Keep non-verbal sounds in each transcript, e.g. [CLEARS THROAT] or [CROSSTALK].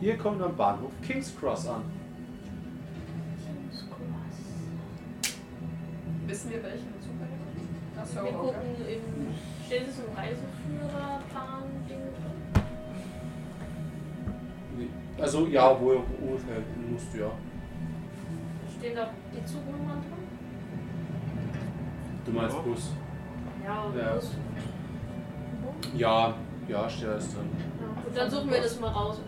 Ihr kommt am Bahnhof King's Cross an. Wissen wir, welchen Zug nimmt? Achso, Wir okay. gucken im. Steht es im Reiseführerplan-Ding drin? Also ja, wo ihr ungefähr musst, ja. Stehen da die Zugnummern drin? Du meinst. Bus? Ja, Ja. Bus. Ja, ja, steht alles drin. Ja, gut, dann suchen wir das mal raus.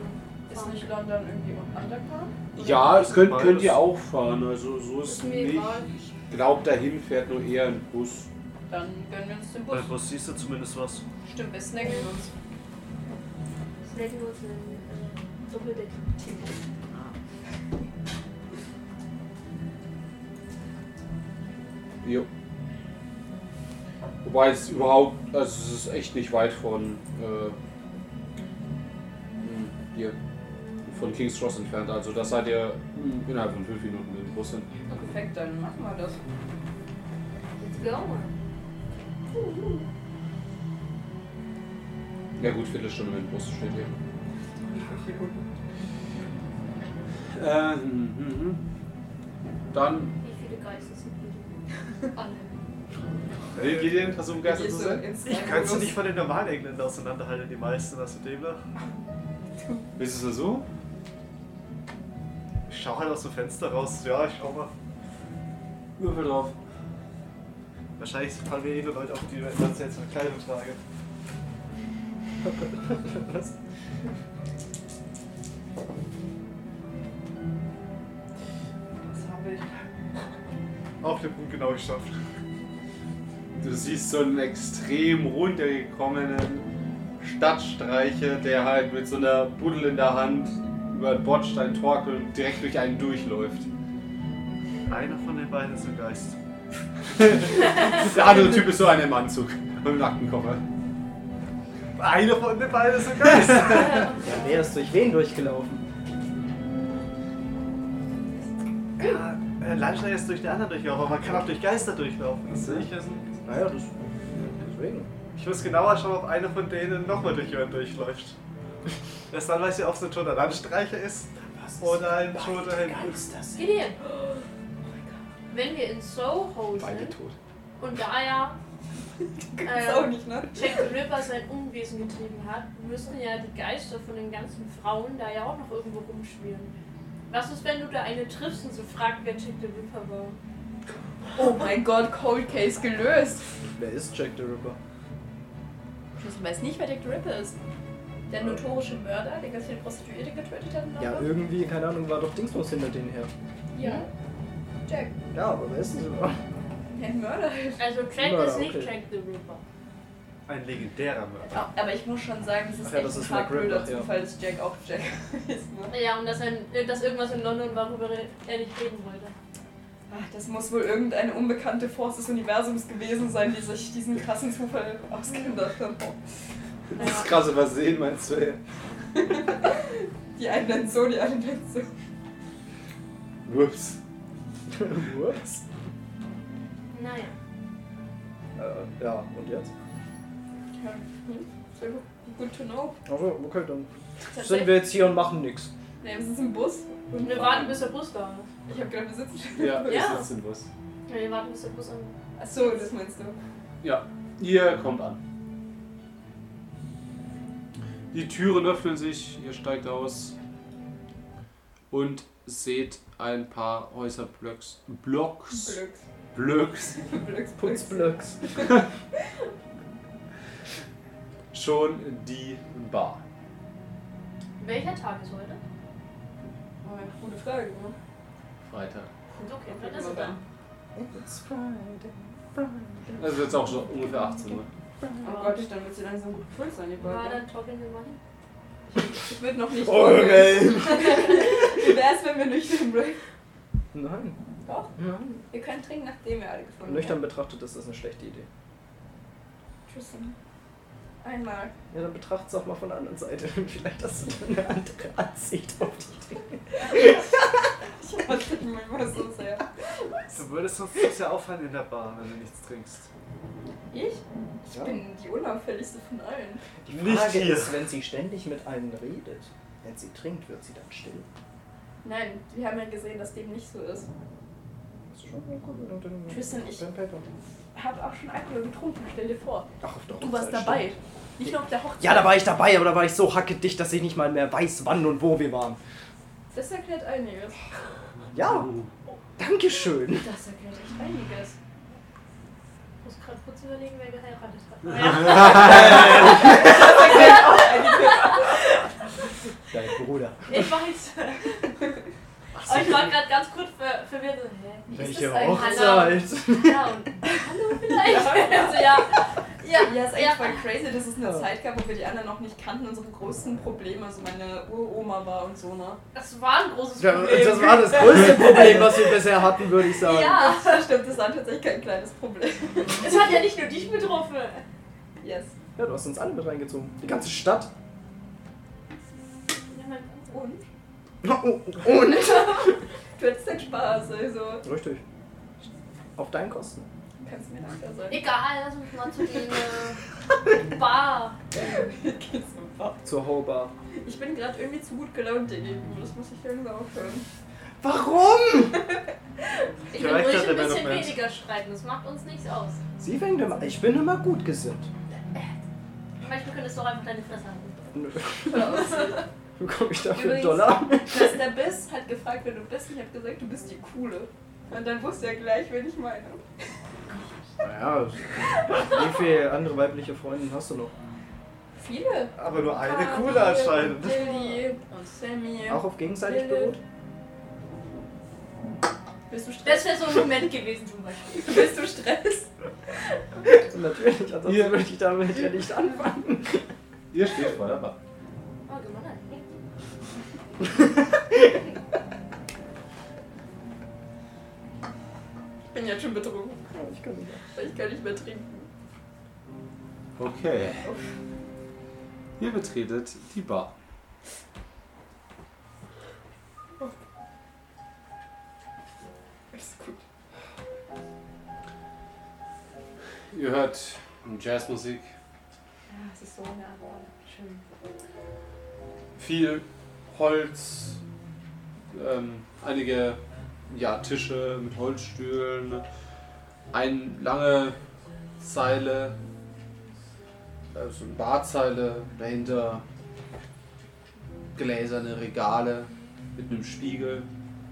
Ist nicht London irgendwie underground? Ja, das könnt, könnt ihr auch fahren. Also so ist Ist es nicht. egal. Ich glaube, dahin fährt nur eher ein Bus. Dann gönnen wir uns den Bei Bus. Bus siehst du zumindest was. Stimmt, wir snacken uns. Snacken uns einen äh, Doppeldeck-Team. Jo. Wobei es überhaupt, also es ist echt nicht weit von äh, hm, hier von King's Cross entfernt. Also das seid ihr innerhalb von fünf Minuten mit dem Bus hin. Perfekt, dann machen wir das. Let's go. Ja gut, Viertelstunde mit dem Bus steht hier. Äh, hm, hm, hm. Dann Wie viele Geister sind hier? Alle. Will ihr den versuchen, Geister zu sein? Ich kann sie nicht von den normalen Engländern auseinanderhalten, die meisten, was mit dem nach. Willst du es versuchen? Ich schau halt aus dem Fenster raus. Ja, ich schau mal. Würfel drauf. Wahrscheinlich fallen mir eh nur Leute auf, die ganz seltsame Kleidung tragen. [LAUGHS] Was? Was habe ich? Auf den Punkt genau geschafft. Du siehst so einen extrem runtergekommenen Stadtstreicher, der halt mit so einer Buddel in der Hand über den Bordstein torkelt und direkt durch einen durchläuft. Einer von den beiden ist ein Geist. Der andere Typ ist so einer im Anzug mit dem Nackenkoffer. Einer von den beiden ist ein Geist! [LAUGHS] Ja, wer ist durch wen durchgelaufen? ja, äh, Landstein ist durch den anderen durchlaufen, aber man kann auch durch Geister durchlaufen. Das will ich wissen. Naja, das. Deswegen. Ich muss genauer schauen, ob einer von denen nochmal durch jemanden durchläuft. Erst dann weiß ich, ob es ein toter Landstreicher ist oder ein toter Held. Gideon! Wenn wir in Soho Beide sind tot. und da ja Ist auch nicht, ne? Jack the Ripper sein Unwesen getrieben hat, müssen ja die Geister von den ganzen Frauen da ja auch noch irgendwo rumschwirren. Was ist, wenn du da eine triffst und sie fragt, wer Jack the Ripper war? Oh mein Gott, Cold Case gelöst. Wer ist Jack the Ripper? Ich weiß nicht, wer Jack the Ripper ist. Der notorische Mörder, der ganz viele Prostituierte getötet hat. Ja, irgendwie, keine Ahnung, war doch Dingsbus hinter denen her. Ja. Jack. Ja, aber wer ist denn so? Ja, [LAUGHS] ein Mörder halt. Also Jack Ja, ist nicht okay. Jack the Ripper. Ein legendärer Mörder. Aber ich muss schon sagen, es ist Ach ja, echt das ist ein hart Mac Ripper, blöder ja. Zufall, dass Jack auch Jack [LAUGHS] ist. Ne? Ja, und dass, ein, dass irgendwas in London war, worüber er nicht reden wollte. Ach, das muss wohl irgendeine unbekannte Force des Universums gewesen sein, die sich diesen krassen Zufall ausgedacht hat. Das ist krasse Versehen, meinst du? ey? [LAUGHS] Die einen nennen so, die anderen nennen so. Ups. Ups. Naja. Äh, ja, und jetzt? Ja, hm, sehr gut. Good to know. Also, okay, dann sind wir jetzt hier und machen nichts. Ne, wir sind im Bus. Und wir warten, bis der Bus da ist. Ich hab gedacht, wir sitzen schon. Ja, Ja. ich sitze im Bus. Ja, wir warten, bis der Bus an. Achso, das meinst du. Ja, ihr kommt an. Die Türen öffnen sich, ihr steigt aus und seht ein paar Häuserblocks. Blocks. Glücks. Blocks. Glücks, Putzblöcks. [LAUGHS] Schon die Bar. Welcher Tag ist heute? Oh, ja, gute Frage, ne? Freitag. Okay, dann ist er da. It's Friday. Das ist jetzt auch schon ungefähr 18 Uhr. Oh Gott, dann wird sie langsam gut gefüllt sein, die Ja, Burger. dann toggeln wir mal hin. Ich würde noch nicht. Okay. Wie wär's, wenn wir nüchtern break? Nein. Doch. Nein. Wir können trinken, nachdem wir alle gefunden Nüchtern betrachtet ist das eine schlechte Idee. Tschüss. Einmal. Ja, dann betracht's auch mal von der anderen Seite. [LAUGHS] Vielleicht hast du dann eine andere Ansicht auf die Dinge. [LAUGHS] Ich hasse mich manchmal so sehr. Du würdest uns das ja auffallen in der Bar, wenn du nichts trinkst. Ich? Ich Ja. bin die unauffälligste von allen. Die Nicht Frage hier. ist, wenn sie ständig mit einem redet. Wenn sie trinkt, wird sie dann still. Nein, wir haben ja gesehen, dass dem nicht so ist. Das ist schon gut. Und dann- Tristan, ich- dann Paper. Hab auch schon Alkohol getrunken, stell dir vor. Ach, auf der Du warst dabei. stimmt. Nicht nur auf der Hochzeit. Ja, da war ich dabei, aber da war ich so hackedicht, dass ich nicht mal mehr weiß, wann und wo wir waren. Das erklärt einiges. Ja, Dankeschön. Das erklärt echt einiges. Ich muss gerade kurz überlegen, wer geheiratet hat. [LAUGHS] [LAUGHS] Dein Bruder. Ich weiß. Aber ich war gerade ganz kurz ver verwirrt. so, Hä? Welche das eigentlich? Hochzeit? Ja, und hallo vielleicht. [LAUGHS] Also ja. Ja, Ja, ist eigentlich ja. voll crazy, dass es eine Ja. Zeit gab, wo wir die anderen noch nicht kannten. Unsere größten Probleme, also meine Uroma war und so, ne? Das war ein großes Ja, Problem. das war das größte Problem, was wir bisher hatten, würde ich sagen. Ja, Stimmt, das war tatsächlich kein kleines Problem. [LAUGHS] es hat ja nicht nur dich betroffen. Yes. Ja, du hast uns alle mit reingezogen. Die ganze Stadt. Ja, mein- Und? Und? [LAUGHS] Du hattest deinen Spaß, also. Richtig. Auf deinen Kosten. Kannst du mir dankbar sein. Egal, lass uns mal zu den äh, [LAUGHS] Bar. Geht's. Zur Hobar. Ich bin gerade irgendwie zu gut gelaunt dir gegenüber. Das muss ich irgendwann aufhören. Warum? [LAUGHS] Ich will ruhig ein bisschen weniger streiten, das macht uns nichts aus. Sie fängt immer. Ich bin immer gut gesinnt. Manchmal könntest du auch einfach deine Fresse halten. Nö. Bekomme ich dafür einen Dollar? Dass der Biss hat gefragt, wer du bist. Ich habe gesagt, du bist die Coole. Und dann wusste er gleich, wen ich meine. Naja, wie viele andere weibliche Freundinnen hast du noch? Viele. Aber nur eine Kati coole anscheinend. und Lilly und Sammy. Auch auf gegenseitig Lilith. beruht? Bist du Das Stress? wäre so ein Moment gewesen zum Beispiel. [LAUGHS] Bist du Stress? Natürlich, ansonsten Ihr- würde ich damit ja nicht anfangen. Ihr steht vor der Bar. Oh, gewonnen. [LAUGHS] Ich bin jetzt schon betrunken. Ich kann Ich kann nicht mehr trinken. Okay. Ihr betretet die Bar. Ist gut. Ihr hört Jazzmusik, Ja, es ist so nah. Schön. viel Holz, ähm, einige ja, Tische mit Holzstühlen, ein lange Zeile, also eine Barzeile, dahinter gläserne Regale mit einem Spiegel,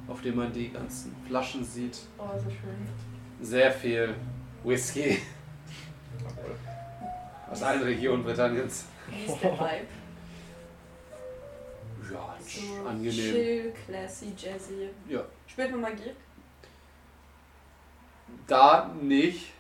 auf dem man die ganzen Flaschen sieht. Oh, so schön. Sehr viel Whisky. Aus allen Regionen Britanniens. Wie ist der Vibe? Ja, So angenehm. Chill, classy, jazzy. Ja. Spielt man Magie? Da nicht.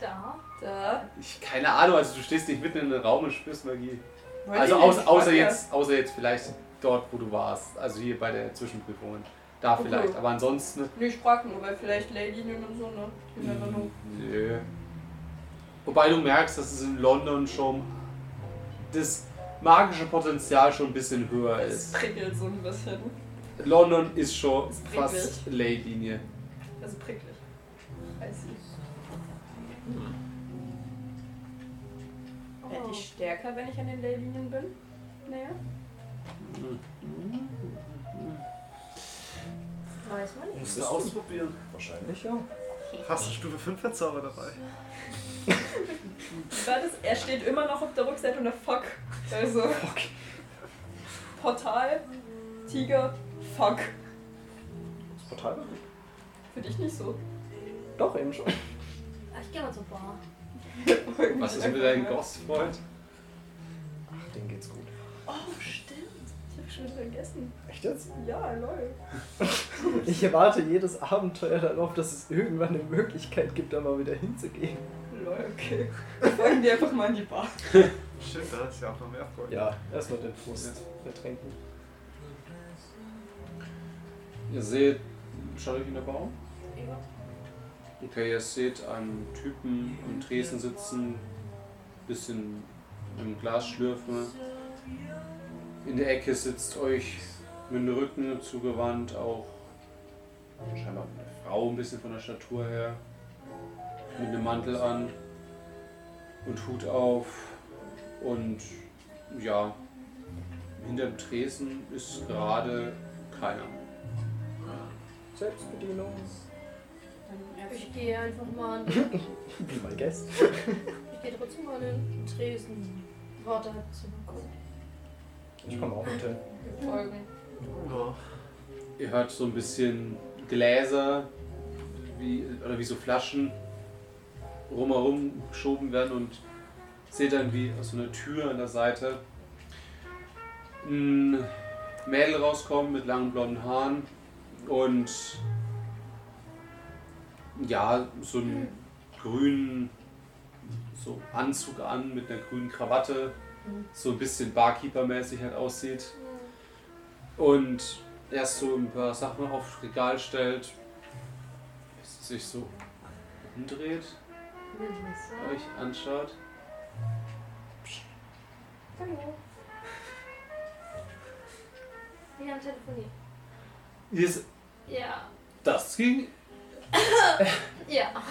Da. Da. Ich, keine Ahnung, also du stehst nicht mitten in einem Raum und spürst Magie. Wollt Also ihr außer, jetzt, außer jetzt vielleicht dort, wo du warst. Also hier bei der Zwischenprüfungen. Da Okay. vielleicht. Aber ansonsten. Nee, ich frag nur, weil vielleicht Leylinien und so, ne? Never know. Nö. Wobei du merkst, dass es in London schon das magische Potenzial schon ein bisschen höher Es ist. prickelt so ein bisschen. London ist schon Es fast Ley-Linie. Also pricklig. Weiß ich. Werde ich stärker, wenn ich an den Leylinien bin? Naja. Weiß man nicht. Musst du ausprobieren. Wahrscheinlich ja. Hast du Stufe 5 Zauber dabei? [LAUGHS] Das? Er steht immer noch auf der Rückseite und der Fuck. Also. Portal, Tiger, Fuck. Das Portal war gut. Für dich nicht so. Doch, eben schon. Ich geh mal zur Bar. [LAUGHS] Was ist mit deinem Ghost-Freund? Ach, denen geht's gut. Oh, stimmt. Ich hab schon wieder vergessen. Echt jetzt? Ja, lol. Ich erwarte jedes Abenteuer darauf, dass es irgendwann eine Möglichkeit gibt, da mal wieder hinzugehen. Lol, okay. Wir folgen dir einfach mal in die Bar. [LAUGHS] Stimmt, da ist ja auch noch mehr Freunde. Ja, erstmal den Frust ertränken. Ihr seht, schaut euch in der Bar um. Okay, ihr seht einen Typen am Tresen sitzen, bisschen im Glas schlürfen. In der Ecke sitzt euch mit dem Rücken zugewandt auch scheinbar eine Frau, ein bisschen von der Statur her, mit einem Mantel an und Hut auf und ja, hinter dem Tresen ist gerade keiner. Selbstbedienung. Ich gehe einfach mal [LAUGHS] an. Wie mein Guest. Ich gehe trotzdem mal an den Tresen. Warte halt zu bekommen. Ich komme auch mit. Folgen. Ja. Ihr hört so ein bisschen Gläser wie, oder wie so Flaschen rumherum geschoben werden und seht dann wie aus so einer Tür an der Seite ein Mädel rauskommen mit langen blonden Haaren und ja, so einen grünen so Anzug an mit einer grünen Krawatte, so ein bisschen Barkeeper-mäßig halt aussieht und erst so ein paar Sachen aufs Regal stellt, bis sie sich so umdreht, euch anschaut. Hallo. Wir haben telefoniert. Ist Ja. das ging. Ja. [LAUGHS]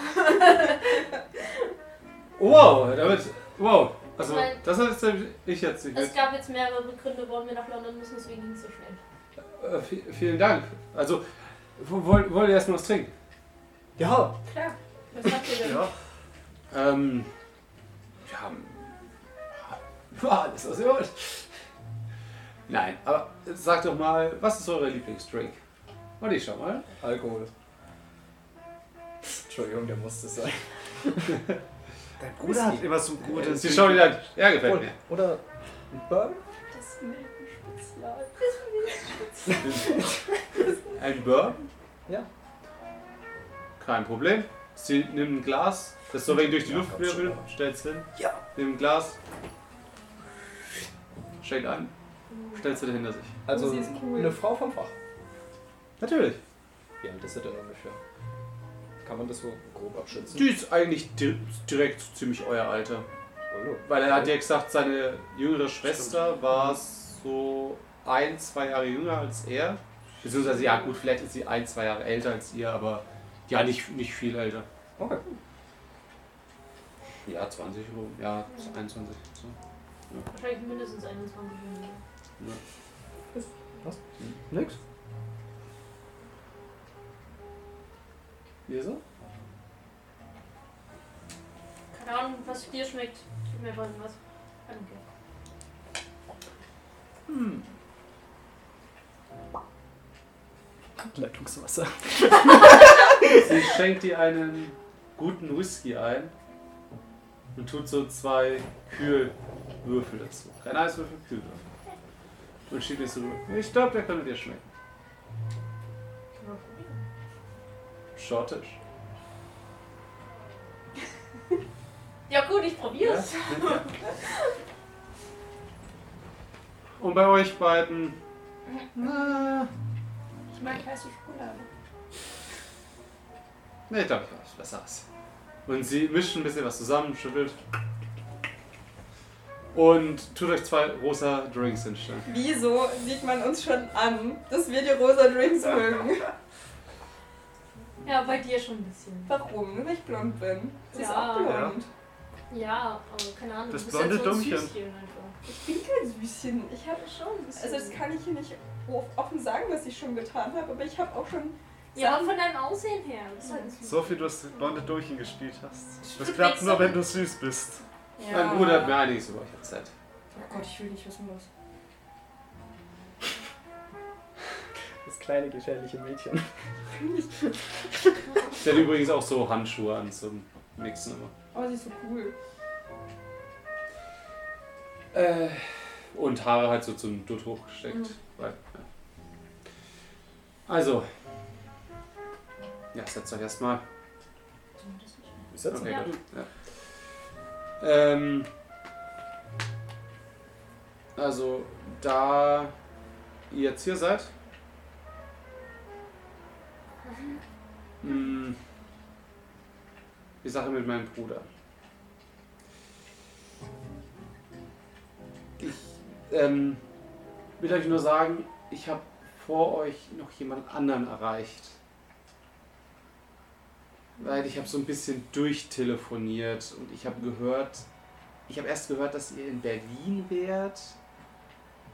Wow, damit. Wow. Also, Nein. das ist ich jetzt nicht Es mit. gab jetzt mehrere Gründe, warum wir nach London müssen, deswegen ging es so schnell. Äh, vi- vielen Dank. Also, wo- wollt, wollt ihr erstmal was trinken? Ja, Klar. Was habt ihr denn? Ja. Ähm. Wir haben. [LAUGHS] Ja, alles, was ihr wollt. Nein, aber sagt doch mal, was ist euer Lieblingsdrink? Und ich schau mal. Alkohol. Entschuldigung, der musste sein. Dein Bruder hat immer so gute. Sie schauen wieder an. Ja, gefällt mir. Oder ein Burn? Das Milchenspezial. Ein Burn? Ja. Kein Problem. Sie nimmt ein Glas, das so wenig durch die Ja, Luft wirbelt, schon. stellt's hin. Ja. Nimmt ein Glas, schenkt ein, stellt sie hinter sich. Also sie ist cool. eine Frau vom Fach. Natürlich. Wie alt ist sie denn ungefähr? Kann man das so grob abschätzen? Die ist eigentlich di direkt ziemlich euer Alter. Hallo. Weil er hat ja gesagt, seine jüngere Schwester war so ein, zwei Jahre jünger als er. Beziehungsweise, ja gut, vielleicht ist sie ein, zwei Jahre älter als ihr, aber ja, nicht, nicht viel älter. Okay. Ja, 20 rum, ja, 21. So. Wahrscheinlich mindestens 21 Minuten. Nix. Wie so? Keine Ahnung, was dir schmeckt. Gib mir mal was. Don't care. Leitungswasser. [LAUGHS] Sie schenkt dir einen guten Whisky ein und tut so zwei Kühlwürfel dazu. Kein Eiswürfel, Kühlwürfel. Und schiebt dir so, ich glaube, der könnte dir schmecken. Schottisch. Ja gut, ich probier's. [LAUGHS] Und bei euch beiden, na, Ich mag heiße Schokolade. ne, ich glaube, ich besser aus. Und sie mischt ein bisschen was zusammen, schüttelt. Und tut euch zwei rosa Drinks hinstellen. Wieso sieht man uns schon an, dass wir die rosa Drinks mögen? [LAUGHS] Ja, bei dir schon ein bisschen. Warum? Weil ich blond bin. Sie ist Ja. auch blond. Ja, aber keine Ahnung. Das du bist halt blonde so ein Dummchen. Süßchen einfach. Ich bin kein Süßchen. Ich habe Schon ein bisschen. Also das kann ich hier nicht offen sagen, was ich schon getan habe, aber ich habe auch schon ja, Sachen- von deinem Aussehen her. Ist halt ein So viel du das blonde Durchchen gespielt hast. Das klappt nur, so. wenn du süß bist. Ja. Mein Bruder hat mir einiges über euch erzählt. Oh Gott, ich will nicht wissen, was. Das kleine gefährliche Mädchen. [LAUGHS] Sie hat übrigens auch so Handschuhe an zum Mixen immer. Oh, sie ist so cool. Äh, und Haare halt so zum Dutt hochgesteckt. Mhm. Weil, ja. Also. Ja, setzt euch erstmal. Ist jetzt Okay, Ja. gut. Ja. Ähm, also, da ihr jetzt hier seid. Die Sache mit meinem Bruder. Ich ähm, will euch nur sagen, ich habe vor euch noch jemand anderen erreicht. Weil ich habe so ein bisschen durchtelefoniert und ich habe gehört, ich habe erst gehört, dass ihr in Berlin wärt.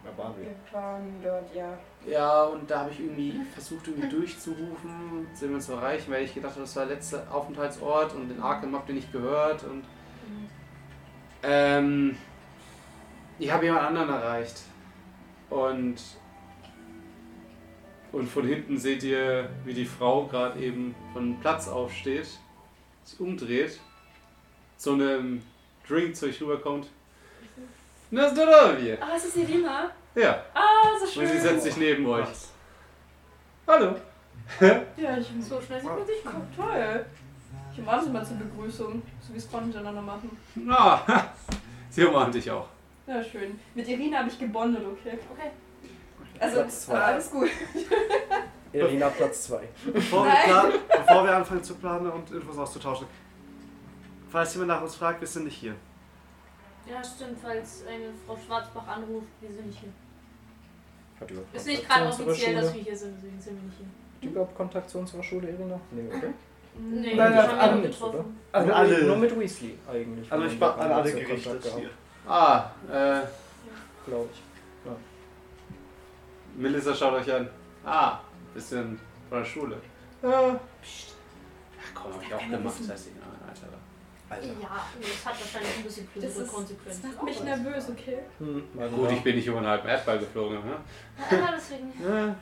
Da waren wir. Wir waren dort, ja. Ja, und da habe ich irgendwie versucht, irgendwie durchzurufen, Silman zu erreichen, weil ich gedacht habe, das war der letzte Aufenthaltsort und den Arkham habt ihr nicht gehört und. Ähm. Ich habe jemand anderen erreicht. Und. Und von hinten seht ihr, wie die Frau gerade eben von Platz aufsteht, sich umdreht, zu einem Drink zu euch rüberkommt. Na zdrowie! Ah, ist das Irina? Ja. Ah, so schön. Und sie setzt sich neben euch. Hallo. ja, ich bin so schnell, sie mit dich kommt. Toll. Ich umarme sie mal zur Begrüßung, so wie es Frauen miteinander machen. Na, ah, [LAUGHS] sie umarmt dich auch. Ja, schön. Mit Irina habe ich gebondet, okay? Okay. Also, Platz zwei. Äh, alles gut. [LAUGHS] Irina Platz 2. Bevor, bevor, wir anfangen zu planen und Infos auszutauschen, falls jemand nach uns fragt, wir sind nicht hier. Ja, stimmt, falls eine Frau Schwarzbach anruft, wir sind nicht hier. Hat überhaupt Ist nicht gerade offiziell, dass wir hier sind, deswegen sind wir nicht hier. Hat die überhaupt Kontakt zu unserer Schule, Irina? Nee, okay. Nee, Nein, haben alle mit, getroffen. Nur, alle. nur mit Weasley eigentlich. Haben ba- da an alle gerichtet Kontakt gehabt, hier. Ah, äh, Glaube ich. Melissa schaut euch an. Ah, bisschen von der Schule. Ja. Psst. Ja, komm, hab ich auch gemacht, das heißt ich, nein, Alter. Alter. Ja, das hat wahrscheinlich ein bisschen größere ist, das Konsequenzen. macht mich nervös, okay? Hm, mal Gut, ich bin nicht über einen halben Erdball geflogen, ne? Ja, deswegen. Ja.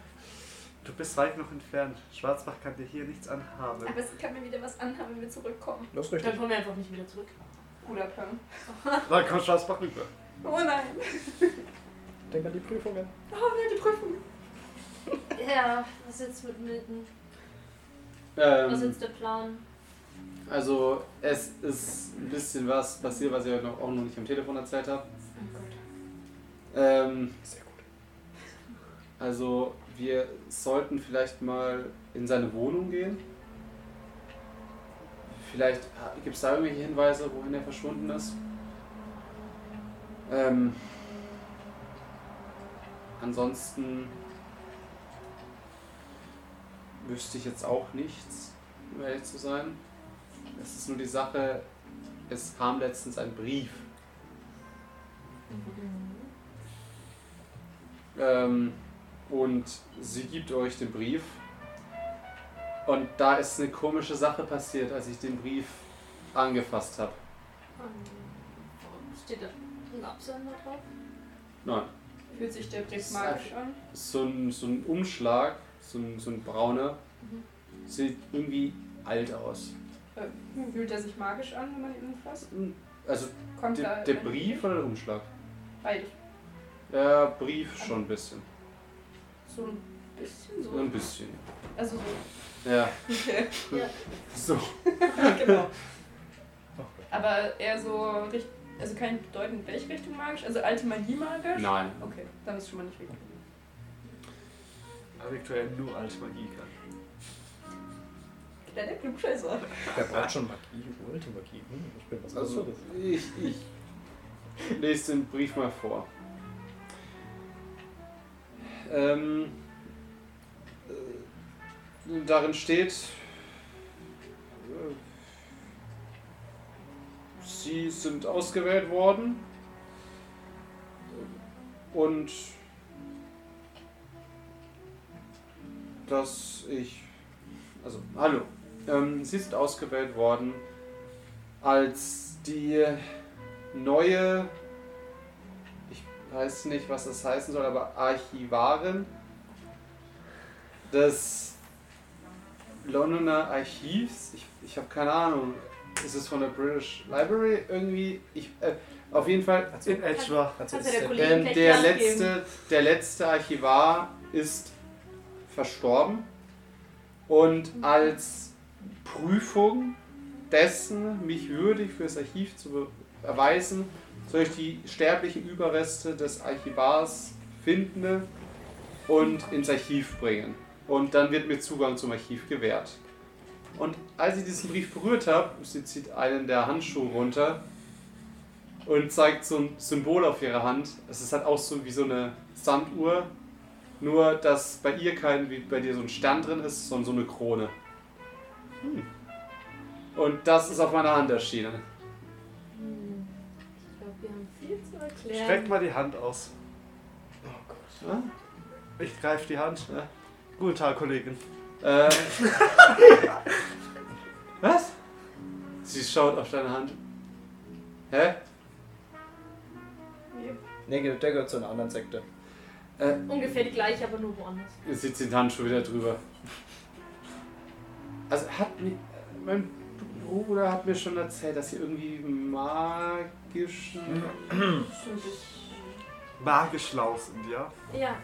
Du bist weit noch entfernt. Schwarzbach kann dir hier nichts anhaben. Aber es kann mir wieder was anhaben, wenn wir zurückkommen. Das ist Dann richtig. kommen wir einfach nicht wieder zurück. Guter Plan. [LAUGHS] Dann kommt Schwarzbach rüber. Oh nein. [LAUGHS] Denk an die Prüfungen. Oh nein, die Prüfung. Ja, was jetzt mit Milton? Was ist Ähm, jetzt der Plan? Also, es ist ein bisschen was passiert, was ich euch noch, auch noch nicht am Telefon erzählt habe. Ähm, Sehr gut. Also wir sollten vielleicht mal in seine Wohnung gehen. Vielleicht gibt es da irgendwelche Hinweise, wohin er verschwunden ist. Ähm, ansonsten wüsste ich jetzt auch nichts, um ehrlich zu sein. Es ist nur die Sache, es kam letztens ein Brief. Ähm, und sie gibt euch den Brief. Und da ist eine komische Sache passiert, als ich den Brief angefasst habe. Steht da ein Absender drauf? Nein, Fühlt sich der Brief magisch an? so ein, so ein Umschlag, so ein, so ein brauner, Mhm. sieht irgendwie alt aus. Äh, Fühlt er sich magisch an, wenn man ihn anfasst? Also Kommt der, der Brief oder der Umschlag? Beides. Der Brief schon ein bisschen. So ein bisschen So so. ein bisschen. Also so. Ja, Okay. so. [LAUGHS] genau. Aber eher so richtig. Also kann ich bedeuten, in welche Richtung magisch? Also alte Magie magisch? Nein. Okay, dann ist schon mal nicht richtig. Aber aktuell nur alte Magie kann. Kleiner Klugscheißer. Der braucht schon Magie, alte Magie. Hm, ich bin was Also anderes. ich, ich lese den Brief mal vor. Ähm, äh, darin steht, äh, Sie sind ausgewählt worden und dass ich, also hallo, ähm, Sie sind ausgewählt worden als die neue, ich weiß nicht, was das heißen soll, aber Archivarin des Londoner Archivs. Ich, ich habe keine Ahnung. Ist es von der British Library irgendwie? Ich, äh, auf jeden Fall. In etwa. Also ist Ähm, der, letzte, der letzte Archivar ist verstorben und als Prüfung dessen, mich würdig fürs Archiv zu erweisen, soll ich die sterblichen Überreste des Archivars finden und ins Archiv bringen. Und dann wird mir Zugang zum Archiv gewährt. Und als ich diesen Brief berührt habe, sie zieht einen der Handschuhe runter und zeigt so ein Symbol auf ihrer Hand. Es ist halt auch so wie so eine Sanduhr, nur dass bei ihr kein, wie bei dir so ein Stern drin ist, sondern so eine Krone. Und das ist auf meiner Hand erschienen. Hm. Ich glaube, wir haben viel zu erklären. Streck mal die Hand aus. oh Gott. Ja? Ich greife die Hand. Ja. Guten Tag, Kollegin. Ähm. [LAUGHS] Was? Sie schaut auf deine Hand. Hä? Nee, der gehört zu einer anderen Sekte. Äh, Ungefähr die gleiche, aber nur woanders. jetzt sitzt den Handschuh wieder drüber. Also hat mein Bruder hat mir schon erzählt, dass sie irgendwie. So. Magisch schlau sind, ja? Ja,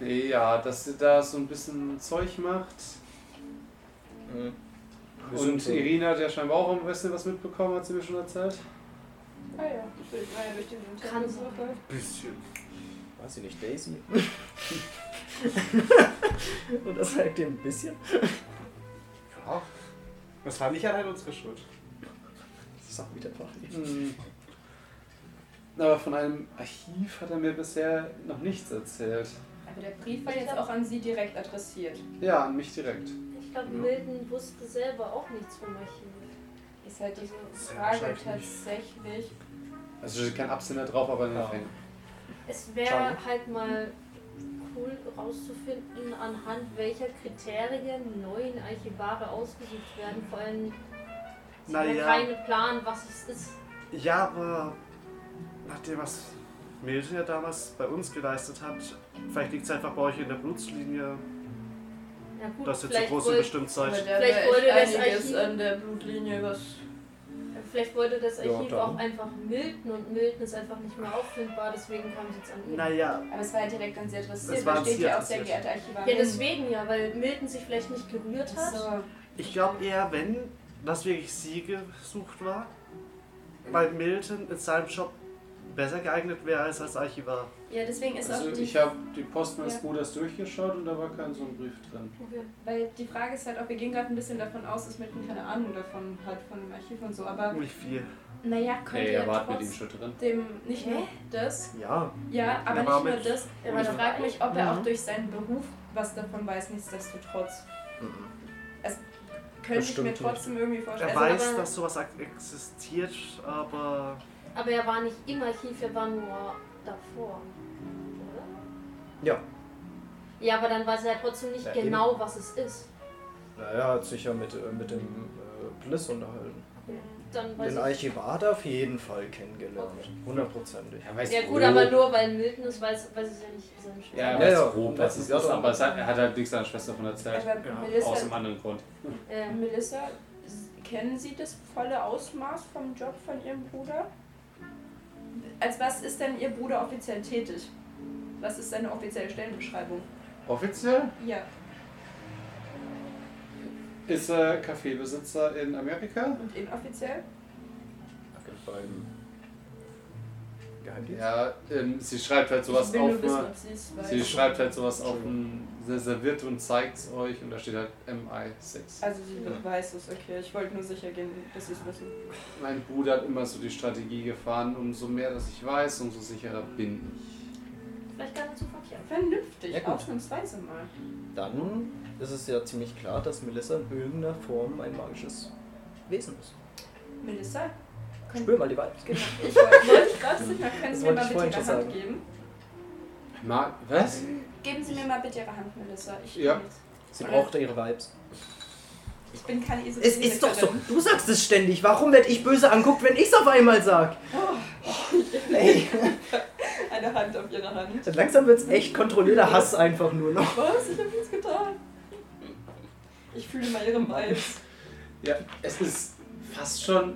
Ja, dass sie da so ein bisschen Zeug macht. Mhm. Und so- Irina hat ja scheinbar auch ein bisschen was mitbekommen, hat sie mir schon erzählt. Ah ja, ich war ja durch den Kann Suche. Bisschen. Weiß ich nicht, Daisy? [LAUGHS] [LAUGHS] Und das sagt ihr ein bisschen? Ja. Das war nicht allein unsere Schuld. Sag wieder Fachlich. Hm. Aber von einem Archiv hat er mir bisher noch nichts erzählt. Aber der Brief war jetzt auch an sie direkt adressiert. Ja, an mich direkt. ich glaube, Milton wusste selber auch nichts vom Archiv. Ist halt diese Frage nicht. tatsächlich. Also kein Absender drauf, aber in Ja. der Fänge. Es wäre halt mal cool rauszufinden, anhand welcher Kriterien neuen Archivare ausgesucht werden. Vor allem sie haben Naja. keinen Plan, was es ist. Ja, aber nach dem, was Milton ja damals bei uns geleistet hat, vielleicht liegt es einfach bei euch in der Blutslinie, Ja gut, dass ihr zu vielleicht, groß wollt, bestimmt seid. Vielleicht echt das Archiv- an der Blutlinie, was. Vielleicht wollte das Ja, Archiv dann. auch einfach Milton und Milton ist einfach nicht mehr auffindbar, deswegen kam es jetzt an ihn. Naja, Aber es war ja direkt an sie adressiert. Da steht ja auch sehr adressiert. geehrte Archivarin. Ja, deswegen ja, weil Milton sich vielleicht nicht gerührt hat. So. ich glaube eher, wenn das wirklich sie gesucht war, weil Milton in seinem Job besser geeignet wäre als als Archivar. Ja, deswegen ist Also auch die, ich habe die Post meines Ja. Bruders durchgeschaut und da war kein so ein Brief drin. Okay. weil die Frage ist halt auch, wir gehen gerade ein bisschen davon aus, dass Milton keine Ahnung davon hat, von dem Archiv und so, aber Nicht viel. naja, könnte ja er war mit ihm trotzdem schon drin. nicht nur das, Ja. ja, aber Er nicht nur das, Er und ich frage mich, ob er Mhm. auch durch seinen Beruf was davon weiß, nichtsdestotrotz. Mhm. Könnte ich Bestimmt mir nicht. trotzdem irgendwie vorstellen. Er Also, weiß, aber- dass sowas existiert, aber Aber er war nicht im Archiv, er war nur davor. Oder? Ja. Ja, aber dann weiß er ja trotzdem nicht Ja, genau, was es ist. Na, er hat sich ja mit, äh, mit dem äh, Bliss unterhalten. Dann weiß Den ich. Archivar hat er auf jeden Fall kennengelernt. Hundertprozentig. Er weiß Ja gut, grob. aber nur weil Milton es weiß, weiß es ja nicht seine Schwester. Ja, er Ja, weiß ja. grob, was es Ja, ist, doch. aber er hat halt nichts seiner Schwester von erzählt. aber Ja, Aus Melissa, einem anderen Grund. Äh, Melissa, kennen Sie das volle Ausmaß vom Job von Ihrem Bruder? Als was ist denn Ihr Bruder offiziell tätig? Was ist seine offizielle Stellenbeschreibung? Offiziell Ja. ist er Kaffeebesitzer in Amerika. Und inoffiziell? Beim Geheimdienst? Ja, ähm, sie schreibt halt sowas auf. wissen, ne? ob sie schreibt halt sowas auf ein Serviert und zeigt es euch und da steht halt MI6. Also sie weiß es, okay. Ich wollte nur sicher gehen, dass sie es wissen. Mein Bruder hat immer so die Strategie gefahren, umso mehr das ich weiß, umso sicherer bin ich. vielleicht gar nicht so verkehrt. Vernünftig, Ja, gut. ausnahmsweise mal. Dann ist es ja ziemlich klar, dass Melissa in irgendeiner Form ein magisches Wesen ist. Melissa? Spür mal die Vibes. Genau. Ich wollte gerade sicher, können [LAUGHS] Das Sie mir mal bitte Ihre Hand sagen. geben? Ma was? Geben Sie mir mal bitte Ihre Hand, Melissa. Ich, Ja. Sie Oder- braucht ihre Vibes. ich bin keine Es ist doch so. Du sagst es ständig. Warum werd ich böse anguckt, wenn ich's auf einmal sag? Ey, [LAUGHS] Eine Hand auf Ihre Hand. langsam wird's echt kontrollierter Hass einfach nur noch. Was? Ich habe nichts getan. Ich fühle mal Ihre Vibes. Ja, es ist fast schon.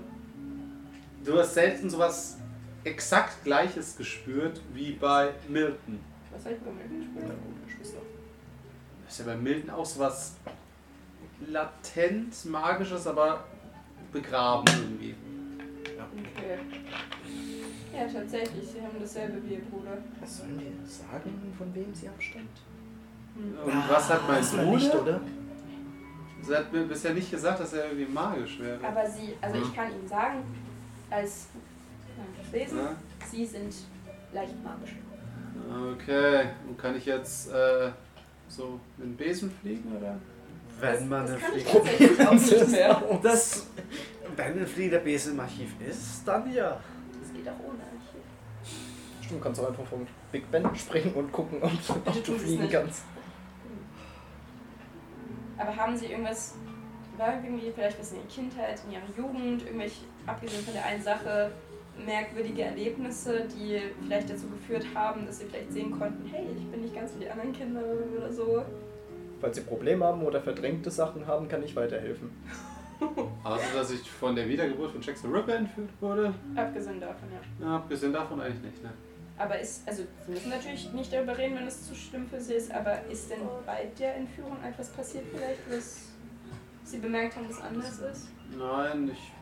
Du hast selten sowas exakt Gleiches gespürt wie bei Milton. Was soll ich bei mir gespielt? Das ist ja bei Milton auch sowas latent magisches, aber begraben irgendwie. Okay. Ja, tatsächlich. Sie haben dasselbe wie Ihr Bruder. Was sollen wir sagen, von wem sie abstammt? Hm. Und was hat mein man nicht, Bruder? oder? Sie hat mir bisher nicht gesagt, dass er irgendwie magisch wäre. Aber Sie, also ich kann Ihnen sagen, als magisches Wesen, Ja? Sie sind leicht magisch. Okay, und kann ich jetzt äh, so mit dem Besen fliegen oder? wenn man das eine kann ich Fliege. tatsächlich auch nicht [LAUGHS] mehr. Das, wenn ein fliegender Besen im Archiv ist, dann ja. Das geht auch ohne Archiv. Du kannst auch einfach vom Big Ben springen und gucken, ob, Du ob du fliegen nicht. kannst. Aber haben Sie irgendwas, war irgendwie vielleicht was in Ihrer Kindheit, in Ihrer Jugend, irgendwelche, abgesehen von der einen Sache, merkwürdige Erlebnisse, die vielleicht dazu geführt haben, dass Sie vielleicht sehen konnten, hey, ich bin nicht ganz wie die anderen Kinder oder so. Falls sie Probleme haben oder verdrängte Sachen haben, kann ich weiterhelfen. [LAUGHS] Also, dass ich von der Wiedergeburt von Jack the Ripper entführt wurde? Abgesehen davon, ja. Na, abgesehen davon eigentlich nicht, ne? Aber ist, also Sie müssen natürlich nicht darüber reden, wenn es zu schlimm für Sie ist, aber ist denn bei der Entführung etwas passiert vielleicht, was Sie bemerkt haben, dass anders ist? Nein, ich,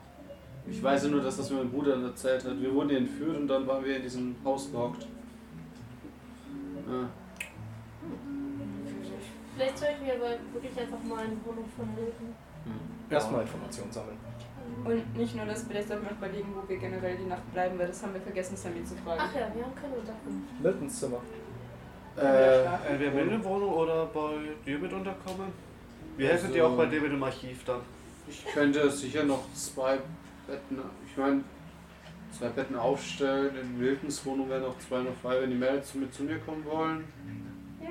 ich weiß ja nur, dass das mir mein Bruder erzählt hat. Wir wurden hier entführt und dann waren wir in diesem Haus gehockt. Ja. Vielleicht sollten wir aber wirklich einfach mal eine Wohnung vermieten. Erstmal Informationen sammeln. Und nicht nur das, vielleicht sollten wir auch überlegen, wo wir generell die Nacht bleiben, weil das haben wir vergessen, Sammy zu fragen. Ach ja, wir haben keine Unterkunft. Miltons Zimmer. Äh, Entweder in der Wohnung oder bei dir mit unterkommen. Wir helfen dir Also- auch bei dir mit dem Archiv dann. ich könnte sicher noch zwei Betten, ich meine, zwei Betten aufstellen. In Miltons Wohnung wären noch zwei noch frei, wenn die Mädels mit zu mir kommen wollen. Ja,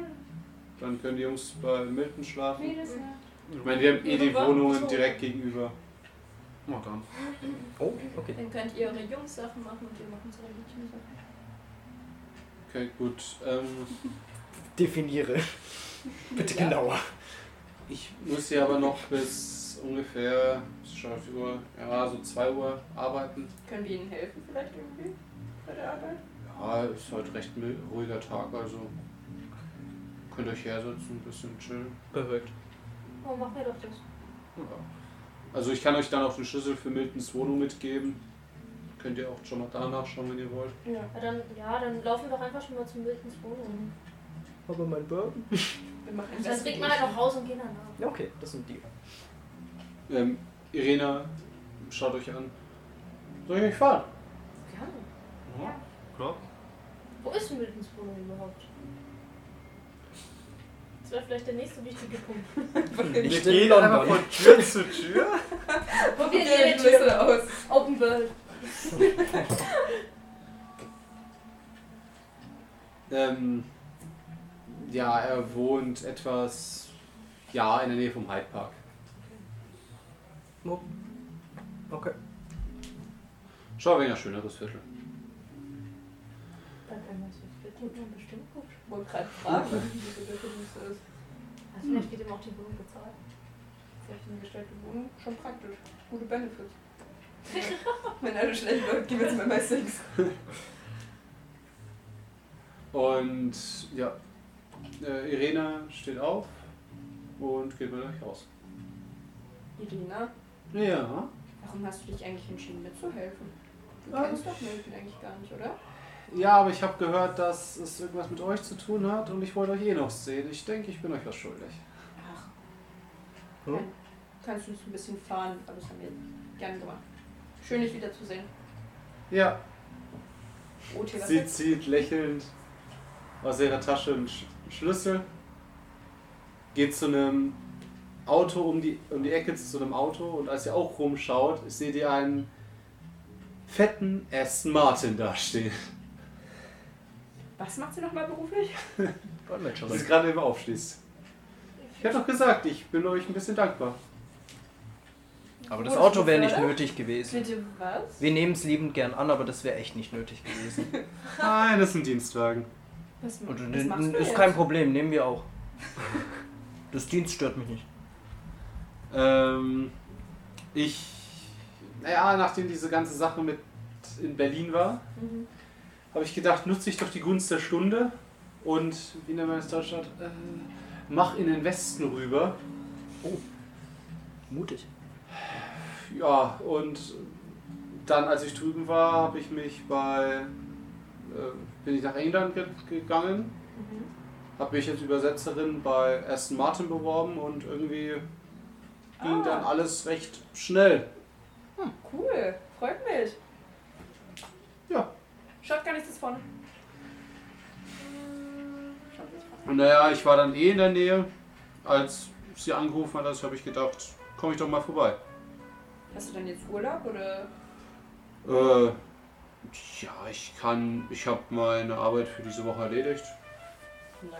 Dann können die Jungs bei Milton schlafen. ja. Ich meine, wir haben eh die Wohnungen direkt gegenüber. Na dann. Oh, okay. Dann könnt ihr eure Jungs-Sachen machen und wir machen unsere Mädchen-Sachen. Okay, gut. Ähm, Definiere. [LAUGHS] Bitte Ja. genauer. Ich muss hier aber noch bis ungefähr, die Uhr, ja, so 2 Uhr arbeiten. Können wir Ihnen helfen vielleicht irgendwie bei der Arbeit? Ja, ist heute recht mil- ruhiger Tag, also könnt ihr euch hersetzen, ein bisschen chillen. Perfekt. Oh, machen wir doch das. Ja. Also ich kann euch dann auch den Schlüssel für Miltons Wohnung mitgeben. Könnt ihr auch schon mal da nachschauen, wenn ihr wollt. Ja. Ja, dann, ja, dann laufen wir doch einfach schon mal zu Miltons Wohnung. Aber mein Burden? [LAUGHS] Wir machen Dann trinken wir halt noch Haus und gehen danach. Ja, okay, das sind die. Ähm, Irena, schaut euch an. Soll ich euch fahren? Gerne. Ja. Klar. Wo ist Miltons Wohnung überhaupt? Das wäre vielleicht der nächste wichtige Punkt. [LAUGHS] Gehen einfach London. von Tür zu Tür. [LAUGHS] Probier Ja, die Schlüssel aus. Open World. [LAUGHS] Ähm, ja, er wohnt etwas, ja, in der Nähe vom Hyde Park. Okay. Schau, ein schöneres Viertel. Dann einmal so Viertel und bestimmt gut. Ich wollte gerade fragen, wie so Verdienst ist. Also vielleicht wird ihm auch die Wohnung bezahlt. Vielleicht eine gestellte Wohnung, schon praktisch. Gute Benefits. [LAUGHS] Wenn alle schlecht läuft, gehen wir jetzt mal bei Six. Und ja, äh, Irena steht auf und geht mit euch raus. Irina, Ja. warum hast du dich eigentlich entschieden mitzuhelfen? Du Ah. kennst doch Milton eigentlich gar nicht, oder? Ja, aber ich habe gehört, dass es irgendwas mit euch zu tun hat und ich wollte euch eh noch sehen. Ich denke, ich bin euch was schuldig. Ach. Hm? Kann, kannst du uns ein bisschen fahren, aber das haben wir gerne gemacht. Schön, dich wiederzusehen. Ja, was sie zieht lächelnd aus ihrer Tasche einen Schlüssel, geht zu einem Auto um die, um die Ecke zu einem Auto und als ihr auch rumschaut, seht ihr einen fetten Aston Martin dastehen. Was macht sie nochmal beruflich? [LAUGHS] Ist gerade eben aufschließt. Ich habe doch gesagt, ich bin euch ein bisschen dankbar. Aber das Auto wäre nicht nötig gewesen. Bitte was? Wir nehmen es liebend gern an, aber das wäre echt nicht nötig gewesen. [LAUGHS] Nein, das ist ein Dienstwagen. Was, was machst du ist jetzt? kein Problem, nehmen wir auch. [LAUGHS] Das Dienst stört mich nicht. Ähm, ich, naja, nachdem diese ganze Sache mit in Berlin war, Mhm. habe ich gedacht, nutze ich doch die Gunst der Stunde und, wie nennt man das in Deutschland, äh, mach in den Westen rüber. Mutig. Ja, und dann, als ich drüben war, habe ich mich bei, äh, bin ich nach England ge gegangen, Mhm. habe mich als Übersetzerin bei Aston Martin beworben und irgendwie ging Ah. dann alles recht schnell. Cool, freut mich. Ja. Schaut gar nichts davon. Schaut nichts davon. Und naja, ich war dann eh in der Nähe, als sie angerufen hat, habe ich gedacht, komme ich doch mal vorbei. Hast du dann jetzt Urlaub oder? Äh, Ja, ich kann. Ich habe meine Arbeit für diese Woche erledigt. Nice.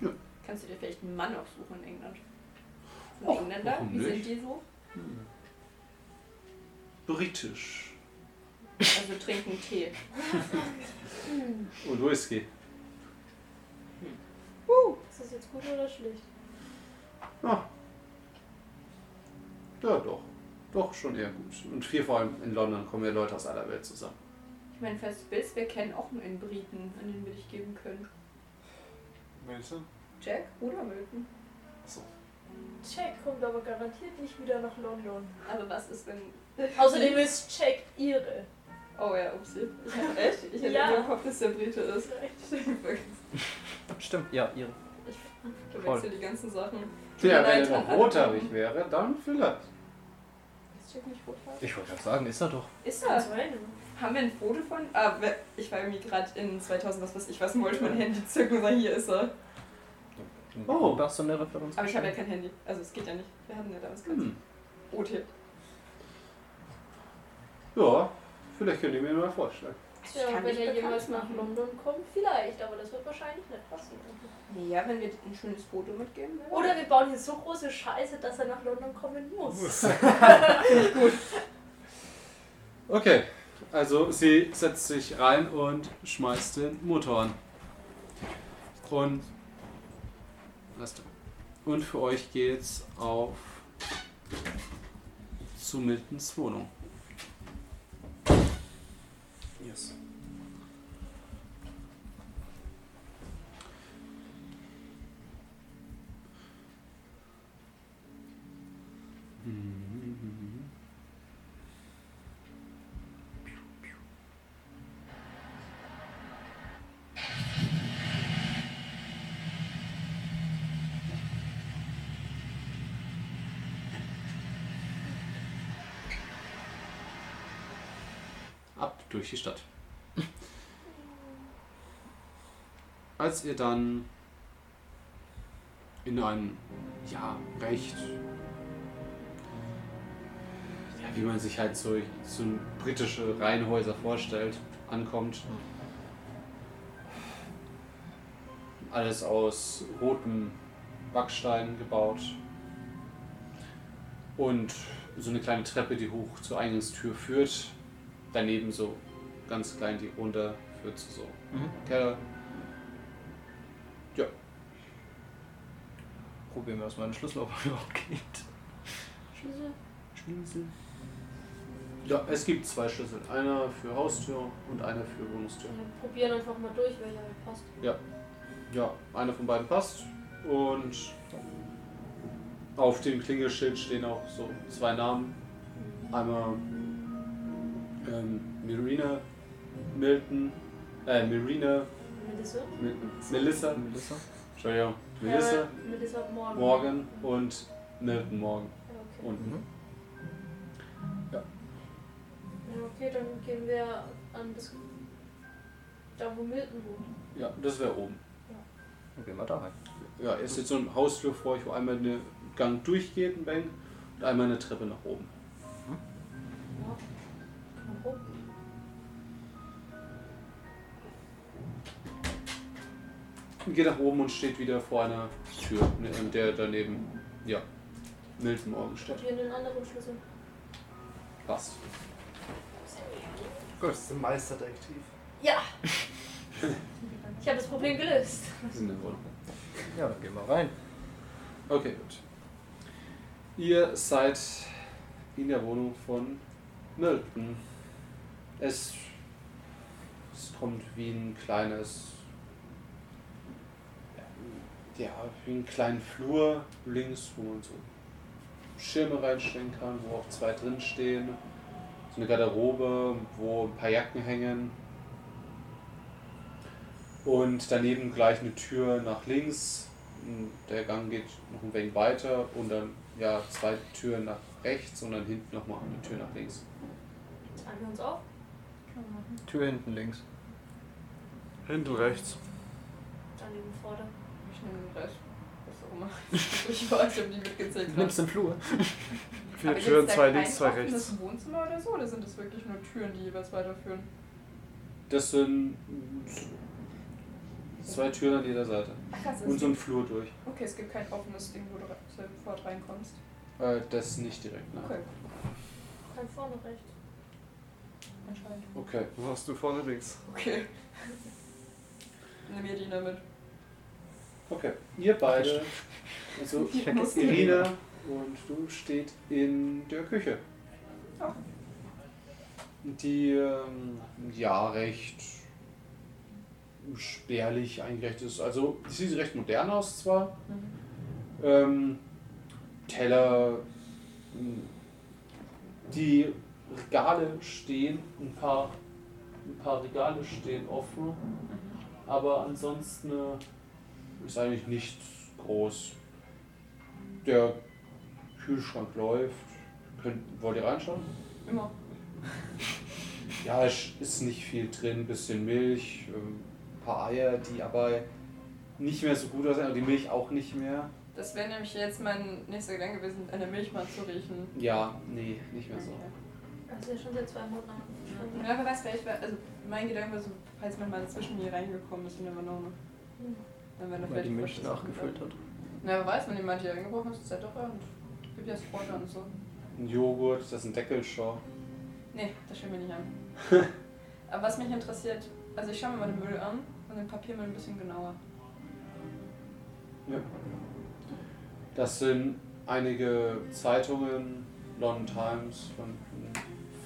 Ja. Kannst du dir vielleicht einen Mann aufsuchen in England? Ein Och, Engländer? warum Wie sind nicht? die so? Britisch. Also trinken Tee. Und Whisky. Ist das jetzt gut oder schlecht? Ja. Ja, doch. Doch, schon eher gut. Und viel vor allem in London kommen ja Leute aus aller Welt zusammen. Ich meine, falls du willst, wir kennen auch nur einen Briten, an den wir dich geben können. Milton? Jack oder Milton? So. Jack kommt aber garantiert nicht wieder nach London. Aber was ist wenn. Außerdem ist Jack ihre. Oh ja, upsie. Ich hab echt. Ich hätte Ja. im Kopf, dass der Brite ist. [LAUGHS] Stimmt, ja, ihre. Ich verwechsel die ganzen Sachen. Ja, wenn er noch rothaarig wäre, dann vielleicht. Ist Jack nicht rothaarig? Ich wollte gerade sagen, ist er doch. Ist er? Haben wir ein Foto von? Ah, ich war irgendwie gerade in 2000, was weiß ich was, wollte mein Handy zücken und sagen, hier ist er. Oh. Du hast so eine Referenz. Aber ich habe ja kein Handy. Also es geht ja nicht. Wir hatten ja damals keins. Hm. OT. Ja, vielleicht könnt ihr mir mal vorstellen. Ja, kann und wenn er jemals nach. London kommt, vielleicht, aber das wird wahrscheinlich nicht passieren. Ja, wenn wir ein schönes Foto mitgeben. wäre- Oder wir bauen hier so große Scheiße, dass er nach London kommen muss. [LAUGHS] Okay, also sie setzt sich rein und schmeißt den Motor an. Und. Und für euch geht's auf zu Miltons Wohnung. Yes. ab durch die Stadt. Als ihr dann in einem, ja, recht, ja, wie man sich halt so, so britische Reihenhäuser vorstellt, ankommt, alles aus rotem Backstein gebaut und so eine kleine Treppe, die hoch zur Eingangstür führt, daneben so ganz klein die runter führt zu so Mhm. Keller. Probieren wir erstmal einen Schlüssel, ob er [LAUGHS] überhaupt geht. Schlüssel. Schlüssel. Ja, es gibt zwei Schlüssel. Einer für Haustür und einer für Wohnungstür. Wir probieren einfach mal durch, welcher passt. Ja, einer von beiden passt. Und auf dem Klingelschild stehen auch so zwei Namen. Einmal ähm, Mirina Milton, äh, Mirina Melissa? Melissa, Melissa? Entschuldigung, Melissa Äh, Melissa Morgan. Morgan und Milton Morgan Ja, okay. unten. Mhm. Ja, okay, dann gehen wir an das. Da, wo Milton wohnt. Ja, das wäre oben. Dann gehen wir da rein. Ja, ist jetzt so ein Hausflur vor euch, wo einmal eine Gang durchgeht, ein Bank, und einmal eine Treppe nach oben. Ja. Und geht nach oben und steht wieder vor einer Tür, ne, in der daneben, ja, Milton steht. Probieren den anderen Schlüssel. Passt. Gut. Das ist ein Meisterdetektiv. Ja! ich habe das Problem gelöst. In der Wohnung. Ja, dann gehen wir rein. Okay, gut. Ihr seid in der Wohnung von Milton. Es, es kommt wie ein kleines, ja, wie einen kleinen Flur links, wo man so Schirme reinstellen kann, wo auch zwei drin stehen. So eine Garderobe, wo ein paar Jacken hängen. Und daneben gleich eine Tür nach links. Der Gang geht noch ein wenig weiter und dann ja zwei Türen nach rechts und dann hinten nochmal eine Tür nach links. Teilen wir uns auf? Tür hinten links. Hinten rechts. Daneben vorder. Was auch immer. [LAUGHS] Ich weiß nicht, ob die mitgezählt Du haben. nimmst den Flur. Vier Aber Türen, zwei kein links, zwei offenes rechts. Wohnzimmer oder so? Oder sind das wirklich nur Türen, die jeweils weiterführen? Das sind zwei Türen an jeder Seite. Ach krass, Und so ein Flur durch. okay, es gibt kein offenes Ding, wo du sofort reinkommst. Äh, das nicht direkt, nein. Okay, Kann vorne rechts. anscheinend. Okay. Wo hast du vorne links? Okay. Nimm mir die damit. Okay. Ihr beide, also Ich Irina und du steht in der Küche. Ja. Die ähm, ja recht spärlich eingerichtet ist. Also sie sieht recht modern aus zwar. Mhm. Ähm, Teller, die Regale stehen, ein paar, ein paar Regale stehen offen, aber ansonsten ist eigentlich nichts groß. Der Kühlschrank läuft. Könnt, wollt ihr reinschauen? Immer. [LAUGHS] Ja, es ist nicht viel drin, bisschen Milch, ähm, ein paar Eier, die aber nicht mehr so gut aussehen, aber die Milch auch nicht mehr. Das wäre nämlich jetzt mein nächster Gedanke gewesen, eine Milch mal zu riechen. Ja, nee, nicht mehr so. Das ist ja schon seit zwei Monaten. Ja, wer weiß, vielleicht war, also mein Gedanke war so, falls man mal zwischen mir reingekommen ist in der Banane. Dann wäre da Weil die Milch nachgefüllt hat. Na, wer weiß, wenn jemand hier eingebrochen ist, ist ja doch und gibt ja Spotter und so. Ein Joghurt, das ist ein Deckelschau. Nee, das schauen wir nicht an. [LAUGHS] Aber was mich interessiert, also ich schaue mir mal den Müll an und den Papiermüll ein bisschen genauer. Ja. Das sind einige Zeitungen, London Times von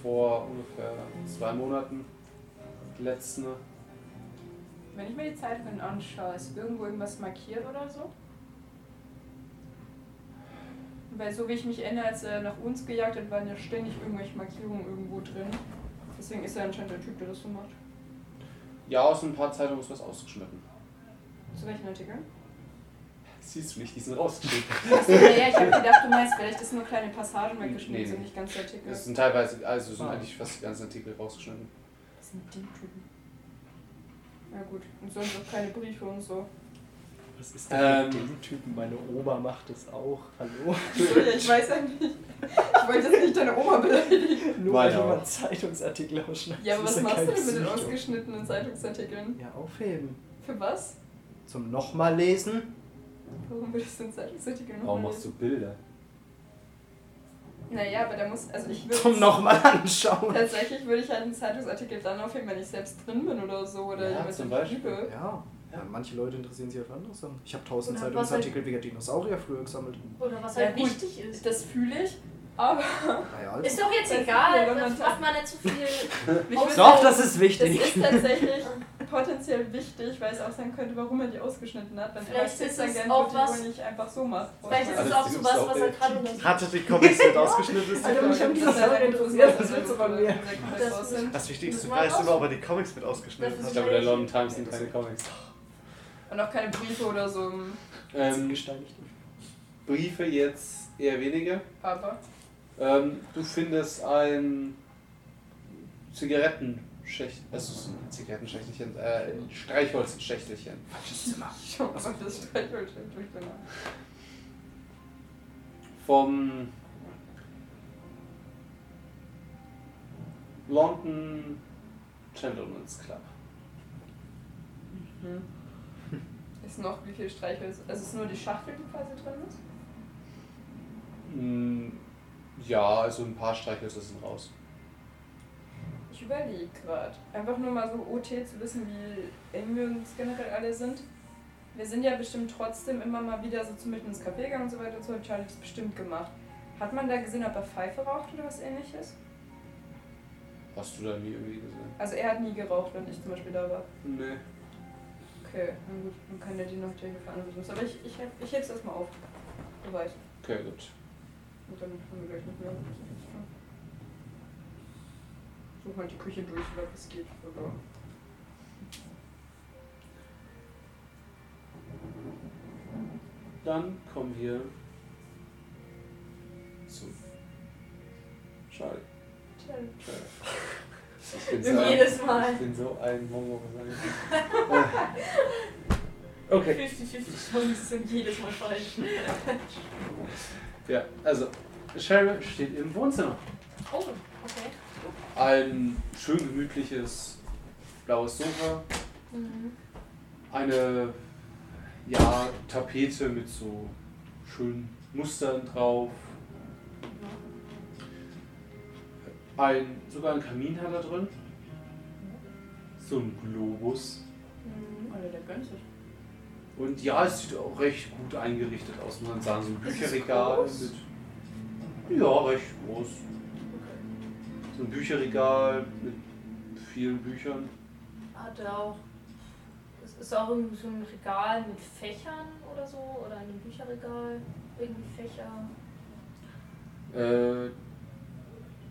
vor ungefähr zwei Monaten. Die letzten. Wenn ich mir die Zeitungen anschaue, ist irgendwo irgendwas markiert oder so? Weil so wie ich mich erinnere, als er nach uns gejagt hat, waren ja ständig irgendwelche Markierungen irgendwo drin. Deswegen ist er anscheinend der Typ, der das so macht. Ja, aus ein paar Zeitungen ist was ausgeschnitten. Zu welchen Artikeln? Siehst du nicht, die sind rausgeschnitten. Achso, naja, ich habe gedacht, du meinst, vielleicht ist nur kleine Passagen weggeschnitten, Nee, sind nicht ganze Artikel. Das sind teilweise, also sind Ah. eigentlich fast die ganzen Artikel rausgeschnitten. Was sind die Typen? Na gut, und sonst auch keine Briefe und so. Was ist denn denn mit dem Typen? Meine Oma macht das auch. Hallo? Ja, ich weiß ja nicht. Ich wollte jetzt nicht deine Oma beleidigen. Nur weil auch. jemand Zeitungsartikel ausschneidet. Ja, aber was machst du denn mit den ausgeschnittenen Zeitungsartikeln? Ja, aufheben. Für was? Zum nochmal lesen. Warum würdest du einen Zeitungsartikel noch Warum mal machst du lesen? Bilder? Naja, aber da muss, also ich würde Zum nochmal anschauen. Tatsächlich würde ich halt einen Zeitungsartikel dann aufheben, wenn ich selbst drin bin oder so oder Ja, jemand zum Beispiel. liebe. Ja. ja, manche Leute interessieren sich ja für andere Sachen. Ich habe tausend Oder Zeitungsartikel wegen Dinosaurier früher gesammelt. Oder was Ja, halt gut. wichtig ist. Das fühle ich, aber Naja, also. Ist doch jetzt Das egal, ja, das macht man nicht zu viel. [LAUGHS] mich Doch, würde- Doch, das ist das wichtig. ist tatsächlich potenziell wichtig, weil es auch sein könnte, warum er die ausgeschnitten hat. Wenn Vielleicht er ist es gern auch was- die nicht einfach so macht. Vielleicht ist es Alles auch so was, was er gerade untersucht. Hatte die Comics nicht ausgeschnitten? Ist die Alter, mich haben die Dinosaurier interessiert, was willst du von mir? Das- Das Wichtigste Das weißt du nur, ob er die Comics mit ausgeschnitten Das Ich hat. glaube, der London Times sind keine Comics. Und auch keine Briefe oder so. Ähm, Gesteinigt. Briefe jetzt eher weniger. Aber Ähm, du findest ein Zigarettenschächt, also es ist ein Zigarettenschächtelchen, äh, ein Streichholzschächtelchen. Falsches Zimmer. [LAUGHS] schau mal, das Streichholzschild durchbringen. Vom London Gentleman's Club. Mhm. Ist noch wie viel Streichholz? Also ist nur die Schachtel, die quasi drin ist? Mm, Ja, also ein paar Streichhölzer sind raus. Ich überlege gerade. Einfach nur mal so OT zu wissen, wie eng wir uns generell alle sind. Wir sind ja bestimmt trotzdem immer mal wieder so zum Beispiel ins Café gegangen und so weiter und so. Hat Charlie das bestimmt gemacht. Hat man da gesehen, ob er Pfeife raucht oder was ähnliches? Hast du da nie irgendwie gesehen? Also er hat nie geraucht, wenn ich zum Beispiel da war. Nee. Okay, na gut, dann kann der die noch direkt benutzen. Aber ich, ich, ich heb's erstmal auf. Soweit. Okay, gut. Und dann haben wir gleich nicht mehr. Such mal die Küche durch, oder was geht. Oder Dann kommen wir zu Charlie. Charlie. Ich [LAUGHS] bin so ein, Jedes Mal. ich bin so ein Momo. Okay. 50-50 Chancen sind jedes Mal falsch. Ja, also Cheryl steht im Wohnzimmer. Oh, okay. Ein schön gemütliches blaues Sofa, Mhm. eine ja, Tapete mit so schönen Mustern drauf. Ein, sogar ein Kamin hat er drin. So ein Globus. Mhm. Oder der gönnt sich. Und ja, es sieht auch recht gut eingerichtet aus, muss man sagen. So ein Bücherregal. Ja, recht groß. So ein Bücherregal mit vielen Büchern. Hat er auch. Es ist auch irgendwie so ein Regal mit Fächern oder so? Oder ein Bücherregal? Irgendwie Fächer. Äh,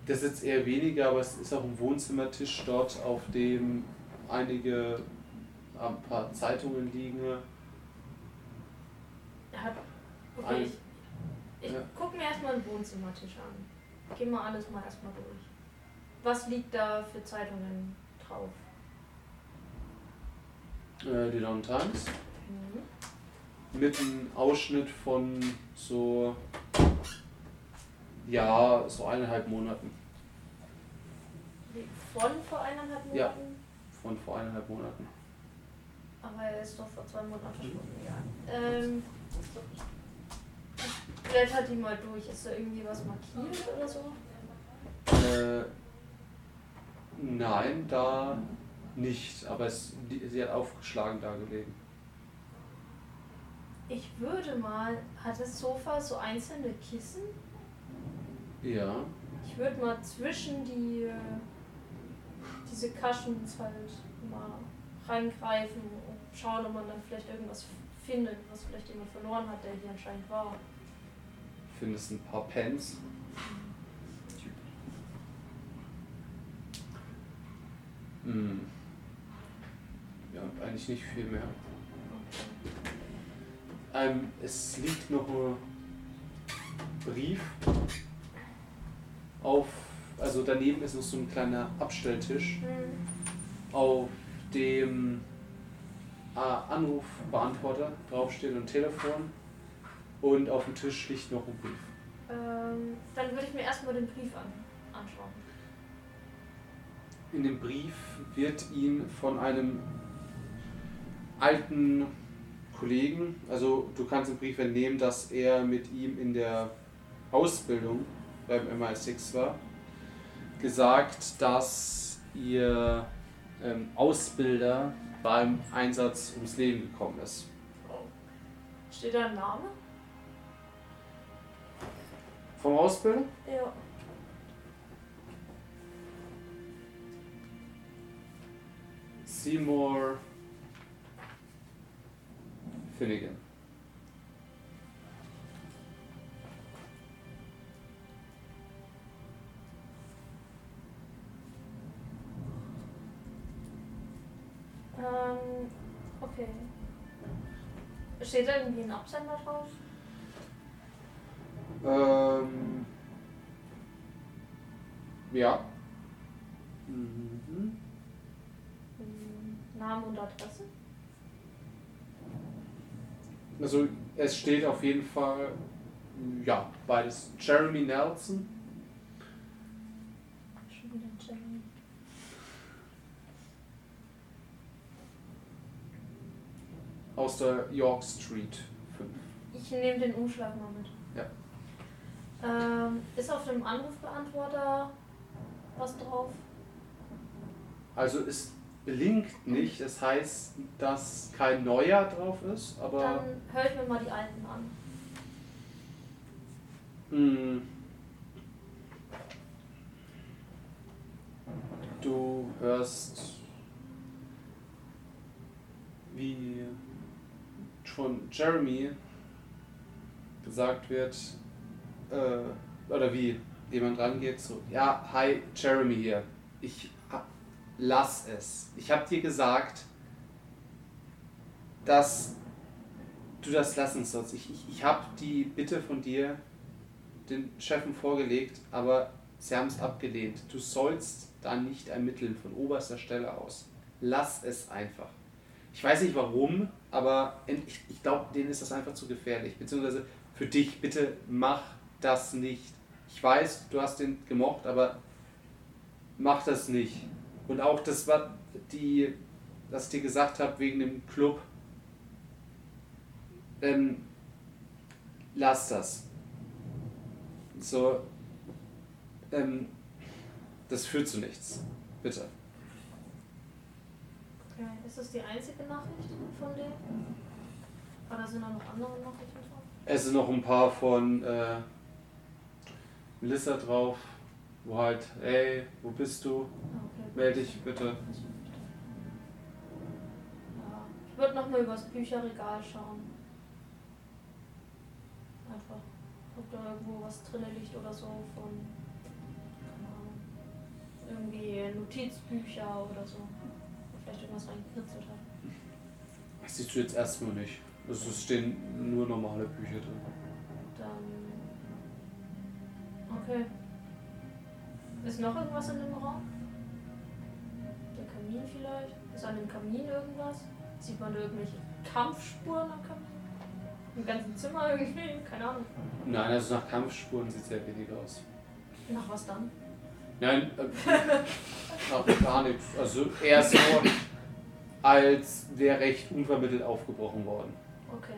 das ist jetzt eher weniger, aber es ist auch ein Wohnzimmertisch dort, auf dem einige ein paar Zeitungen liegen. Hat. Okay, Ein- ich, ich Ja. guck mir erstmal den Wohnzimmertisch an. Geh mal alles mal erstmal durch. Was liegt da für Zeitungen drauf? Äh, die London Times. Mhm. Mit einem Ausschnitt von so, ja, so eineinhalb Monaten. Von vor eineinhalb Monaten? Ja. Von vor eineinhalb Monaten. Aber er ist doch vor zwei Monaten verschwunden, ja. Ähm, ich blätter die mal durch. Ist da irgendwie was markiert oder so? Äh, nein, da nicht, aber es, die, sie hat aufgeschlagen da gelegen. Ich würde mal. Hat das Sofa so einzelne Kissen? Ja. Ich würde mal zwischen die. äh, diese Kaschens halt mal reingreifen und schauen, ob man dann vielleicht irgendwas findet, was vielleicht jemand verloren hat, der hier anscheinend war. Findest ein paar Pens. Hm. Ja, eigentlich nicht viel mehr. Ähm, es liegt noch ein Brief auf, also daneben ist noch so ein kleiner Abstelltisch, Hm. auf dem äh, Anrufbeantworter draufsteht und Telefon und auf dem Tisch liegt noch ein Brief. Ähm, dann würde ich mir erstmal den Brief an, anschauen. In dem Brief wird ihm von einem alten Kollegen, also du kannst im Brief entnehmen, dass er mit ihm in der Ausbildung beim MI6 war, gesagt, dass ihr ähm, Ausbilder beim Einsatz ums Leben gekommen ist. Steht da ein Name? Vom Ausbilder? Ja. Seymour Finnegan. Ähm, okay. Steht da irgendwie ein Absender drauf? Ähm, ja. Mhm. Hm, Name und Adresse? Also es steht auf jeden Fall, ja, beides. Jeremy Nelson. Schon wieder Jeremy. aus der York Street 5. Ich nehme den Umschlag mal mit. Ja. Ähm, ist auf dem Anrufbeantworter was drauf? Also es blinkt nicht, das heißt, dass kein neuer drauf ist, aber Dann höre ich mir mal die alten an. mh, du hörst, wie von Jeremy gesagt wird, äh, oder wie jemand rangeht, so, ja, hi, Jeremy hier. Ich lass es. Ich habe dir gesagt, dass du das lassen sollst. Ich, ich, ich habe die Bitte von dir den Chefen vorgelegt, aber sie haben es abgelehnt. Du sollst da nicht ermitteln von oberster Stelle aus. Lass es einfach. Ich weiß nicht warum, aber ich, ich glaube, denen ist das einfach zu gefährlich. Beziehungsweise für dich, bitte mach das nicht. Ich weiß, du hast den gemocht, aber mach das nicht. Und auch das war die, was ich dir gesagt habe wegen dem Club. Ähm, lass das. So, ähm, das führt zu nichts. Bitte. Okay. Ist das die einzige Nachricht von dir? Oder sind da noch andere Nachrichten drauf? Es sind noch ein paar von äh, Melissa drauf, wo halt, ey, wo bist du? Okay. Meld dich bitte. Ich würde nochmal übers Bücherregal schauen. Einfach, ob da irgendwo was drin liegt oder so von, keine Ahnung, irgendwie Notizbücher oder so. Vielleicht irgendwas reingekritzelt hat. Das siehst du jetzt erstmal nicht. Also es stehen nur normale Bücher drin. Dann. Okay. Ist noch irgendwas in dem Raum? Der Kamin vielleicht? Ist an dem Kamin irgendwas? Sieht man da irgendwelche Kampfspuren am Kamin? Im ganzen Zimmer irgendwie? Keine Ahnung. Nein, also nach Kampfspuren sieht es sehr wenig aus. Nach was dann? Nein, äh, [LAUGHS] nach gar nichts. Also eher so, als wäre recht unvermittelt aufgebrochen worden. Okay.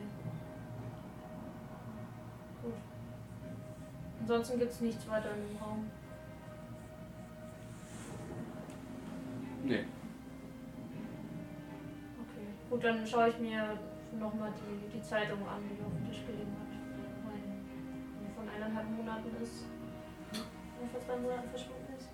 Gut. Ansonsten gibt es nichts weiter in dem Raum. Nee. Okay. Gut, dann schaue ich mir nochmal die, die Zeitung an, die auf dem Tisch gelegen hat. Weil die von eineinhalb Monaten ist. Oder vor zwei Monaten verschwunden ist.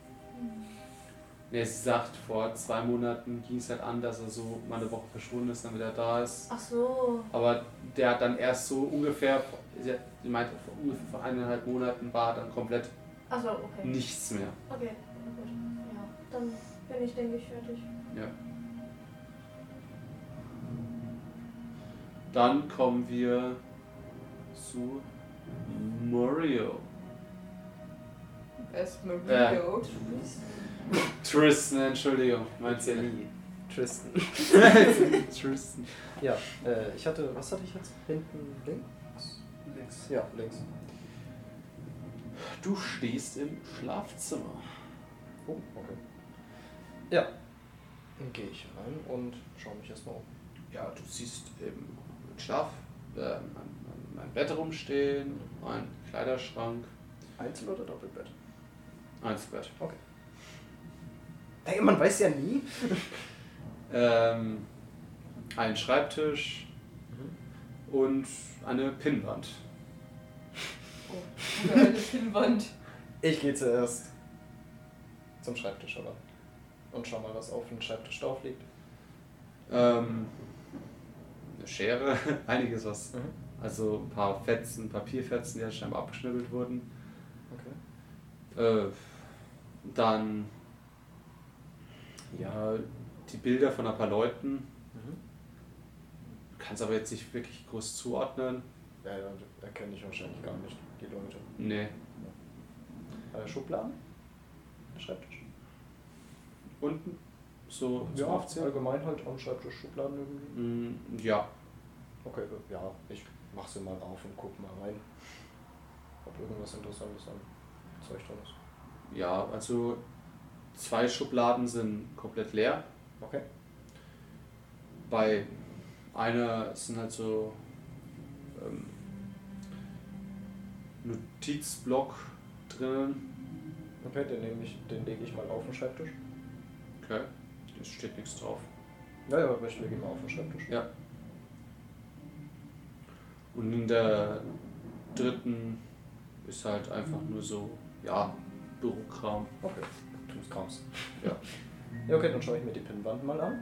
Nee, sie sagt, vor zwei Monaten ging es halt an, dass er so mal eine Woche verschwunden ist, dann wieder da ist. Ach so. Aber der hat dann erst so ungefähr, sie meinte, vor ungefähr vor eineinhalb Monaten war dann komplett so, okay. nichts mehr. Okay, gut. Ja, dann bin ich, denke ich, fertig. Ja. Dann kommen wir zu Mario. Erstmal Äh. Rio. Tristan, Entschuldigung, meinst du nie? Tristan. [LAUGHS] Tristan. Ja, äh, ich hatte, was hatte ich jetzt? Hinten links? Links. Ja, links. Du stehst im Schlafzimmer. Oh, okay. Ja. Dann gehe ich rein und schaue mich erstmal um. Ja, du siehst im Schlaf äh, mein, mein, mein Bett rumstehen, ein Kleiderschrank, Einzel- oder Doppelbett? Einzelbett. Ey, man weiß ja nie. [LAUGHS] Ähm, ein Schreibtisch und eine Pinnwand. Oder eine Pinnwand. Ich gehe zuerst zum Schreibtisch, aber. Und schau mal, was auf dem Schreibtisch drauf liegt. Ähm, eine Schere, [LAUGHS] einiges was. Mhm. Also ein paar Fetzen, Papierfetzen, die ja scheinbar abgeschnibbelt wurden. Okay. Äh, dann ja, die Bilder von ein paar Leuten. Mhm. Kannst aber jetzt nicht wirklich groß zuordnen. Ja, ja, erkenne ich wahrscheinlich gar nicht, die Leute. Nee. Äh, Schubladen? Schreibtisch? Unten? So Ja, Aufzählen? allgemein halt am Schreibtisch Schubladen irgendwie. Mm, ja. Okay, ja, ich mach sie mal auf und guck mal rein, ob irgendwas Interessantes an Zeug drin ist. Ja, also zwei Schubladen sind komplett leer. Okay. Bei einer sind halt so ähm, Notizblock drinnen. Okay, den nehme ich, den lege ich mal auf den Schreibtisch. Okay, es steht nichts drauf. Ja, ja, aber ich lege ihn mal auf den Schreibtisch. Ja. Und in der dritten ist halt einfach nur so, ja, Bürokram. Okay, tu's Krams. Ja. Ja, okay, dann schaue ich mir die Pinnwand mal an.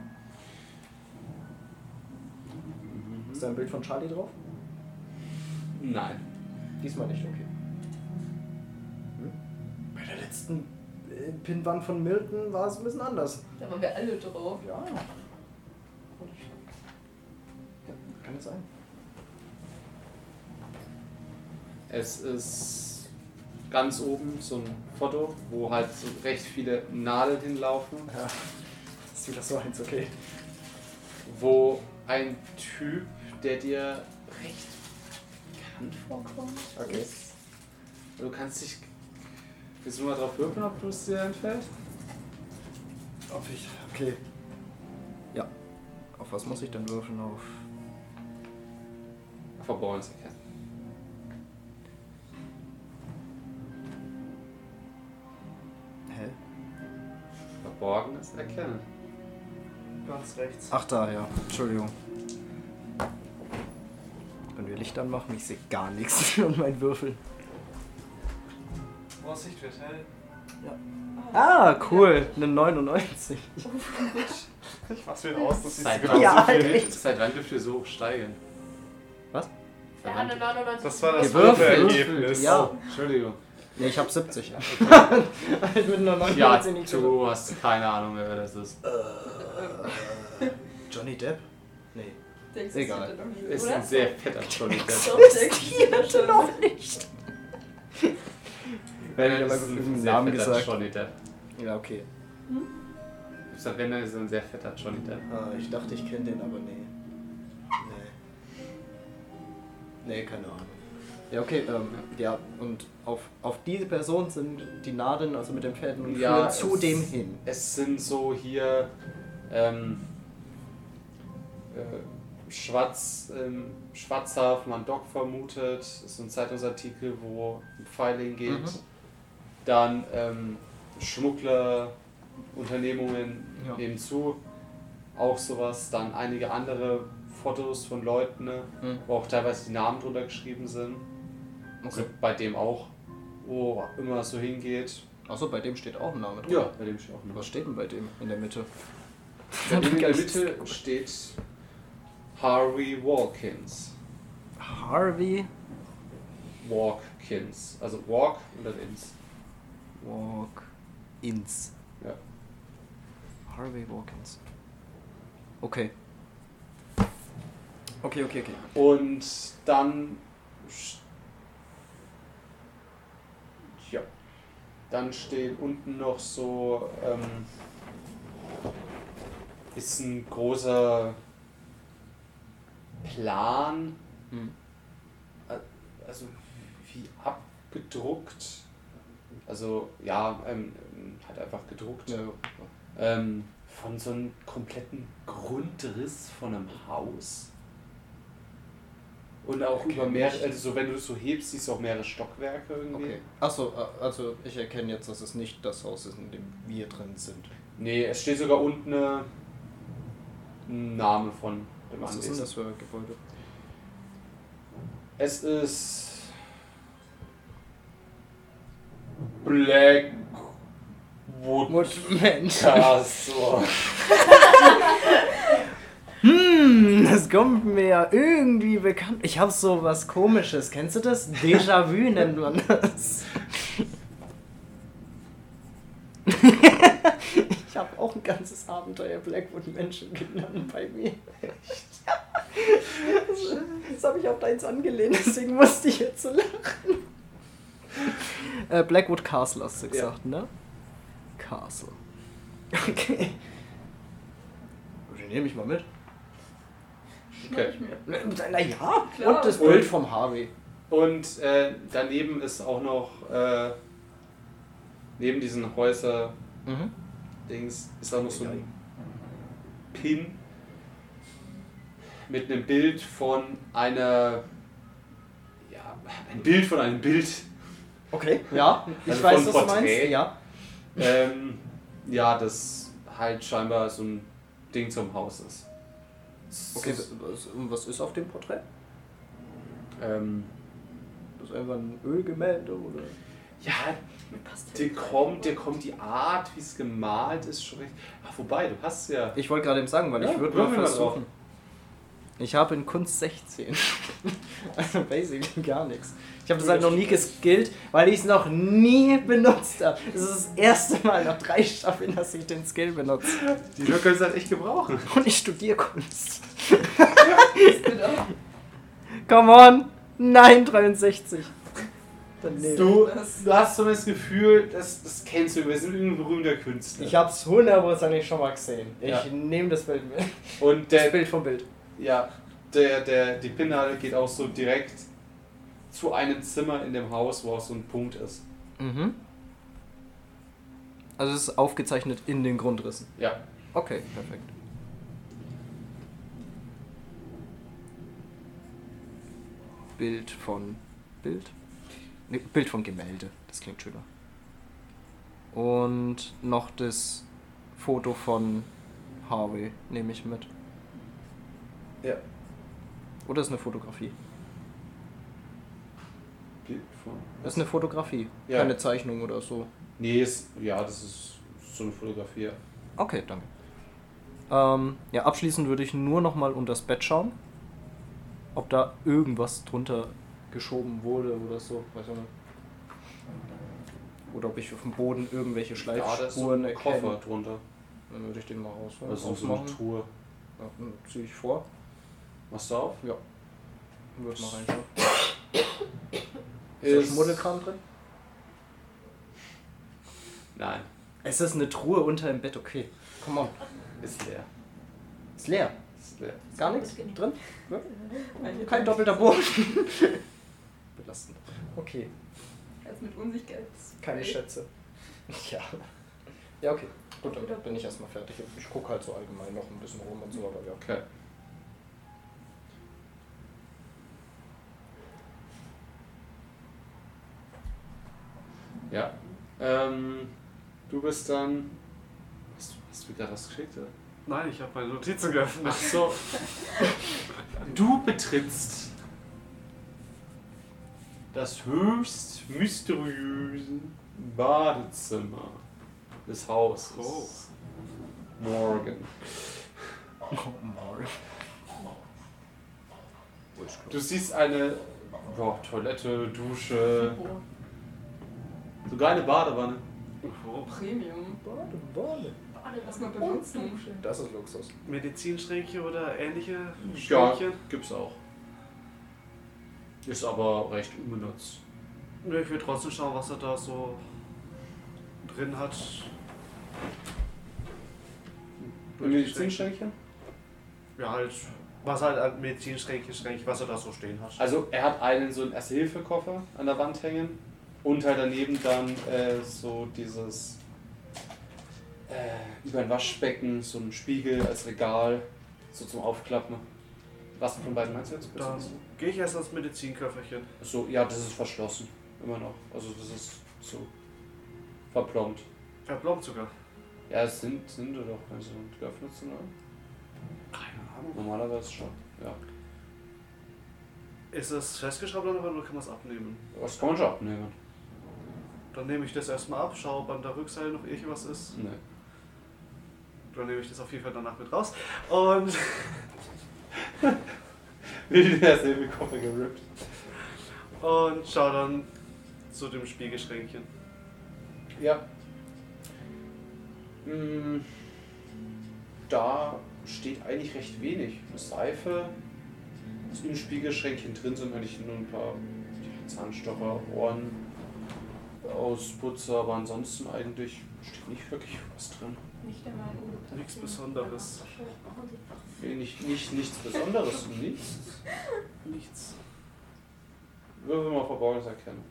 Ist da ein Bild von Charlie drauf? Nein. Diesmal nicht, okay. Hm? Bei der letzten Pinnwand von Milton war es ein bisschen anders. Da waren wir alle drauf. Ja. Ja, kann es sein. Es ist ganz oben so ein Foto, wo halt so recht viele Nadeln hinlaufen, Ja. Ist wieder so eins, okay. wo ein Typ, der dir recht bekannt vorkommt, Okay. ist. Du kannst dich. Willst du mal drauf würfeln, ob du es dir entfällt? Auf ich. Okay. Ja. Auf was muss ich denn würfeln? Auf. Verborgenes erkennen. Hä? Verborgenes erkennen. Ganz rechts. Ach da, ja. Entschuldigung. Wenn wir Licht anmachen, ich sehe gar nichts [LAUGHS] und mein Würfel. Vorsicht wird hell. Ah, cool. Eine 99. [LAUGHS] Ich mach's wieder aus, das ist Seit genau wann, Ja, so viel, echt. seit wann dürft ihr so hoch steigen? Was? Er hat eine 99. Das war das. Würfelergebnis. Ja. Oh, Entschuldigung. Ne, ich hab 70. halt mit einer 99 Ja, [LAUGHS] du hast keine Ahnung mehr, wer das ist. Johnny Depp? Nee. Der Egal. existierte noch nie, Ist ein sehr fetter Johnny Depp. Der existierte [LAUGHS] noch. nicht. Wenn Ja, er aber irgendeinen Namen gesagt. Johnny Depp. Ja, okay. Ich sag, wenn er ist ein sehr fetter Johnny Depp. Ah, ich dachte, ich kenne den, aber nee. Nee. Nee, keine Ahnung. Ja, okay, ähm, ja, und auf, auf diese Person sind die Nadeln, also mit den Fäden, und Ja, führen zu es- dem hin. Es sind so hier ähm, äh, Schwarz, ähm, Schwarzhafen an Dock vermutet. Ist so ein Zeitungsartikel, wo ein Pfeil hingeht. Mhm. Dann ähm, Schmuggler, Unternehmungen Ja. nebenzu. Auch sowas. Dann einige andere Fotos von Leuten, ne, Mhm. wo auch teilweise die Namen drunter geschrieben sind. Also bei dem auch, wo immer so hingeht. Achso, bei dem steht auch ein Name drin. Ja, bei dem steht auch ein Was steht denn bei dem in der Mitte? Bei dem in der Mitte steht Harvey Walkins. Harvey Walkins. Also Walk und dann ins. Walk ins. Ja. Harvey Walkins. Okay. Okay, okay, okay. Und dann. Ja. Dann steht unten noch so. Ähm, ist ein großer Plan. Hm. Also wie abgedruckt. Also ja, ähm, hat einfach gedruckt. Ja, Ähm, von so einem kompletten Grundriss von einem Haus. Und auch über mehrere, also so wenn du es so hebst, siehst du auch mehrere Stockwerke irgendwie. okay. Achso, also ich erkenne jetzt, dass es nicht das Haus ist, in dem wir drin sind. Nee, es steht sogar unten äh, ein Name von dem Was ist denn Anwesen. das für ein Gebäude? Es ist Blackwood Mensch. Castle. [LAUGHS] Hm, das kommt mir ja irgendwie bekannt. Ich habe so was komisches. Kennst du das? Déjà-vu [LAUGHS] nennt man das. [LAUGHS] ich habe auch ein ganzes Abenteuer Blackwood Menschen genannt bei mir. Das, das habe ich auf deins angelehnt, deswegen musste ich jetzt so lachen. [LAUGHS] Äh, Blackwood Castle hast du Ja. gesagt, ne? Castle. Okay. Den nehme ich mal mit. Okay. Naja, Klar. und das Und- Bild vom Harvey. Und äh, daneben ist auch noch, äh, neben diesen Häuser-Dings, ist auch noch so ein Pin mit einem Bild von einer, ja, ein Bild von einem Bild. Okay, ja, ich Also weiß, was du meinst. Porträt. Ja. Ähm, ja, das halt scheinbar so ein Ding zum Haus ist. Okay, was, was ist auf dem Porträt? Ähm, Das ist einfach ein Ölgemälde oder? ja, dir kommt, dir kommt die Art, wie es gemalt ist, schon recht. Ach, wobei, du hast ja. Ich wollte gerade eben sagen, weil Ja, ich würde mal versuchen. Ich habe in Kunst 16. [LAUGHS] also basically gar nichts. Ich habe das halt noch nie geskillt, weil ich es noch nie benutzt habe. Das ist das erste Mal nach drei Staffeln, dass ich den Skill benutze. Die Leute können es halt echt gebrauchen. [LAUGHS] Und ich studiere Kunst. Genau. Come on! Nein, 63. Daneben. Du, Das- du hast so das Gefühl, das, das kennst du, wir sind irgendein berühmter Künstler. Ich hab's hundertprozentig schon mal gesehen. Ich Ja. nehme das Bild mit. Und Das der, Bild vom Bild. ja, der, der, die Pinnadel geht auch so direkt zu einem Zimmer in dem Haus, wo auch so ein Punkt ist. Mhm. Also es ist aufgezeichnet in den Grundrissen. Ja. Okay, perfekt. Bild von Bild? Nee, Bild von Gemälde, das klingt schöner. Und noch das Foto von Harvey nehme ich mit. Ja. Oder ist eine Fotografie? Bild von. Das ist eine Fotografie, Ja. keine Zeichnung oder so. Nee, ist, ja, das ist so eine Fotografie. ja. Okay, danke. Ähm, ja, abschließend würde ich nur noch mal unter das Bett schauen, ob da irgendwas drunter geschoben wurde oder so. Weiß ich nicht. Oder ob ich auf dem Boden irgendwelche Ja, da ist so Schleifspuren ein erkenne. Koffer drunter. Dann würde ich den mal raus, Also so eine. Truhe. Ja, dann ziehe ich vor. Machst du auf? Ja. Würde mal reinschauen. Ist da Schmuddelkram drin? Nein, Es ist eine Truhe unter dem Bett, okay. Come on. ist leer. Ist leer. Ist leer. Gar nichts drin? Ja. Kein doppelter Boden. [LAUGHS] Belastend. Okay. Als mit Unsichtbarkeit. Keine Schätze. Ja. Ja, okay. Gut, dann bin ich erstmal fertig. Ich gucke halt so allgemein noch ein bisschen rum und so, aber ja. Okay. Ja. Ähm, du bist dann. Hast du, hast du gerade was geschickt, oder? Nein, ich habe meine Notizen geöffnet. Ach so. Du betrittst das höchst mysteriöse Badezimmer des Hauses. Oh. Morgan. Du siehst eine ja, Toilette, Dusche, sogar eine Badewanne. Oh. Premium. Badewanne. Lass mal benutzen. Das ist Luxus. Medizinschränke oder ähnliche Ja, Schränkchen? gibt's auch. Ist aber recht unbenutzt. Ja, ich will trotzdem schauen, was er da so drin hat. Und Medizinschränkchen? Ja, halt, was halt an Medizinschränkchen, Schränke, was er da so stehen hat. Also er hat einen so einen Erste-Hilfe-Koffer an der Wand hängen und halt daneben dann äh, so dieses äh, über ein Waschbecken, so ein Spiegel als Regal, so zum Aufklappen. Was von beiden meinst du jetzt? Dann gehe ich erst ans Medizinköfferchen. So, ja, das ist verschlossen. Immer noch. Also das ist so verplombt. Verplombt sogar. Ja, es sind, sind doch, wenn sie geöffnet sind, oder? Keine Ahnung. Normalerweise schon, ja. Ist es festgeschraubt oder kann man es abnehmen? Das kann man schon abnehmen. Dann nehme ich das erstmal ab, schaue, ob an der Rückseite noch irgendwas ist. Nee. Dann nehme ich das auf jeden Fall danach mit raus. Und [LAUGHS] Wie der selbe Koffer gerippt. Und schau dann zu dem Spiegelschränkchen. Ja. Mm, Da steht eigentlich recht wenig. Eine Seife, ist im Spiegelschränkchen drin sind eigentlich nur ein paar Zahnstocher, Ohren, Ausputzer, aber ansonsten eigentlich steht nicht wirklich was drin. Nicht einmal ein Nichts Besonderes. Nee, Nicht, nicht, nichts Besonderes, [LAUGHS] nichts. Nichts. Würfel mal Verborgenes erkennen.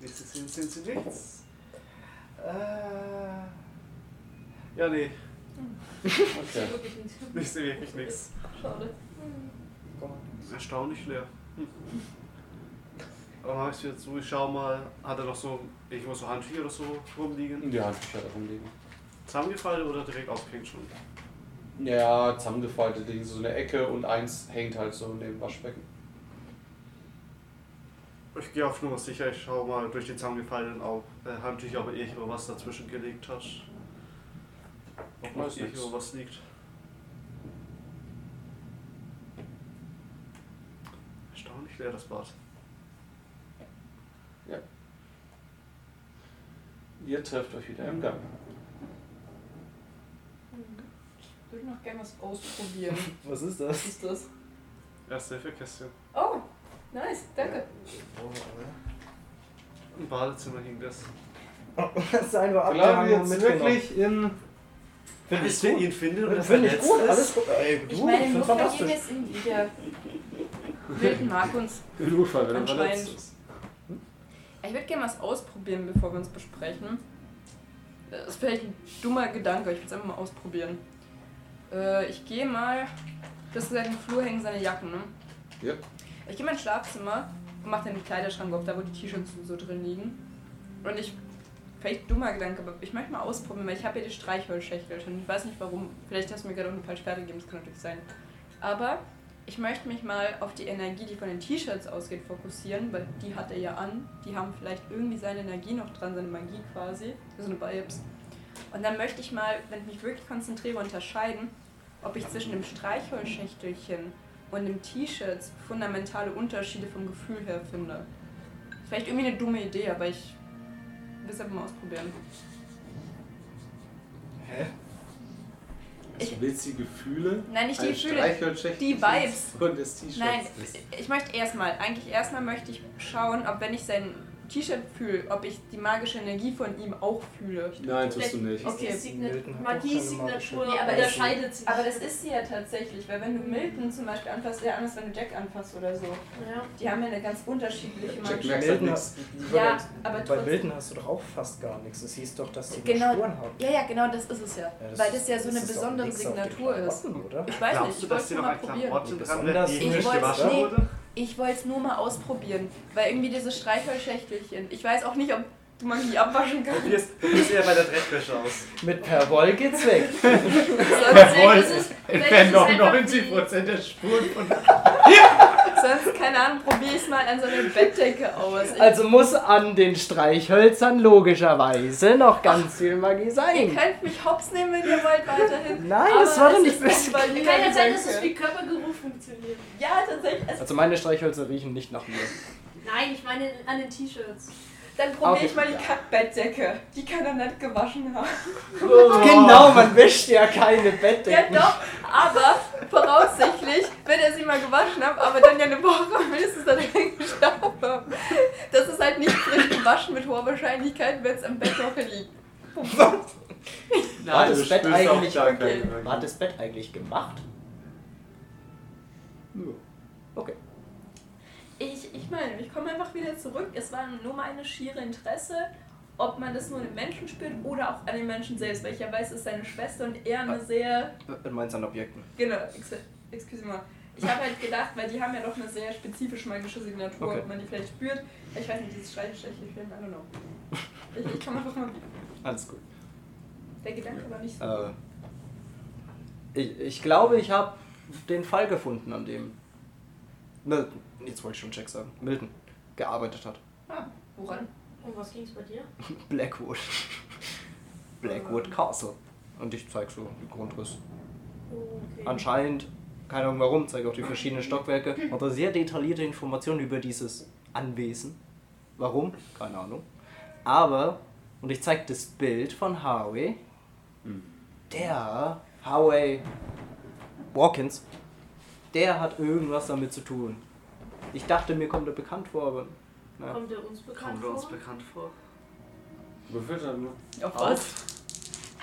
Nichts sind, sind sie nichts. Äh. Ja, nee, Okay. nicht so wirklich nichts. Schade. Erstaunlich leer. Hm. Dann mach ich wieder zu, ich schau mal, hat er noch so irgendwo so Handtücher oder so rumliegen? Die Handtücher da rumliegen. Zusammengefaltet oder direkt aufgehängt schon? Ja, zusammengefaltet liegen so eine Ecke und eins hängt halt so neben dem Waschbecken. Ich gehe auf Nummer sicher, ich schau mal durch die zusammengefallenen Au- äh, Handtücher, ob er irgendwo was dazwischen gelegt hat. Ob noch irgendwo was liegt. Erstaunlich leer das Bad. Ihr trefft euch wieder im Gang. Ich würde noch gerne was ausprobieren. [LAUGHS] Was ist Was das? ist das? Erste Hilfekästchen. Oh, Nice, danke. Im Badezimmer hing das. Das ist einfach wir abgehangen und jetzt mitgenommen. wirklich in. Finde ich wir ihn finden oder Finde ich verletzt gut, ist. alles gut. Ey, du, Ich meine, nur fantastisch. jetzt in wieder. Wilden mag uns. Notfall, wenn er verletzt ist. Ich würde gerne was ausprobieren, bevor wir uns besprechen. Das ist vielleicht ein dummer Gedanke, aber ich will es einfach mal ausprobieren. Äh, ich gehe mal. Du hast gesagt, im Flur hängen seine Jacken, ne? Ja. Ich gehe in mein Schlafzimmer und mache den Kleiderschrank auf, da wo die T-Shirts so drin liegen. Und ich. Vielleicht dummer Gedanke, aber ich möchte mal ausprobieren, weil ich habe ja die Streichholzschächtel schon. Ich weiß nicht warum. Vielleicht hast du mir gerade auch eine falsche Sperre gegeben, das kann natürlich sein. Aber ich möchte mich mal auf die Energie, die von den T-Shirts ausgeht, fokussieren, weil die hat er ja an. Die haben vielleicht irgendwie seine Energie noch dran, seine Magie quasi. So eine Vibes. Und dann möchte ich mal, wenn ich mich wirklich konzentriere, unterscheiden, ob ich zwischen dem Streichholzschächtelchen und dem T-Shirts fundamentale Unterschiede vom Gefühl her finde. Vielleicht irgendwie eine dumme Idee, aber ich will es einfach mal ausprobieren. Hä? Ich- Ich willst die Gefühle? Nein, nicht die Gefühle, die Vibes. Und das T-Shirt. Nein, ich möchte erstmal, eigentlich erstmal möchte ich schauen, ob wenn ich sein T-Shirt fühle, ob ich die magische Energie von ihm auch fühle. Nein, tust du nicht. Okay. Magie-Signatur Nee, aber unterscheidet sich. Aber das ist sie ja tatsächlich, weil wenn du Milton zum Beispiel anfasst, sehr anders, wenn du Jack anfasst oder so. ja. Die haben ja eine ganz unterschiedliche Jack magische merkt nichts. hast, Ja, aber bei trotzdem. Milton hast du doch auch fast gar nichts. Es hieß doch, dass sie Genau. Spuren haben. Ja, ja, genau, das ist es ja. Ja, weil das ja so eine besondere Signatur ist. Klamotten, Oder? Ich weiß Glaubst nicht, du, ich wollte mal ein probieren. Ich wollte- nee. Ich wollte es nur mal ausprobieren, weil irgendwie dieses Streichholzschächtelchen. Ich weiß auch nicht, ob du Magie abwaschen kannst. Probier's, probier's eher bei der Dreckwäsche aus. Mit [LAUGHS] Perwoll geht's weg. Sonst Vielleicht ist es- entfernt es noch einfach 90% der Spuren von. [LAUGHS] Sonst, keine Ahnung, probier ich es mal an so einer Bettdecke aus. Ich, Also muss an den Streichhölzern logischerweise noch ganz viel Magie ihr sein. könnt mich hops nehmen, wenn ihr wollt, weiterhin. Nein, Aber das war doch nicht valider Kann ja sein, dass es wie Körpergeruch funktioniert. Ja, tatsächlich. Also, Also meine Streichhölzer riechen nicht nach mir. Nein, ich meine an den T-Shirts. dann probiere Okay. ich mal die Kackbettdecke. Die kann er nicht gewaschen haben. Genau, [LAUGHS] man wäscht ja keine Ja, Bettdecken. doch, aber voraussichtlich wird er sie mal gewaschen haben, aber dann ja eine Woche mindestens da drin gestaubt haben. Das ist halt nicht frisch gewaschen mit hoher Wahrscheinlichkeit, wenn es am Bett noch liegt. War das du Bett eigentlich- da Okay. War das Bett eigentlich gemacht? Okay. Ich, ich meine, ich komme einfach wieder zurück. Es war nur meine schiere Interesse, ob man das nur an den Menschen spürt oder auch an den Menschen selbst, weil ich ja weiß, es ist seine Schwester und er eine sehr. Du meinst an Objekten. Genau, ex excuse mal. Ich habe halt gedacht, weil die haben ja doch eine sehr spezifisch magische Signatur, Okay. ob man die vielleicht spürt. Ich weiß nicht, dieses Streichstechchen, I don't know. Ich, ich komme einfach mal. Alles gut. Der Gedanke war nicht so. Äh, ich, ich glaube, ich habe den Fall gefunden, an dem Milton, jetzt wollte ich schon Jack sagen, Milton gearbeitet hat. Ah, woran? Um was ging es bei dir? [LAUGHS] Blackwood. [LAUGHS] Blackwood Castle. Und ich zeige so den Grundriss. Okay. Anscheinend, keine Ahnung warum, zeige auch die verschiedenen Stockwerke. Hat sehr detaillierte Informationen über dieses Anwesen. Warum? Keine Ahnung. Aber, und ich zeige das Bild von Harvey. Hm. Der, Harvey Watkins, der hat irgendwas damit zu tun. Ich dachte, mir kommt er bekannt vor, aber. Ja. Kommt er uns bekannt Kommt er uns vor? bekannt vor? Dann nur? Auf was?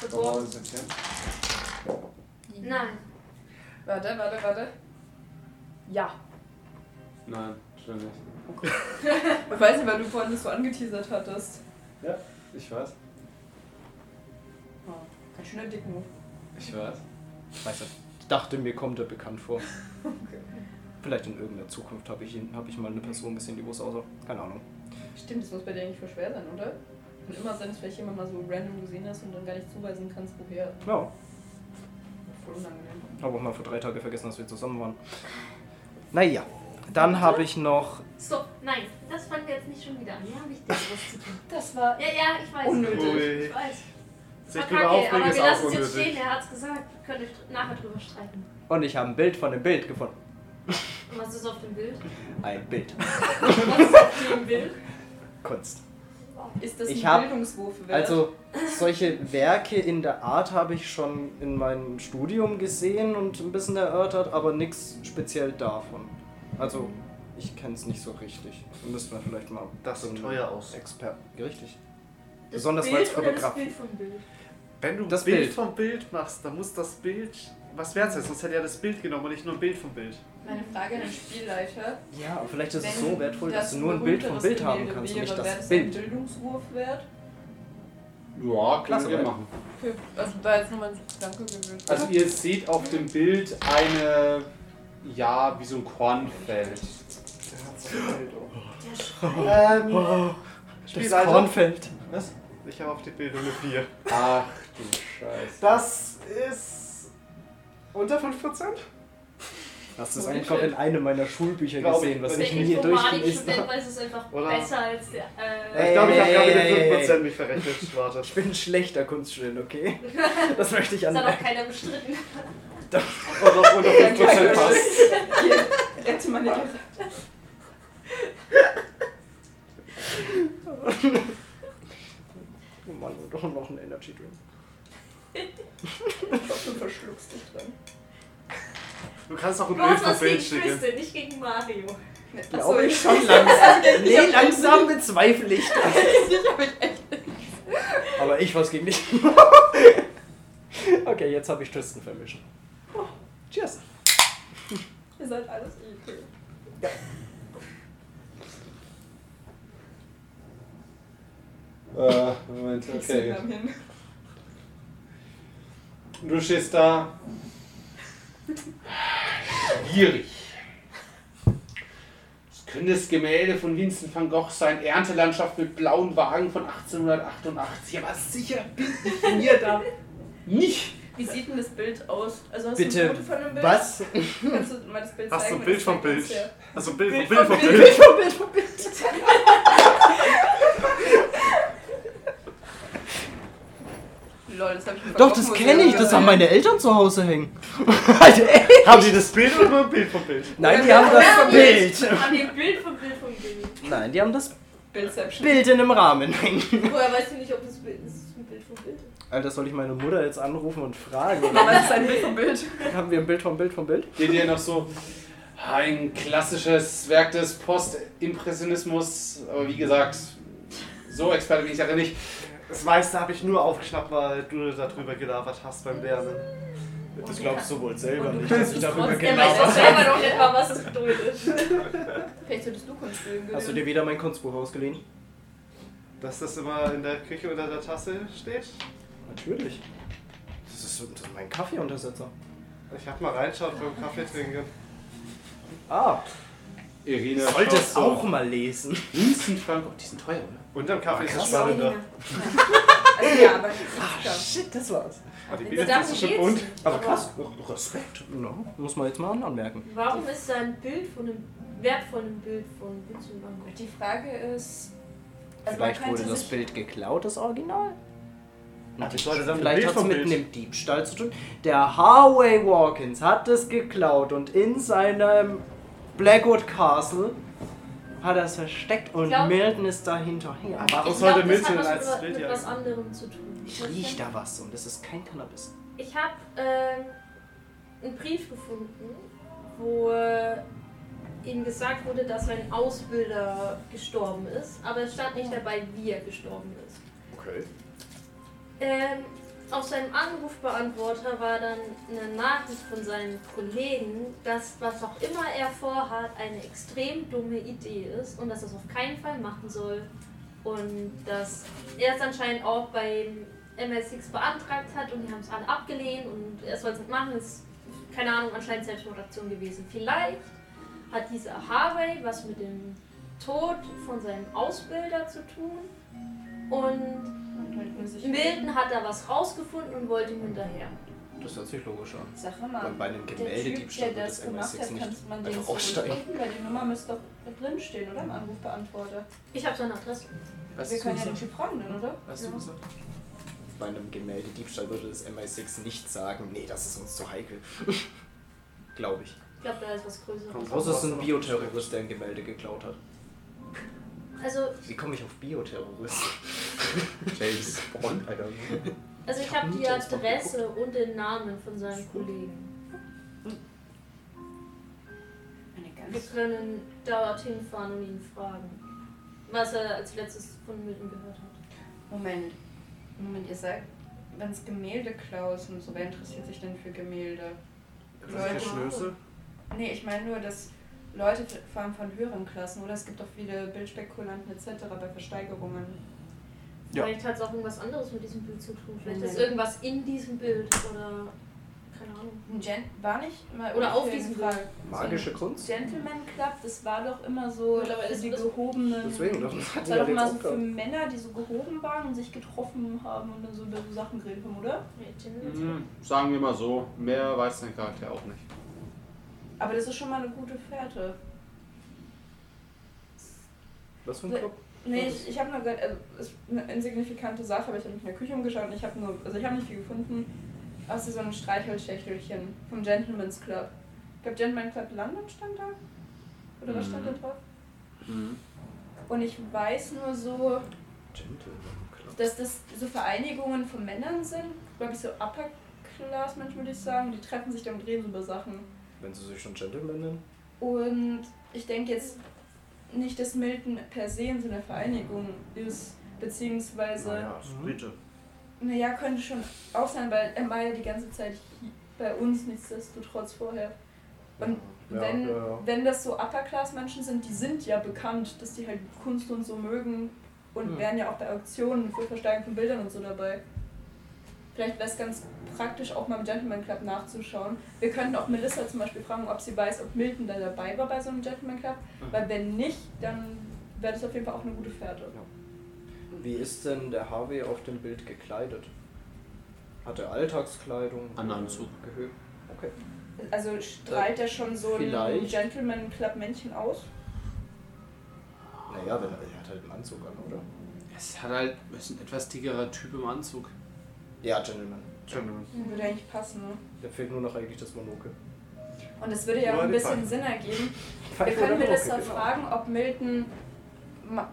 Erklären? Nein. Warte, warte, warte. Ja. Nein, stimmt nicht. Ich weiß nicht, weil du vorhin das so angeteasert hattest. Ja, ich weiß. Oh, ganz schöner Dickmove. Ich weiß. Weißt du, ich dachte, mir kommt er bekannt vor. [LAUGHS] Vielleicht in irgendeiner Zukunft habe ich, ihn- hab ich mal eine Person gesehen, die wo es aussah. Keine Ahnung. Stimmt, das muss bei dir eigentlich voll schwer sein, oder? Kann immer sein, dass vielleicht jemand mal so random gesehen hast und dann gar nicht zuweisen kannst, woher. Ja, Voll unangenehm. habe auch mal für drei Tage vergessen, dass wir zusammen waren. Naja, dann habe ich noch. Stopp, nein, das fangen wir jetzt nicht schon wieder an. Hier habe ich dir was zu tun. Das war Ja, ja, ich weiß. Unnötig. Ui. Ich weiß. Sich drüber aufregen aber ist wir lassen es jetzt stehen, er hat's gesagt. Könnt ihr nachher drüber streiten. Und ich habe ein Bild von dem Bild gefunden. Und was ist auf dem Bild? Ein Bild. [LAUGHS] Was ist auf dem Bild? Kunst. Ist das Ich ein hab- Bildungswurf wert? Also, solche Werke in der Art habe ich schon in meinem Studium gesehen und ein bisschen erörtert, aber nichts speziell davon. Also, ich kenne es nicht so richtig. Da müssten wir vielleicht mal. Das so teuer aus. Experten. Richtig. Das Besonders Bild weil's oder das Fotograf- Bild vom Bild. Wenn du Das ein Bild, Bild. vom Bild machst, dann muss das Bild was wert sein. Sonst hätte er das Bild genommen und nicht nur ein Bild vom Bild. Meine Frage an den Spielleiter. Ja, aber vielleicht ist es so wertvoll, dass das du nur ein Bild vom Bild haben kannst und wäre, nicht wäre das das ein Bild. Bildungsruf wert? Ja, Klasse, wir machen. Okay, also da jetzt nur mein Gedanke gewesen. Also ihr seht auf dem Bild eine, ja, wie so ein Kornfeld. Ähm, Das Spielleiter. Kornfeld. Was? Ich habe auf die Bilder eine 4. Ach du Scheiße. Das ist unter 5%? Hast du es einfach in einem meiner Schulbücher Glaub gesehen, was ich Der nie durchgelesen habe? weiß es einfach Oder? besser als der. Äh, Ich glaube, ich habe gerade mit 5% mich verrechnet. Warte. Ich bin ein schlechter Kunststudent, okay? [LAUGHS] Das möchte ich das hat auch anmerken. keiner bestritten. [LAUGHS] Und auf unter 5% passt. Hier, rette meine Ehre. Oh Mann, doch noch ein Energy Drink. Ich glaube, du verschluckst dich dran. Du kannst auch ein Du Bild vom Bild gegen schicken. Küste, nicht gegen Mario. Glaube ich schon langsam. [LAUGHS] Nee, langsam bezweifle ich das. [LAUGHS] Ich hab mich echt. Aber ich was gegen dich. [LAUGHS] Okay, jetzt habe ich Tristan vermischen. Cheers. Ihr seid alles ekel. Äh, Moment, Ich okay. Hin. Du stehst da. Schwierig. Es könnte das Gemälde von Vincent van Gogh sein, Erntelandschaft mit blauen Wagen von 1888. Aber sicher bin ich mir da nicht. Wie sieht denn das Bild aus? Also hast Bitte, du ein Foto von dem Bild? Was? Kannst du mal das Bild Hast du zeigen? ein Bild Das vom Bild? ja. Also ein Bild Bild vom Bild vom vom Bild. Bild. vom Bild, vom Bild. Lol, das hab ich im Doch, das kenne ich. Das haben meine Eltern zu Hause hängen. [LAUGHS] Alter, ey. Haben die das Bild oder nur ein Bild vom Bild? Nein, die haben das Bild. An dem Bild vom Bild vom Bild. Nein, die haben das Bildception. Bild in einem Rahmen hängen. Woher weißt du nicht, ob das Bild ist ein Bild vom Bild ist? Alter, soll ich meine Mutter jetzt anrufen und fragen? Mama, Oder? das ist ein Bild vom Bild. [LAUGHS] Haben wir ein Bild vom Bild vom Bild? Geht ihr noch so ein klassisches Werk des Postimpressionismus, aber wie gesagt, so Experte bin ich darin nicht. Das meiste habe ich nur aufgeschnappt, weil du darüber gelabert hast beim Lernen. Das glaubst du wohl selber nicht, dass ich darüber Er gelabert weiß ja selber noch nicht mal, was es [LAUGHS] bedeutet. Vielleicht solltest du Kunst studieren. Hast du dir wieder mein Kunstbuch ausgeliehen? Dass das immer in der Küche unter der Tasse steht? Natürlich. Das ist, das ist mein Kaffeeuntersetzer. Ich habe mal reinschaut beim Kaffee trinken. Ah, Irina sollte es so. auch mal lesen. Van Gogh, die sind teuer, oder? Unterm Kaffee ist es spannender. [LAUGHS] Also ja, aber Ah, shit, das war's. Aber die Also sind schon bunt. Aber krass, Respekt. Ja, muss man jetzt mal anmerken. Warum ist sein Bild von einem wertvollen Bild von Vincent van Gogh? die Frage ist. Also Vielleicht wurde das Bild geklaut, das Original. Dann ein Vielleicht Bild hat es mit Bild. einem Diebstahl zu tun. Der Harvey Walkins hat es geklaut und in seinem Blackwood Castle hat er es versteckt und glaub- Milton ist da hinterher. Aber warum Ich sollte Milton als mit, Bild mit ja- was anderem zu tun. Ich riech da was und das ist kein Cannabis. Ich habe ähm, einen Brief gefunden, wo äh, ihm gesagt wurde, dass sein Ausbilder gestorben ist, aber es stand nicht dabei, wie er gestorben ist. Okay. Ähm, auf seinem Anrufbeantworter war dann eine Nachricht von seinen Kollegen, dass was auch immer er vorhat, eine extrem dumme Idee ist und dass er es auf keinen Fall machen soll. Und dass er es anscheinend auch beim MSX beantragt hat und die haben es alle abgelehnt und er soll es nicht machen. Das ist, keine Ahnung, anscheinend Selbstmordaktion gewesen. Vielleicht hat dieser Harvey was mit dem Tod von seinem Ausbilder zu tun und Milton hat da was rausgefunden und wollte ihm hinterher. Das hört sich logisch an. Sag Weil mal, bei einem der Typ, Gemäldediebstahl der wird das das gemacht MI6 hat, nicht kann man den einfach aussteigen. zurückrufen, weil die Nummer müsste doch drinstehen, oder? Im Anrufbeantworter. Ich habe seine Adresse. Weißt Wir du, können was ja den? Typ fragen dann, oder? Weißt du, was gesagt? Bei einem Gemäldediebstahl würde das MI6 nicht sagen, nee, das ist uns zu heikel. [LAUGHS] Glaube ich. Ich glaube, da ist was Größeres. Außer es ist ein Bioterrorist, der ein Gemälde geklaut hat. Also, Wie komme ich auf Bioterrorist? [LAUGHS] James Bond, Alter. also ich Ich hab habe die Adresse und den Namen von seinem Kollegen. Eine Wir trennen, dorthin fahren und ihn fragen. Was er als letztes von Milton gehört hat. Moment. Moment, ihr sagt, wenn es Gemälde klaus und so, wer interessiert sich denn für Gemälde? Solche Schnösel. Nee, ich meine nur, dass Leute vor allem von höheren Klassen, oder es gibt auch viele Bildspekulanten etc. bei Versteigerungen. Ja. Vielleicht hat es auch irgendwas anderes mit diesem Bild zu tun. Vielleicht ist irgendwas in diesem Bild oder keine Ahnung. Ein Gen war nicht mal Oder auf diesem Fall. Magische so Kunst? Gentleman Club, das war doch immer so Mittlerweile für ist die gehobenen. Deswegen, das Das hat war doch immer so für. Männer, die so gehoben waren und sich getroffen haben und dann so über so Sachen geredet haben, oder? Mhm, sagen wir mal so, mehr weiß dein Charakter auch nicht. Aber das ist schon mal eine gute Fährte. Was für ein Club? Nee, ich, ich habe nur gehört, also es ist eine insignifikante Sache, aber ich habe mich in der Küche umgeschaut und ich habe nur, also ich habe nicht viel gefunden, außer so ein Streichholzschächtelchen vom Gentleman's Club. Ich glaube, Gentleman's Club London stand da? Oder was stand da Mhm. drauf? Mhm. Und ich weiß nur so, dass das so Vereinigungen von Männern sind, glaube ich, so Upper Class Menschen würde ich sagen, die treffen sich da und reden über Sachen. Wenn sie sich schon Gentleman nennen? Und ich denke jetzt nicht, dass Milton per se in so einer Vereinigung ist, beziehungsweise, Naja, ist Brite. naja, könnte schon auch sein, weil er war ja die ganze Zeit bei uns nichtsdestotrotz vorher. Und Ja, wenn, ja, ja. wenn das so Upper-Class-Menschen sind, die sind ja bekannt, dass die halt Kunst und so mögen und Hm. wären ja auch bei Auktionen für Versteigerung von Bildern und so dabei. Vielleicht wäre es ganz praktisch, auch mal im Gentleman Club nachzuschauen. Wir könnten auch Melissa zum Beispiel fragen, ob sie weiß, ob Milton da dabei war bei so einem Gentleman Club. Weil wenn nicht, dann wäre das auf jeden Fall auch eine gute Fährte. Wie ist denn der Harvey auf dem Bild gekleidet? Hat er Alltagskleidung? Ein Anzug. Gehö okay. Also strahlt er schon so ein. Gentleman Club Männchen aus? Naja, wenn er, er hat halt einen Anzug an, oder? Es hat halt ist ein etwas dickerer Typ im Anzug. Ja, Gentleman. Gentleman. Würde eigentlich passen, ne? Der fehlt nur noch eigentlich das Monokel. Und es würde ja auch ein bisschen Pfeife. Sinn ergeben. [LAUGHS] Wir Pfeife können oder Melissa genau. fragen, ob Milton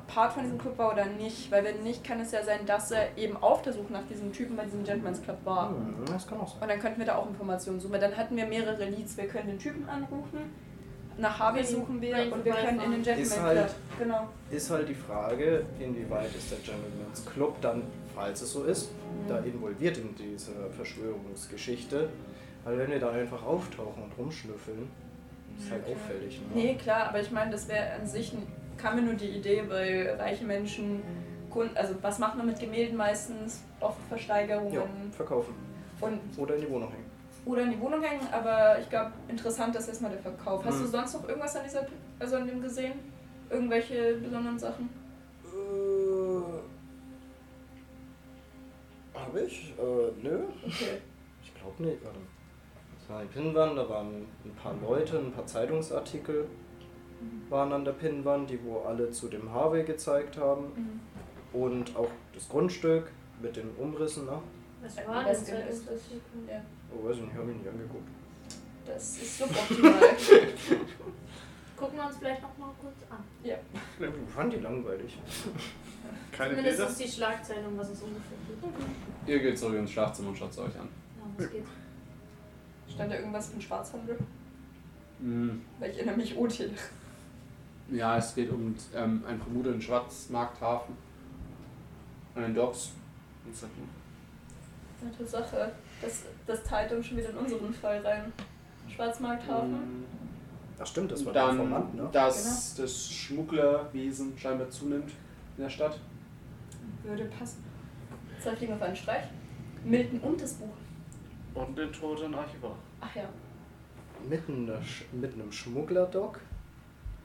Part von diesem Club war oder nicht. Weil wenn nicht, kann es ja sein, dass er eben auf der Suche nach diesem Typen bei diesem Gentleman's Club war. Hm, das kann auch sein. Und dann könnten wir da auch Informationen suchen. Weil dann hatten wir mehrere Leads. Wir können den Typen anrufen, nach Harvey Können suchen wir Rain und wir können in den Gentleman Ist Club. halt- Genau. Ist halt die Frage, inwieweit ist der Gentleman's Club dann, falls es so ist, da involviert in diese Verschwörungsgeschichte. Weil wenn wir da einfach auftauchen und rumschnüffeln, ist halt auffällig. Ne? Nee, klar, aber ich meine, das wäre an sich, kam mir nur die Idee, weil reiche Menschen, also was macht man mit Gemälden meistens? Oft Versteigerungen Ja, verkaufen. und Oder in die Wohnung hängen. oder in die Wohnung hängen, aber ich glaube, interessant ist erstmal der Verkauf. Hast Hm. du sonst noch irgendwas an dieser, also an dem gesehen? Irgendwelche besonderen Sachen? Hab ich? Äh, nö. Okay. Ich glaube nicht. Warte. Das war die Pinnwand, da waren ein paar Leute, ein paar Zeitungsartikel waren an der Pinnwand, die wo alle zu dem Harvey gezeigt haben. Mhm. Und auch das Grundstück mit den Umrissen. Ne? Was Ja, war das denn ist das? Ja, Oh, weiß ich nicht, habe ich nicht angeguckt. das ist suboptimal. [LAUGHS] Gucken wir uns vielleicht noch mal kurz an. Ich fand die langweilig. [LAUGHS] Keine Zumindest Bilder? ist die Schlagzeile, um was es ungefähr geht. Ihr geht zurück ins Schlafzimmer und schaut es euch an. Ja, was geht? Stand da irgendwas von Schwarzhandel? Mhm. Weil ich erinnere mich Otil. Ja, es geht um ähm, einen vermuteten Schwarzmarkthafen. An den Docks. Und so. Nette Sache. Das, das teilt uns schon wieder in unseren Fall rein. Schwarzmarkthafen. Mhm. Ach stimmt, das war der Dann, Informant, ne? dass das Schmugglerwesen scheinbar zunimmt in der Stadt. Würde passen. Soll ich auf einen Streich? Milton und das Buch. Und den toten Archivar. Ach ja. Mit, einer, Sch- mit einem Schmugglerdock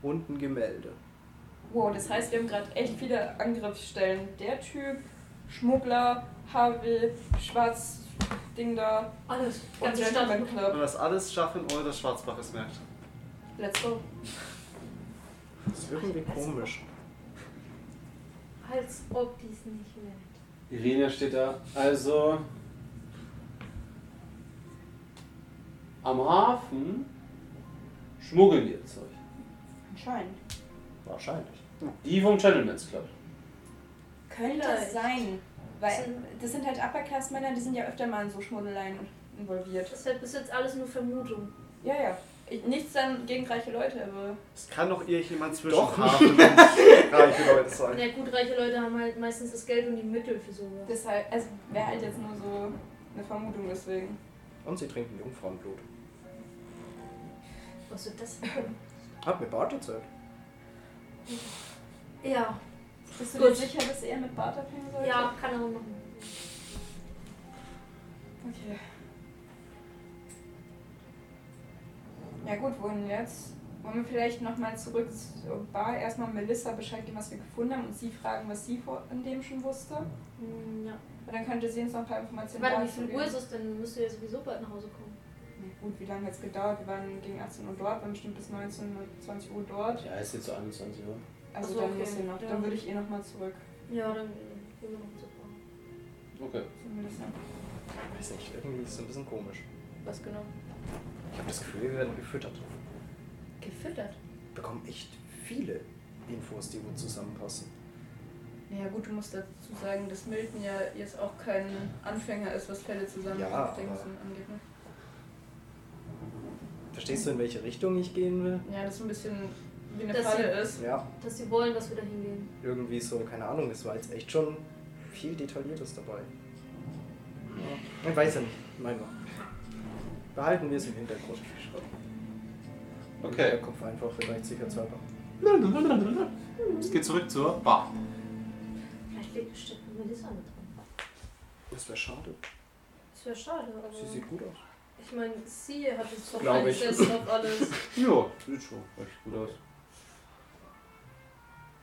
und ein Gemälde. Wow, das heißt, wir haben gerade echt viele Angriffsstellen. Der Typ, Schmuggler, HW, Schwarzding da Alles. und Ganze Stadt. Gentleman Und Club. das alles schaffen, ohne dass Schwarzbach es merkt. Let's go. Das ist irgendwie komisch. Als ob die es nicht merkt. Irene steht da. Also. Am Hafen schmuggeln die ihr Zeug. Anscheinend. Wahrscheinlich. Die vom Gentleman's Club. Könnte es sein. Weil das sind halt Upper-Class-Männer, die sind ja öfter mal in so Schmuggeleien involviert. Das ist halt bis jetzt alles nur Vermutung. Ja, ja. Ich, nichts dann gegen reiche Leute, aber. Es kann doch irgendjemand zwischen Doch. Hafen und reiche Leute sein. Ja gut, reiche Leute haben halt meistens das Geld und die Mittel für sowas. Deshalb, also wäre halt jetzt nur so eine Vermutung deswegen. Und sie trinken Jungfrauenblut. Was wird das denn? Hat mir Bart erzählt. Ja, Bist du Gut. dir sicher, dass er mit Bart abhängen sollte? ja, kann er machen. Okay. Ja gut, wohin jetzt? Wollen wir vielleicht nochmal zurück zur Bar, erstmal Melissa Bescheid geben, was wir gefunden haben und sie fragen, was sie vor in dem schon wusste? Hm, ja. Und dann könnte sie uns noch ein paar Informationen Warte, wie viel. Uhr ist es denn? Müsst ihr ja sowieso bald nach Hause kommen. Na gut, wie lange hat es gedauert? Wir waren gegen 18 Uhr dort, waren bestimmt bis 19 Uhr, 20 Uhr dort. Ja, ist jetzt so 21 Uhr. Also so, dann okay. muss sie noch, Ja. dann würde ich eh nochmal zurück Ja, dann gehen wir noch zur Bar. Okay. zu Melissa. Weiß nicht, irgendwie ist es ein bisschen komisch. Was genau? Ich habe das Gefühl, wir werden gefüttert. Gefüttert. Wir bekommen echt viele Infos, die gut zusammenpassen. Naja gut, du musst dazu sagen, dass Milton ja jetzt auch kein Anfänger ist, was Fälle zusammen Ja, angeht. Ne? Verstehst du, in welche Richtung ich gehen will? Ja, das so ein bisschen wie eine Das Falle sie- ist. Ja, Dass sie wollen, dass wir da hingehen. irgendwie so, keine Ahnung, es war jetzt echt schon viel Detailliertes dabei. Ja, ich weiß ja nicht, mein Gott. Behalten wir es im Hintergrund. Okay. Der Kopf einfach vielleicht sicherheitshalber. Es geht zurück zur Bar. Vielleicht liegt steckt Melissa mit drin. Das wäre schade. Das wäre schade, aber. Sie sieht gut aus. Ich meine, sie hat jetzt doch Glaub ich. eingesetzt auf alles. [LAUGHS] Ja, sieht schon recht gut aus.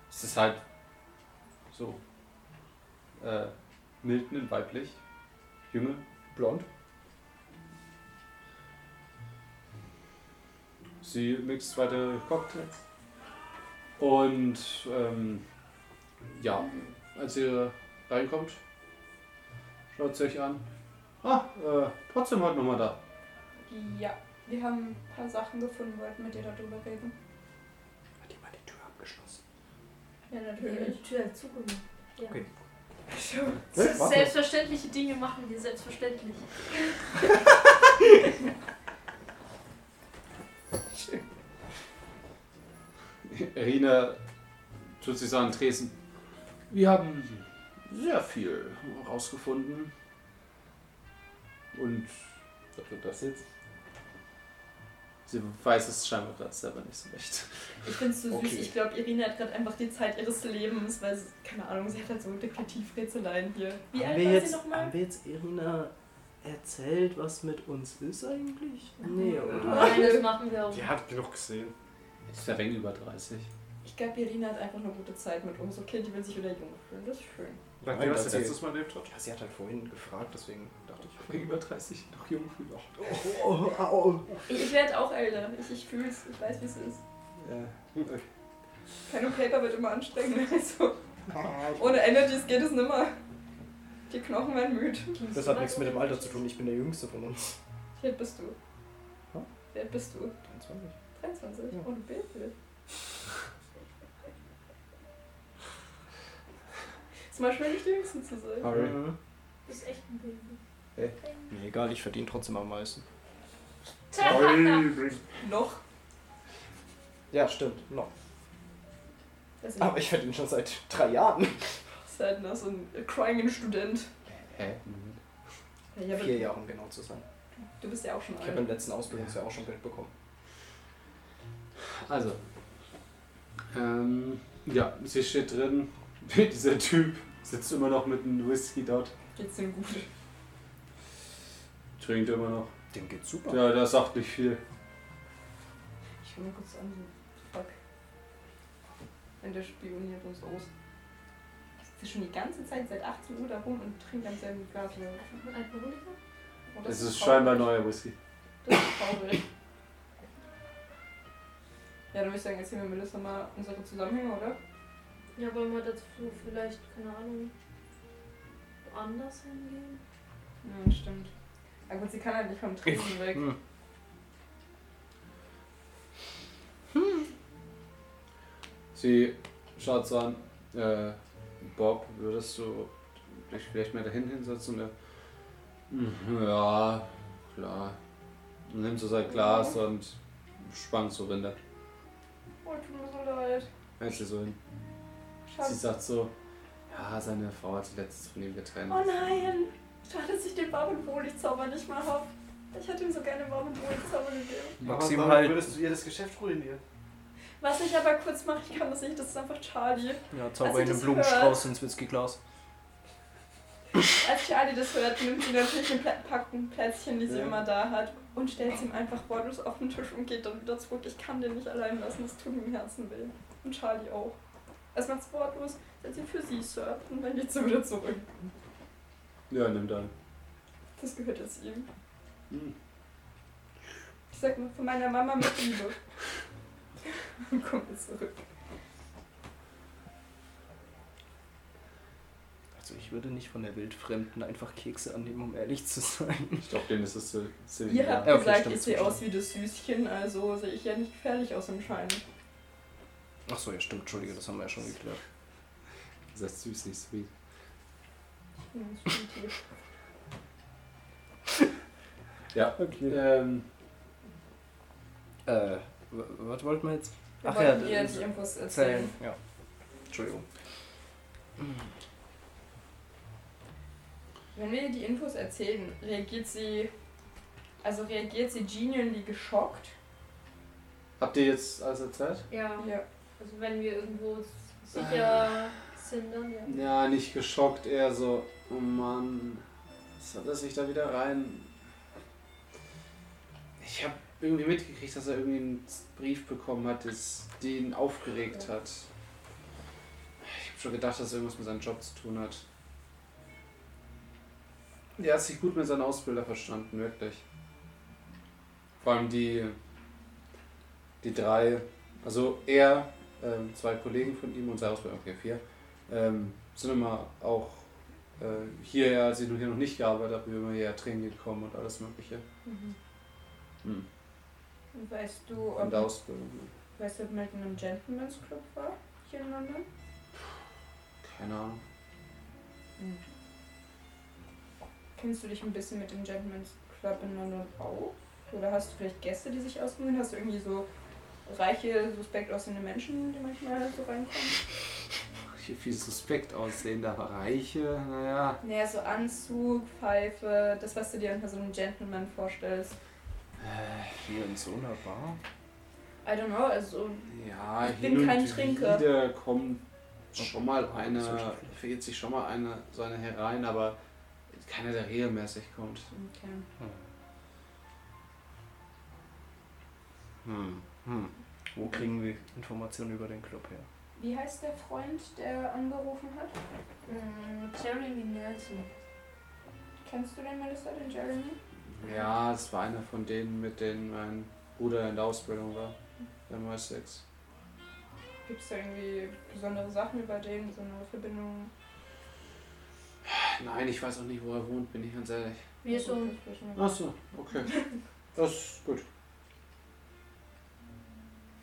Es ist halt so. Äh, Milton in weiblich. Junge, blond. Sie mixt zweite Cocktail. Und ähm, ja, als ihr reinkommt, schaut sie euch an. Ah, äh, trotzdem heute nochmal da. Ja, wir haben ein paar Sachen gefunden, wollten mit dir darüber reden. Hat jemand die Tür abgeschlossen? Ja, natürlich. die Tür halt zugemacht. Ja. Okay. Warte. Selbstverständliche Dinge machen wir selbstverständlich. [LAUGHS] Irina tut sich so an Tresen. Wir haben sehr viel herausgefunden. Und was wird das jetzt? Sie weiß es scheinbar gerade selber nicht so recht. Ich finde es so Okay. süß. Ich glaube, Irina hat gerade einfach die Zeit ihres Lebens, weil sie, keine Ahnung, sie hat halt so Detektivrätseleien hier. Wie haben, alt war jetzt, sie nochmal? haben wir jetzt Irina erzählt, was mit uns ist eigentlich? Nee, oder? Nein, das machen wir auch. Die hat genug gesehen. Ist ja wenig über 30. Ich glaube, Irina hat einfach eine gute Zeit mit uns. Okay, die will sich wieder jung fühlen. Das ist schön. Nachdem, Nein, was das sie letztes Mal erlebt hat. Ja, sie hat halt vorhin gefragt, deswegen dachte ich. Wenig über 30, noch jung fühlt auch. Oh, oh, oh. Ich, ich werde auch älter. Ich, ich fühle es. Ich weiß, wie es ist. Ja. Pen und Paper wird immer anstrengender. [LAUGHS] Also, ohne Energies geht es nimmer. Die Knochen werden müde. Das hat nichts mit dem Alter zu tun, ich bin der Jüngste von uns. Wie alt bist du? Hm? Wie alt bist du? 23. 23? Ja. Ohne Baby. Ist mal schwer, nicht die Jüngste zu sein. Harry. Mhm. Das ist echt ein Baby. Nee, egal, ich verdiene trotzdem am meisten. Noch. Ja, stimmt, noch. Aber ich verdiene schon seit drei Jahren. Halt noch so ein crying Student. Hä? Ja, aber Vier Jahre, um genau zu sein. du bist ja auch schon Ich habe alt. im letzten Ausbildungsjahr auch schon Geld bekommen. Also. Ähm, ja, sie steht drin. [LAUGHS] Dieser Typ sitzt immer noch mit einem Whisky dort. Geht's ihm gut? Trinkt immer noch. Dem geht's super. Ja, der sagt nicht viel. Ich will mal kurz an. Fuck. Wenn der spioniert uns aus. Ist schon die ganze Zeit seit 18 Uhr da rum und trinkt am selben Glas. oder? Ein Alkoholiker? Oh, Das ist traurig. scheinbar neuer Whisky. Das ist traurig. [LAUGHS] Ja, dann würde ich sagen, erzählen wir Melissa mal unsere Zusammenhänge, oder? Ja, wollen wir dazu vielleicht, keine Ahnung, woanders hingehen? Ja, stimmt. Ja gut, sie kann halt nicht vom Tresen weg. Hm. Sie schaut so an. Äh, Bob, würdest du dich vielleicht mal dahin hinsetzen? Und er, "Hm, ja, klar. Und nimmt so sein Glas und spannt so Rinder. Oh, tut mir so leid. Hältst du so hin. Sie Schatz. sagt so, ja, seine Frau hat sich letztens von ihm getrennt. Oh nein! Schade, dass ich den Baum- und Wohlig-Zauber nicht mal hab. Ich hätte ihm so gerne Baum- und Wohlig-Zauber gegeben. Maxim Warum halt. würdest du ihr das Geschäft ruinieren? Was ich aber kurz mache, ich kann das nicht, das ist einfach Charlie. Ja, Zauber in den Blumenstrauß ins Whiskyglas. Als Charlie das hört, nimmt sie natürlich ein Packen Plätzchen, die sie Ja. immer da hat, und stellt es ihm einfach wortlos auf den Tisch und geht dann wieder zurück. Ich kann den nicht allein lassen, das tut mir im Herzen weh. Und Charlie auch. Es macht's wortlos, setzt ihn für sie, Sir, und dann geht sie wieder zurück. Ja, nimm dann. Das gehört jetzt ihm. Hm. Ich sag mal, von meiner Mama mit Liebe. Und kommt jetzt zurück. Also ich würde nicht von der Wildfremden einfach Kekse annehmen, um ehrlich zu sein. Ich glaube, denen ist es so Ihr habt Ja, okay, gesagt, stimmt, ich sehe aus wie das Süßchen, also sehe ich ja nicht gefährlich aus im Schein. Achso, ja stimmt, Entschuldige, das haben wir ja schon geklärt. Das heißt süß, nicht sweet. Hm, [LAUGHS] Sweetie. Ja. Okay. Ähm, Äh, was wollten wir jetzt? Wir Ach ja, ihr die Infos erzählen. Erzählen. Ja. Entschuldigung. Wenn wir ihr die Infos erzählen, reagiert sie. Also reagiert sie genuinely geschockt? habt ihr jetzt alles erzählt? Ja. Ja. Also wenn wir irgendwo sicher sind, dann ja. Ja, nicht geschockt, eher so, oh Mann, was hat er sich da wieder rein? Ich habe irgendwie mitgekriegt, dass er irgendwie einen Brief bekommen hat, das den aufgeregt hat. Ich habe schon gedacht, dass er irgendwas mit seinem Job zu tun hat. Er hat sich gut mit seinen Ausbilder verstanden, wirklich. Vor allem die, die drei, also er, ähm, zwei Kollegen von ihm und sein Ausbilder, okay, vier, ähm, sind immer auch äh, hierher, als noch hier noch nicht gearbeitet habe, wir immer hierher Training gekommen und alles Mögliche. Mhm. Hm. Und weißt du, ob, Und Ausbildung. weißt du, ob Milton im Gentleman's Club war? Hier in London? Keine Ahnung. Kennst du dich ein bisschen mit dem Gentleman's Club in London aus? Oder hast du vielleicht Gäste, die sich auskennen? Hast du irgendwie so reiche, suspekt aussehende Menschen, die manchmal so reinkommen? Hier viel suspekt aussehende, aber reiche, naja. Naja, so Anzug, Pfeife, das, was du dir unter so einem Gentleman vorstellst. Hier in so einer Bar? I don't know, also Ja, Ich hin bin kein Trinker. wieder kommt schon mal eine, verirrt sich schon mal eine, so eine herein, aber keiner, der regelmäßig kommt. okay. Hm. Hm. Wo kriegen wir Informationen über den Club her? Wie heißt der Freund, der angerufen hat? Mm, Jeremy Nelson. Kennst du den Melissa, den Jeremy? Ja, es war einer von denen, mit denen mein Bruder in der Ausbildung war. Der MI6. Gibt es da irgendwie besondere Sachen über den, so eine Verbindung? Nein, ich weiß auch nicht, wo er wohnt, bin ich ganz ehrlich. Wir so. Achso, okay. Das ist gut.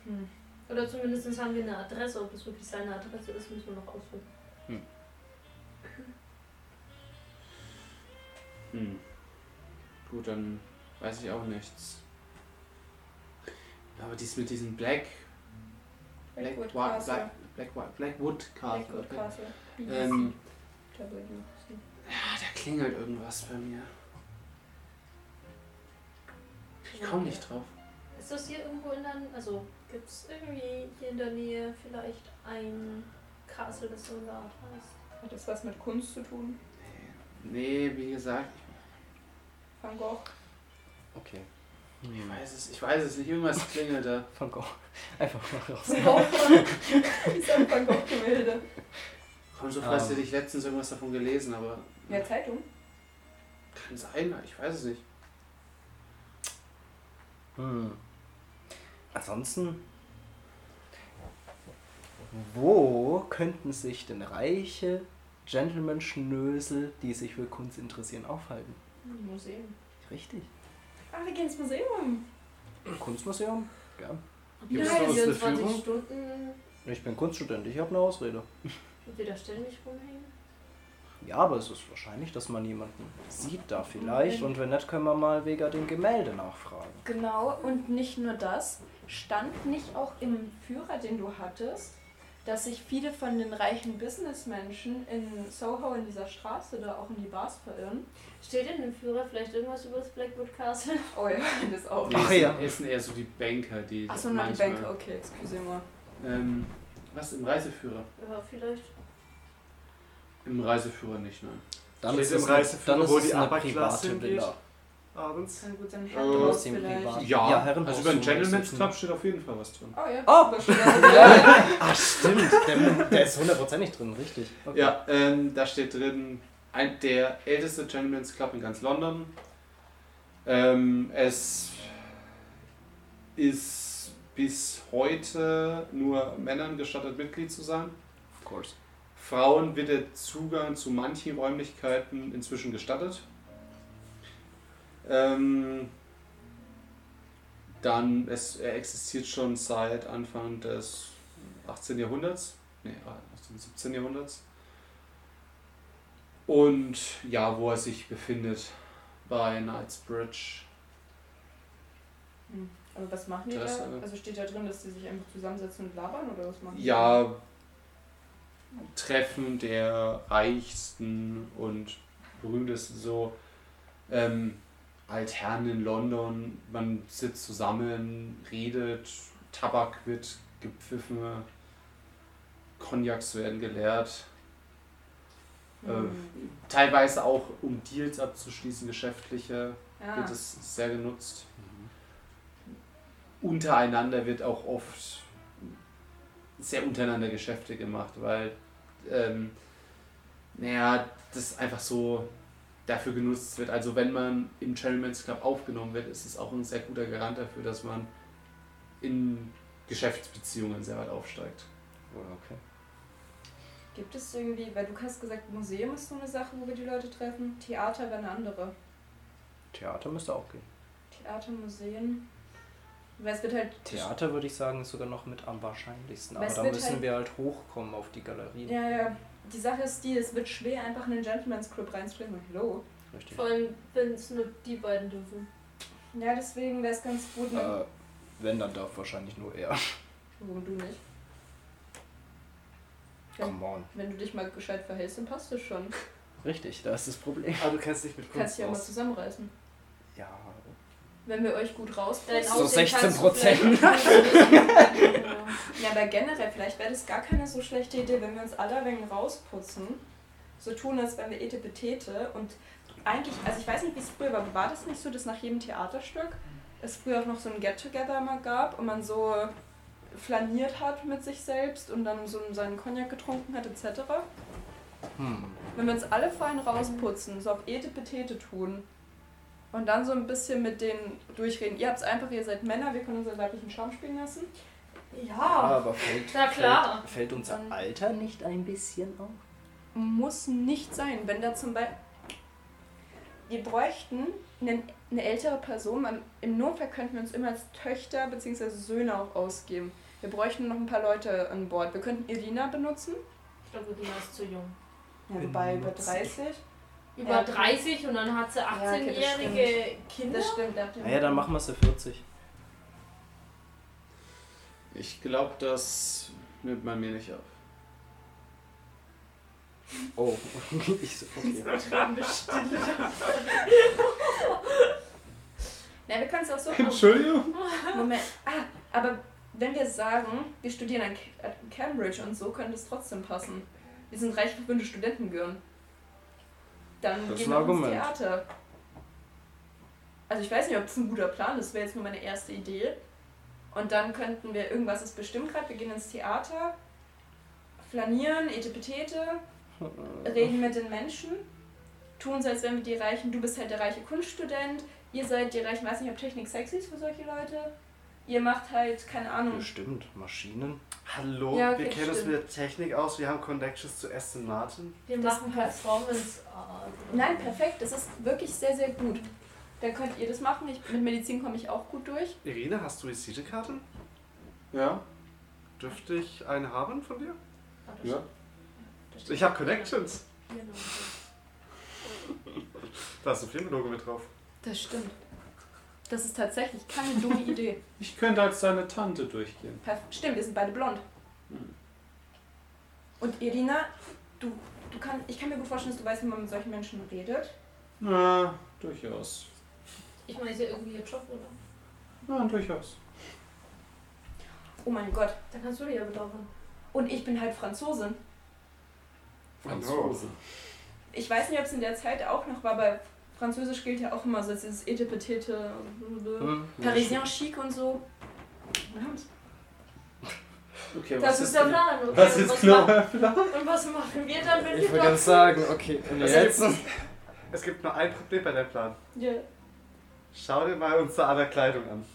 Hm. Oder zumindest haben wir eine Adresse. Ob es wirklich seine Adresse ist, müssen wir noch ausfinden. Hm. Gut, dann weiß ich auch nichts. Aber dies mit diesem Black. Black, Blackwood Wa- Castle. Black, Black, Blackwood Castle. Blackwood okay. Castle. Ähm, ja, da klingelt irgendwas bei mir. Ich komme nicht drauf. Ist das hier irgendwo in der Also gibt es irgendwie hier in der Nähe vielleicht ein Castle, das so Art heißt? Hat das was mit Kunst zu tun? Nee, wie gesagt, Van Gogh? Okay. ich weiß es, ich weiß es nicht. Irgendwas klingelt da. Van Gogh. Einfach mal raus. [LAUGHS] Ist ein Van Gogh-Gemälde. Komm, so falls Ähm. hätte ich letztens irgendwas davon gelesen, aber In der Zeitung? kann sein, ich weiß es nicht. Hm. Ansonsten, wo könnten sich denn reiche Gentleman-Schnösel, die sich für Kunst interessieren, aufhalten? Museum. Richtig. Ah, wir gehen ins Museum. Kunstmuseum? Gern. Gibt's Nein, da was 24 für Führung? Stunden. Ich bin Kunststudent, ich habe eine Ausrede. Und wir da ständig rumhängen. Ja, aber es ist wahrscheinlich, dass man jemanden sieht da vielleicht. Und wenn nicht, können wir mal wegen dem Gemälde nachfragen. Genau, und nicht nur das. stand nicht auch im Führer, den du hattest, dass sich viele von den reichen Businessmenschen in Soho, in dieser Straße, da auch in die Bars verirren? Steht in dem Führer vielleicht irgendwas über das Blackwood Castle? [LAUGHS] Oh ja, das auch. Nee, Ach ja. Es sind eher so die Banker, die. Achso, nur die manchmal- Bank, okay, excusez-moi. Ähm, was im Reiseführer? Ja, vielleicht. Im Reiseführer nicht, nein. Dann Steht ist im es eine, Reiseführer, dann ist wo es die private hingeht? Abends. Kann gut sein, Äh, Herrenhaus ziemlich vielleicht. privat. Ja, Ja, Herrenhaus also beim zum Gentleman's. Club steht auf jeden Fall was drin. Oh ja. Oh! das steht [LAUGHS] Ah, stimmt. Der, der ist hundertprozentig drin, richtig. Okay. Ja, ähm, da steht drin, ein, der älteste Gentleman's Club in ganz London. Ähm, es ist bis heute nur Männern gestattet, Mitglied zu sein. Of course. Frauen wird der Zugang zu manchen Räumlichkeiten inzwischen gestattet. Ähm, dann, es, er existiert schon seit Anfang des 18. Jahrhunderts, nee, 18. 17. Jahrhunderts. Und ja, wo er sich befindet, bei Knightsbridge. Hm. Aber was machen die Das, da? Also steht da drin, dass die sich einfach zusammensetzen und labern oder was machen die? Ja, Treffen der reichsten und berühmtesten so ähm, Altherren in London. Man sitzt zusammen, redet, Tabak wird gepfiffen, Cognacs werden geleert. Hm. Teilweise auch um Deals abzuschließen, geschäftliche, Ja. wird es sehr genutzt. Untereinander wird auch oft sehr untereinander Geschäfte gemacht, weil ähm, naja, das einfach so dafür genutzt wird. Also wenn man im Cherryman's Club aufgenommen wird, ist es auch ein sehr guter Garant dafür, dass man in Geschäftsbeziehungen sehr weit aufsteigt. Oh, okay. Gibt es irgendwie, weil du hast gesagt, Museum ist so eine Sache, wo wir die Leute treffen, Theater wäre eine andere. Theater müsste auch gehen. Theater, Museen. Weil es wird halt. Theater würde ich sagen, ist sogar noch mit am wahrscheinlichsten. Aber da müssen halt- wir halt hochkommen auf die Galerien. Ja, ja. Die Sache ist die, es wird schwer, einfach in den Gentleman's Club reinzuspringen. Hallo. Richtig. Vor allem, wenn es nur die beiden dürfen. Ja, deswegen wäre es ganz gut, ne? Äh, wenn, dann darf wahrscheinlich nur er. Warum du nicht? Ja. Come on. Wenn du dich mal gescheit verhältst, dann passt das schon. Richtig, da ist das Problem. Aber du kennst dich mit Du kannst Kunst dich ja mal zusammenreißen. Ja. Wenn wir euch gut rausputzen. So Aussehen 16 kannst du Prozent. [LAUGHS] vielleicht- Ja. Aber generell, vielleicht wäre das gar keine so schlechte Idee, wenn wir uns alle ein wenig rausputzen. So tun, als wären wir Etepetete. Und eigentlich, also ich weiß nicht, wie es früher war, aber war das nicht so, dass nach jedem Theaterstück es früher auch noch so ein Get-Together immer gab und man so flaniert hat mit sich selbst und dann so seinen Cognac getrunken hat, etc. Hm. Wenn wir uns alle fein rausputzen, so auf Etepetete tun und dann so ein bisschen mit denen durchreden. Ihr habt es einfach, ihr seid Männer, wir können unseren weiblichen Charme spielen lassen. Ja, Ja, aber fällt, na klar. fällt, fällt unser Dann- Alter nicht ein bisschen auf? muss nicht sein. Wenn da zum Beispiel. Wir bräuchten einen, eine ältere Person. Man, Im Notfall könnten wir uns immer als Töchter bzw. Söhne auch ausgeben. Wir bräuchten noch ein paar Leute an Bord. Wir könnten Irina benutzen. Ich glaube, Dina ist zu jung. Ja, wobei über Benutzen. 30. Über Ja. 30 und dann hat sie okay, das 18-jährige Kinder. Das stimmt. Naja, dann machen wir sie 40. Ich glaube, das nimmt man mir nicht auf. Oh, [LAUGHS] ich so, okay. Ja, [LAUGHS] wir können es auch so machen. Entschuldigung? Moment. Ah, aber wenn wir sagen, wir studieren an Ca- an Cambridge und so, könnte es trotzdem passen. Wir sind reich verwöhnte Studentengirn. Dann Das gehen wir ins. Theater. Also ich weiß nicht, ob das ein guter Plan ist, das wäre jetzt nur meine erste Idee. Und dann könnten wir, irgendwas ist bestimmt gerade, wir gehen ins Theater, flanieren, etepetete, [LAUGHS] reden mit den Menschen, tun so, als wären wir die Reichen, du bist halt der reiche Kunststudent, ihr seid die Reichen, weiß nicht, ob Technik sexy ist für solche Leute. Ihr macht halt, keine Ahnung, Bestimmt, Maschinen. Hallo, Ja, okay, wir kennen uns stimmt. mit der Technik aus, wir haben Connections zu Aston Martin. Wir Das machen. Performance Art. Nein, perfekt. Das ist wirklich sehr, sehr gut. Dann könnt ihr das machen. Ich, mit Medizin komme ich auch gut durch. Irina, hast du Visitekarten? Ja? Dürfte ich eine haben von dir? Ah, Ja. stimmt. Stimmt. Ich habe Connections. Genau. Da ist ein Firmenlogo mit drauf. Das stimmt. Das ist tatsächlich keine dumme [LAUGHS] Idee. Ich könnte als deine Tante durchgehen. Perf- Stimmt, wir sind beide blond. Und Irina, du, du kann, ich kann mir gut vorstellen, dass du weißt, wie man mit solchen Menschen redet. Na, durchaus. Ich meine, ist ja irgendwie ihr Job, oder? Na, durchaus. Oh mein Gott. Dann kannst du dir ja bedauern. Und ich bin halt Franzosin. Franzose. Ich weiß nicht, ob es in der Zeit auch noch war, aber Französisch gilt ja auch immer so, als dieses Etepetete, Hm. Parisien chic und so. Wir haben's. Okay, Das ist der denn- Plan. Okay, Was und ist was klar? machen- [LAUGHS] Und was machen wir dann, wenn Ich wir wollte dort ganz sagen, okay, und Also jetzt? Es gibt nur ein Problem bei deinem Plan. Ja. Schau dir mal unsere aller Kleidung an.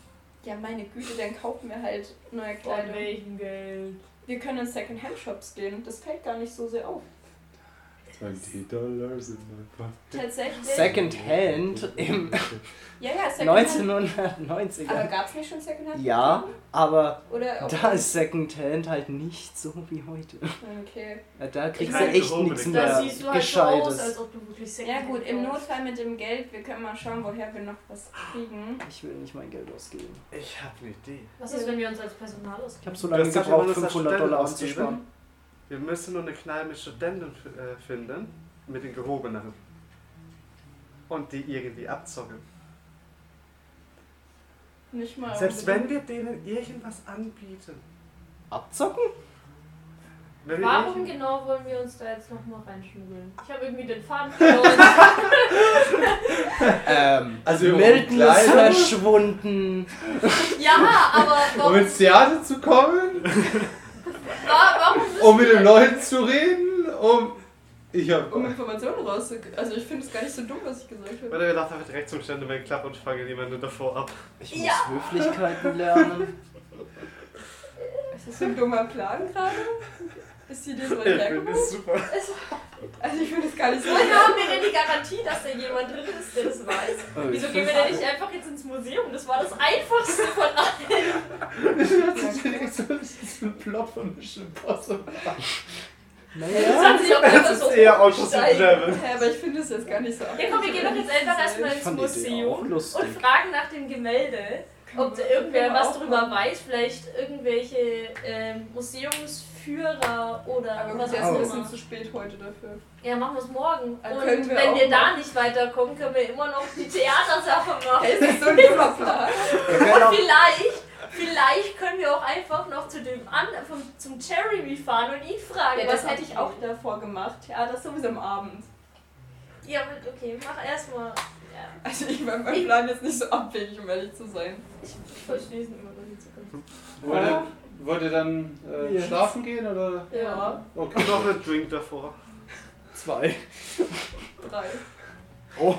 Ja, meine Güte, dann kaufen wir halt neue Von Kleidung. welchem Geld? Wir können in Second-Hand-Shops gehen. Das fällt gar nicht so sehr auf. 20 Dollars in my pocket. Tatsächlich. Secondhand im [LAUGHS] Ja, ja, Second-Hand. 1990er. Aber gab es nicht schon Second-Hand? Ja, aber Oder auch da ist Secondhand halt nicht so wie heute. Okay. Ja, Da kriegst du Keine echt nichts Kleidung. Da mehr siehst du halt so aus, Gescheites. als ob du wirklich Ja Secondhand gut, im. Notfall mit dem Geld, wir können mal schauen, woher wir noch was kriegen. Ich will nicht mein Geld ausgeben. Ich habe eine Idee. Was ist, wenn wir uns als Personal ausgeben? Ich habe so lange gebraucht, man als 500 Student Dollar ausgeben. Wir müssen nur eine Kneipe mit Studenten äh, finden, mit den gehobeneren. Und die irgendwie abzocken. Nicht mal. Selbst wenn wir denen irgendwas anbieten. Abzocken? Wenn Warum genau wollen wir uns da jetzt nochmal reinschmuggeln? Ich habe irgendwie den Faden verloren. [LAUGHS] Ähm, Also, um Milton ist verschwunden. ja, aber Um warum, ins Theater zu kommen? wa- warum müssen Um mit den Leuten zu reden? Um. Ich hab. Um Informationen rauszukriegen. Also ich finde es gar nicht so dumm, was ich gesagt habe. Oder wir laufen einfach direkt zum Ständemann Club und fangen jemanden davor ab. Ich muss Ja. Höflichkeiten lernen. [LAUGHS] Ist das so ein dummer Plan gerade? [LAUGHS] Ist die so finde hergekommen? das super. Also ich finde es gar nicht so. Woher haben wir denn die Garantie, dass da jemand drin ist, der das weiß? Oh, Wieso gehen wir denn nicht einfach jetzt ins Museum? Das war das einfachste von allen. Das ist ein Plot von Mission Impossible. Das Naja. hat sich auch Das so ist eher Autos hochgesteigert. Level. Ja, aber ich finde es jetzt gar nicht so Ja komm, wir gehen doch jetzt einfach erstmal ins Museum und fragen nach dem Gemälde. Ob da irgendwer was drüber weiß, vielleicht irgendwelche ähm, Museumsführer oder Aber was auch ist ein immer. bisschen zu spät heute dafür. Ja, machen wir es morgen. Dann Und wir wenn wir da noch- nicht weiterkommen, können wir immer noch die Theatersache machen. Hey, ist so ein dummer Plan? [LAUGHS] Auch- Vielleicht, vielleicht können wir auch einfach noch zu dem an, vom, zum Jeremy fahren und ihn fragen. Ja, das was hätte ich auch davor gemacht. Ja, das sowieso am Abend. Ja, okay, mach erstmal. Also ich war mein Plan jetzt nicht so abwegig, um ehrlich zu sein. ich, ich verstehe es immer noch nicht so ganz. Wollt ihr, wollt ihr dann äh, Yes. schlafen gehen oder? Ja, Okay. Und noch einen Drink davor. Zwei. drei. Oh.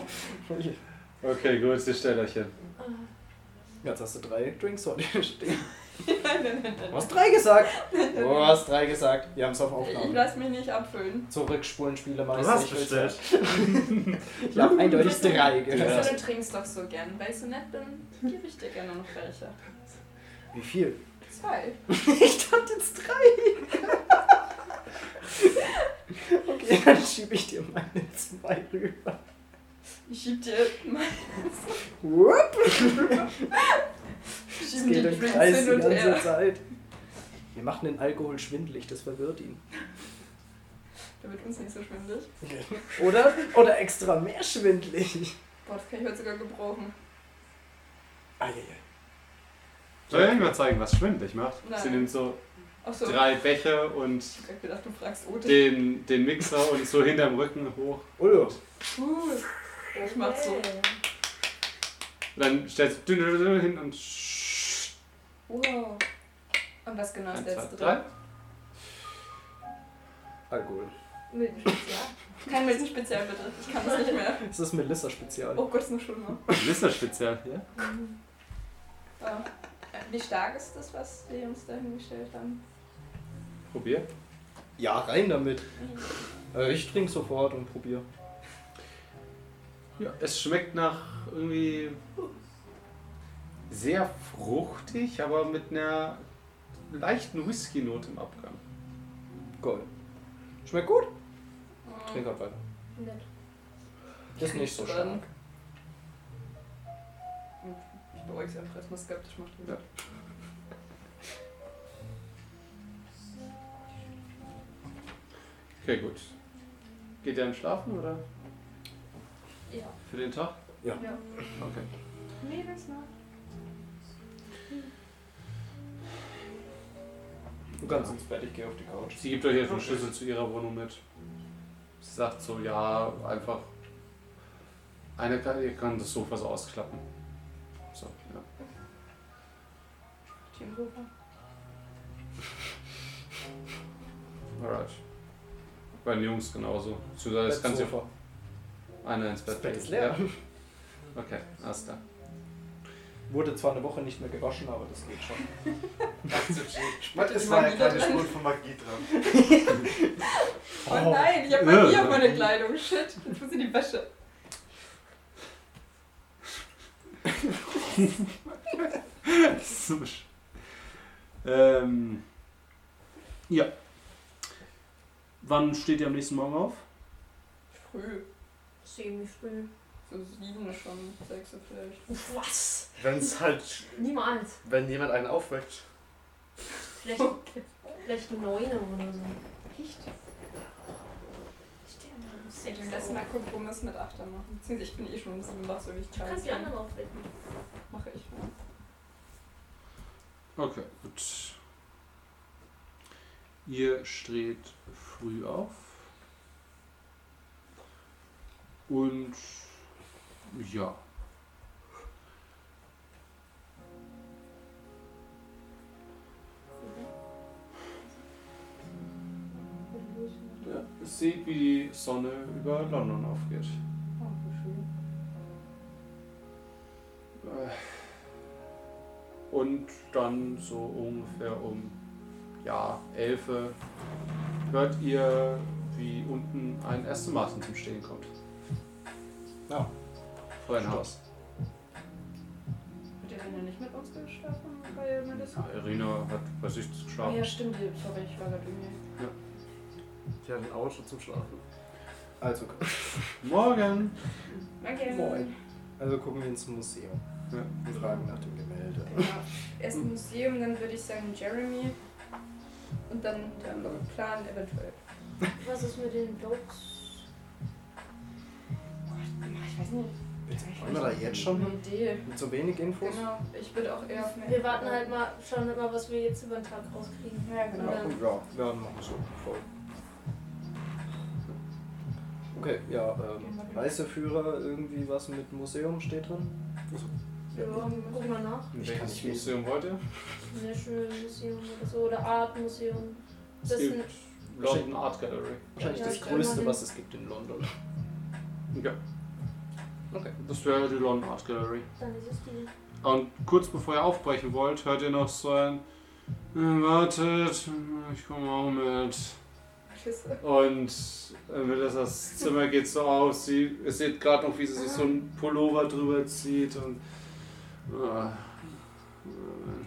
Okay, gut, ihr stellt euch hin. Jetzt hast du drei Drinks vor dir stehen. Nein, nein, nein, Du hast drei gesagt. Du hast drei gesagt. Wir haben es auf Ich Aufnahme. lasse mich nicht abfüllen. Zurückspulen, Du Spielemeister. hast [LAUGHS] ich will's bestellt. Ich habe eindeutig drei gehört. Also, du trinkst doch so gern. Weil ich so nett bin, gebe ich dir gerne noch welche. Wie viel? Zwei. [LAUGHS] Ich dachte jetzt drei. [LAUGHS] Okay, dann schiebe ich dir meine zwei rüber. Ich schieb dir meine. Whoop. [LAUGHS] Ich Es schieb geht die im Drinks Kreis hin die und ganze her. Zeit. Wir machen den Alkohol schwindelig, das verwirrt ihn. Da wird uns nicht so schwindelig. Oder, oder extra mehr schwindelig. Boah, das kann ich heute sogar gebrauchen. Eieiei. Soll ich euch mal zeigen, was schwindelig macht? Nein. Sie nimmt so Achso. drei Becher und gedacht, du fragst Otis. den, den Mixer und so hinterm Rücken hoch. Ulla. Cool. Ich mach so. Und dann stellst du dünn, dünn, dünn hin und Wow. Und was genau ist da jetzt drei. drin? Alkohol. Mit dem Spezial. Kein Milton speziell bitte. Ich kann das nicht mehr. Das ist Melissa Spezial. Oh Gott, ist noch schlimmer. Lister spezial, ja? Ja. Wie stark ist das, was wir uns da hingestellt haben? Probier. Ja, rein damit. Äh, ich trinke sofort und probiere. Ja, es schmeckt nach irgendwie sehr fruchtig, aber mit einer leichten Whisky-Note im Abgang. Geil. Schmeckt gut? Trink halt weiter. Nett. Ist nicht so stark. beruhige sie einfach erstmal skeptisch macht. Ja. Okay, gut. Geht ihr dann schlafen oder Ja. für den Tag? ja. Okay. Mädels noch. Du kannst ins Bett, ich gehe auf die Couch. Sie gibt euch jetzt einen Schlüssel zu ihrer Wohnung mit. Sie sagt so, ja, einfach. Eine kann, ihr kann das Sofa so ausklappen. So, ja. Teamgruppe. Alright. Bei den Jungs genauso. Beziehungsweise das kann sie Einer ins Bett Das Bett ist leer. Ja? Okay, alles klar. Wurde zwar eine Woche nicht mehr gewaschen, aber das geht schon. Es war ja keine Spur von Magie dran. Oh, nein, ich habe Magie auf meiner Kleidung. Shit, jetzt muss ich die Wäsche. so sch- ähm, ja. Wann steht ihr am nächsten Morgen auf? Früh. Semi-früh. So sieben schon, sechs vielleicht. Was? Wenn es halt, Niemals. wenn jemand einen aufweckt. Vielleicht, vielleicht neun oder so. Echt? Ich will das mal Kompromiss mit Achter machen. Beziehungsweise ich bin eh schon um sieben wach, so wie ich Du kannst die kann. anderen aufwecken. Mache ich, ja. Okay, gut. Ihr steht früh auf. Und ja. ja. Seht, wie die Sonne über London aufgeht. Oh, wie schön. Und dann so ungefähr um ja, 11 hört ihr, wie unten ein Aston Martin zum Stehen kommt. Ja. Vor ein Haus. Hat Irina nicht mit uns geschlafen bei Melissa? Ja, Irina hat bei sich geschlafen. ja, stimmt. Sorry, ich war gerade irgendwie. Die hat ein Auto zum Schlafen. Also, [LAUGHS] Morgen! Okay. Moin. also gucken wir ins Museum. Ja. Und fragen nach dem Gemälde. Ja. Erst ein Museum, dann würde ich sagen Jeremy. Und dann der andere Plan eventuell. Was ist mit den Dogs? Ich weiß nicht. Wollen wir da jetzt schon. Mit so wenig Infos? Genau. Ich würde auch eher auf mehr. Wir warten halt mal, schauen halt mal, was wir jetzt über den Tag rauskriegen. Ja, Ja, genau. gut, ja, ja, machen wir so. Voll. Okay, ja, ähm, Reiseführer, irgendwie was mit Museum steht drin? Ja, guck mal nach. Ich kann Welches Museum wollt ihr? National Museum oder so. Oder Art Museum. Es Das gibt sind, London Art Gallery. Wahrscheinlich Ja, das größte, was es gibt in London. Ja. Okay. Das wäre die London Art Gallery. dann ist es die. Und kurz bevor ihr aufbrechen wollt, hört ihr noch so ein "Äh, Wartet, ich komme auch mit. Und äh, Melissas Zimmer geht so aus. Sie, ihr seht gerade noch, wie sie sich so einen Pullover drüber zieht. Und. Äh,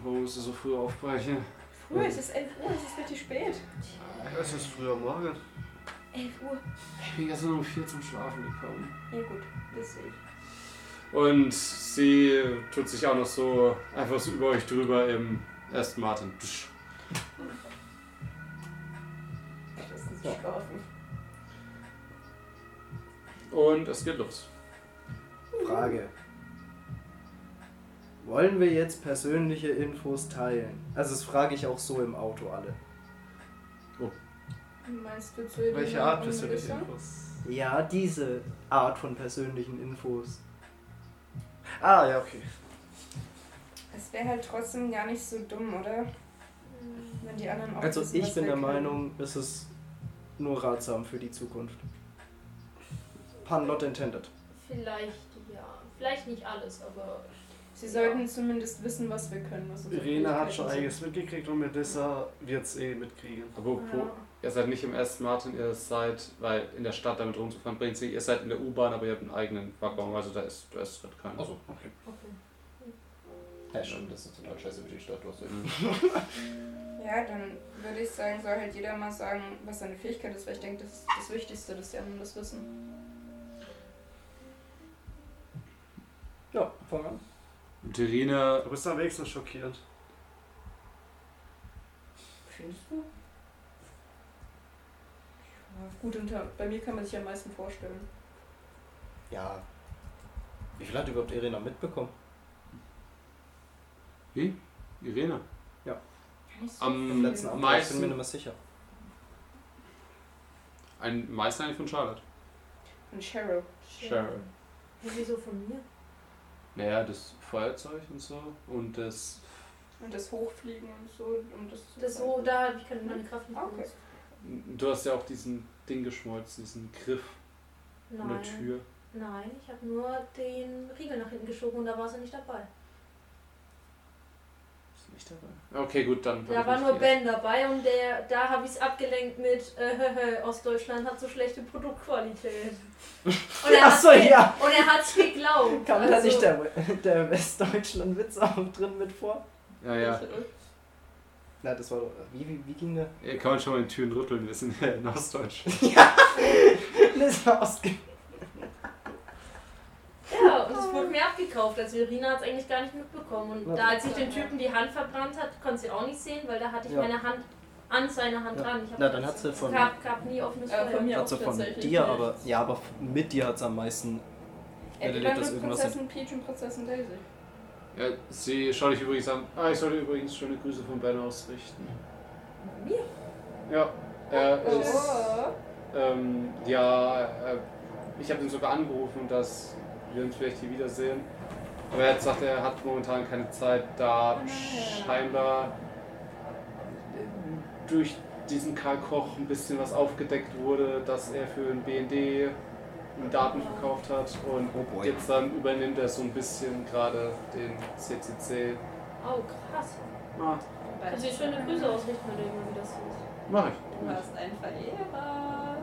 warum musst du so früh aufbrechen? Früh, es ist 11 Uhr, es ist richtig spät. Es ist früher Morgen. 11 Uhr. Ich bin gestern um vier zum Schlafen gekommen. Ja gut, das sehe ich. Und sie tut sich auch noch so einfach so über euch drüber im Aston Martin. Psch. Das ist schlafen. Und es geht los. Frage. Wollen wir jetzt persönliche Infos teilen? Also das frage ich auch so im Auto alle. Meinst du zu Welche Art persönliche? Infos? Ja, diese Art von persönlichen Infos. Ah, ja, okay. Es wäre halt trotzdem gar nicht so dumm, oder? Wenn die anderen auch Also wissen, ich was bin der können. Meinung, es ist nur ratsam für die Zukunft. Pun not intended. Vielleicht, ja. Vielleicht nicht alles, aber. Sie sollten zumindest wissen, was wir können. Was Irene hat schon einiges mitgekriegt und Melissa wird es eh mitkriegen. Apropos, ihr seid nicht im Aston Martin, ihr seid, weil in der Stadt damit rumzufahren bringt sie, ihr seid in der U-Bahn, aber ihr habt einen eigenen Waggon, also da ist, da ist halt keiner. Also, Okay. ja, stimmt, das ist total scheiße für die Stadt. Hast [LAUGHS] Ja, dann würde ich sagen, soll halt jeder mal sagen, was seine Fähigkeit ist, weil ich denke, das ist das Wichtigste, dass die anderen das wissen. Ja, fang an. Und Irina, Du bist am wenigsten schockierend. Findest du? Ja, gut, unter, bei mir kann man sich am meisten vorstellen. Ja. Wie viel hat überhaupt Irina mitbekommen? wie? Irina. Nicht so Am letzten. Abend, ich bin meisten- mir nicht mehr sicher. Ein meisten eigentlich von Charlotte. Und Cheryl. Cheryl. Ja, wieso von mir? Naja, das Feuerzeug und so. Und das. Und das Hochfliegen und so. Und das, Das so, da ich keine meine Kraft nicht Ah, Okay. Du hast ja auch diesen Ding geschmolzen, diesen Griff an der Nein. Tür. Nein, ich habe nur den Riegel nach hinten geschoben und da war sie nicht dabei. Ist nicht dabei. Okay, gut, dann. Da war nur. Ben dabei und der, da habe ich es abgelenkt mit äh, Ostdeutschland hat so schlechte Produktqualität. [LAUGHS] Und er Ach hat's so, ge- ja. Und er hat's geglaubt. Kam da Also, nicht der, der Westdeutschland-Witz auch drin mit vor? Ja, ja. Na, das war. Wie, wie, wie ging der? ja. Kann man schon mal in Türen rütteln, wir sind ja in Ostdeutschland. [LAUGHS] Das war ausge. Ja, und es wurde mir abgekauft. Also Irina hat es eigentlich gar nicht mitbekommen. Und Na, da als ich den Typen die Hand verbrannt hat, konnte sie auch nicht sehen, weil da hatte ich Ja. meine Hand an seiner Hand Ja. dran. Ich Na, dann hat sie von. gab, gab nie offenes Äh, Feuer. von mir Hat sie von dir, aber. Ja, aber mit dir hat es am meisten. Äh, Ja, wie lange irgendwas Prinzessin Peach und Prinzessin Daisy? Ja, sie schaut dich übrigens an. Ah, ich sollte übrigens schöne Grüße von Ben ausrichten. Mir? Ja, er ist. Oh. Ähm, ja, äh, ich habe ihn sogar angerufen, dass wir uns vielleicht hier wiedersehen. Aber er hat gesagt, er hat momentan keine Zeit, da Oh nein. scheinbar durch diesen Karl Koch ein bisschen was aufgedeckt wurde, dass er für den BND Daten verkauft hat und Oh jetzt dann übernimmt er so ein bisschen gerade den CCC. Oh, krass. Ah, Kannst du dir schöne Grüße ausrichten, wenn du immer wieder siehst. mach ich. Du hast einen Verehrer.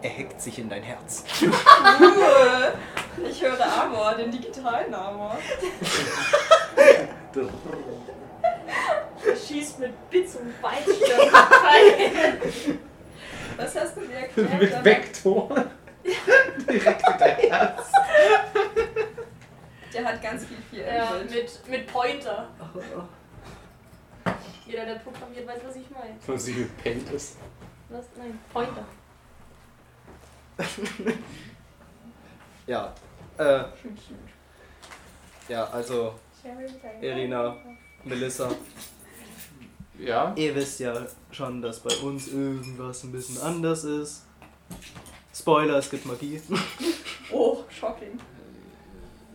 Er hackt sich in dein Herz. Ruhe! Ich höre Amor, den digitalen Amor. [LAUGHS] Er schießt mit Bits und Beitstern. Was hast du mir erklärt? [LAUGHS] [LAUGHS] Mit Vektor. Direkt in dein Herz. Der hat ganz viel viel ja, mit, mit Pointer. Jeder, der programmiert, weiß, was ich meine. Von sie gepennt ist. Was? Nein, Pointer. [LAUGHS] Ja. Äh, ja, also Irina, Melissa, Ja. ihr wisst ja schon, dass bei uns irgendwas ein bisschen anders ist. Spoiler, es gibt Magie. [LAUGHS] Oh, shocking.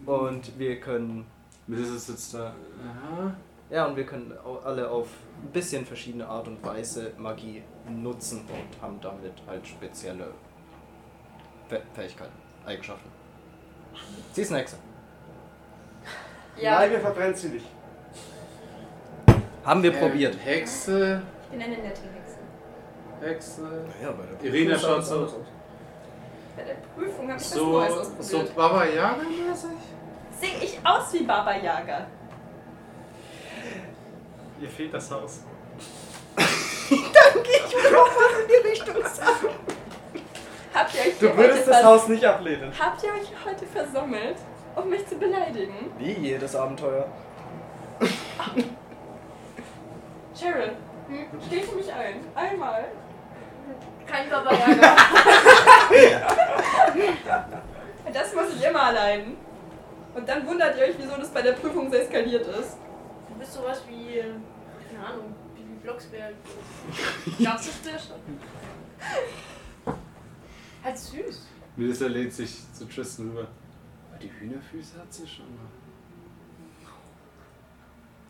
Und wir können, Melissa sitzt da. Aha. ja, und wir können alle auf ein bisschen verschiedene Art und Weise Magie nutzen und haben damit halt spezielle Fäh- Fähigkeiten, Eigenschaften. Sie ist eine Hexe. Ja, Nein, wir verbrennen sie nicht. Haben wir Äh, probiert. Hexe, ich bin eine nette Hexe. Hexe. Ja, bei der Irina Prüfung sah schaut das so-. Bei der Prüfung habe ich was So, Neues so ausprobiert. Baba Yaga mäßig? Sehe ich aus wie Baba Yaga? Ihr fehlt das Haus. [LAUGHS] Habt ihr euch Du würdest das Haus nicht ablehnen. Habt ihr euch heute versammelt, um mich zu beleidigen? Wie jedes Abenteuer. [LAUGHS] Sharon, hm? steh für mich ein. Einmal. Kein Babayaga. [LAUGHS] Das muss ich immer allein. Und dann wundert ihr euch, wieso das bei der Prüfung so eskaliert ist. Du bist sowas wie, keine Ahnung, wie Blocksberg. Glaubst du das schon? Halt süß. Melissa lehnt sich zu Tristan rüber. Aber die Hühnerfüße hat sie schon.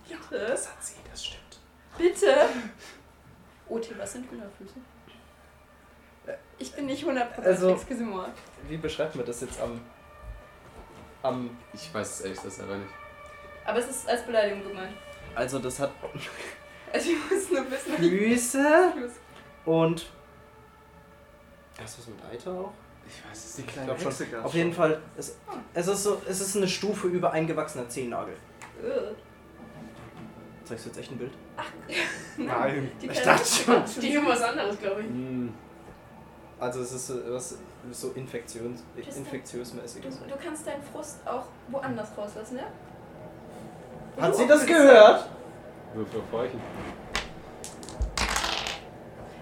Bitte? hat sie, das stimmt. Bitte? OT, was sind Hühnerfüße? Ich bin nicht 100% Also- excuse-moi. Wie beschreibt man das jetzt am. am. Ich weiß es ehrlich gesagt selber nicht. Aber es ist als Beleidigung gemeint. Also, das hat [LAUGHS] Also ich muss nur wissen, Füße und. Ist das mit Eiter auch? Ich weiß es nicht. Ich glaube schon. Auf jeden Fall, es, es, ist so, es ist eine Stufe über eingewachsener Zehennagel. Ugh. Zeigst du jetzt echt ein Bild? [LAUGHS] Nein. Die Ich dachte schon. [LAUGHS] Steht um was anderes, glaube ich. Hm. Also es ist so, was, so infektions, Tristan, infektiösmäßig. Du, du kannst deinen Frust auch woanders rauslassen, ja? Hat sie das gehört? Würfel auf Weichen.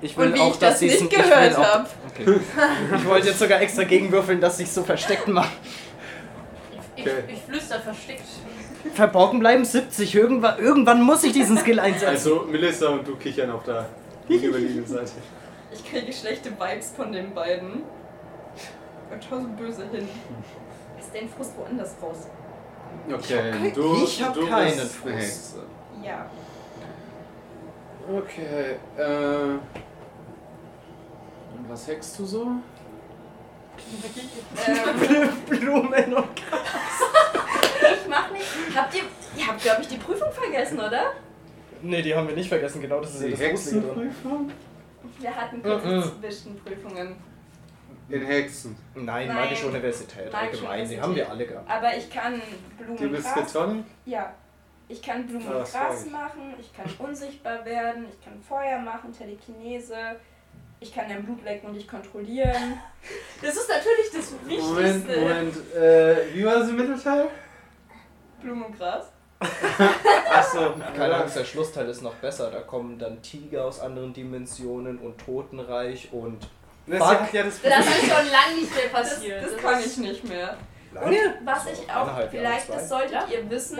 Ich Und wie ich das sie's- nicht ich will gehört auch- hab. Okay. [LAUGHS] Ich wollte jetzt sogar extra gegenwürfeln, dass ich so versteckt mache. Ich, Okay. ich, ich flüster versteckt. Verborgen bleiben 70. Irgendwann, irgendwann muss ich diesen Skill einsetzen. Also Melissa und du kichern auf der gegenüberliegenden Seite. Ich kriege schlechte Vibes von den beiden. Und schau so böse hin. Ist dein Frust woanders raus? Okay, du. ich hab du bist Frust. Hexe. Ja. Okay, äh. Und was hackst du so? ähm, [LAUGHS] Blumen und ich mach nicht. Habt ihr. Ihr habt, glaube ich, die Prüfung vergessen, oder? Nee, die haben wir nicht vergessen. Genau das ist ja Die das Gruselige drin. Hexenprüfung? Wir hatten kurze Mhm. Zwischenprüfungen. In Hexen. Nein, Nein. Magische Universität Magische allgemein. Die haben wir alle gehabt. Aber ich kann Die Blumengras. Miskatonic? Ja. Ich kann Blumen und sorry. Gras machen, ich kann [LAUGHS] unsichtbar werden, ich kann Feuer machen, Telekinese, ich kann dein Blut lecken und dich kontrollieren. Das ist natürlich das Wichtigste. Moment, Moment. Äh, wie war das im Mittelteil? Blumen und Gras? [LAUGHS] Achso. Keine Angst, der Schlussteil ist noch besser. Da kommen dann Tiger aus anderen Dimensionen und Totenreich und. Das hat ja das Das ist schon lange nicht mehr Das, passiert. das kann ich nicht mehr. Lange? Was ich auch, vielleicht, das solltet Ja. ihr wissen,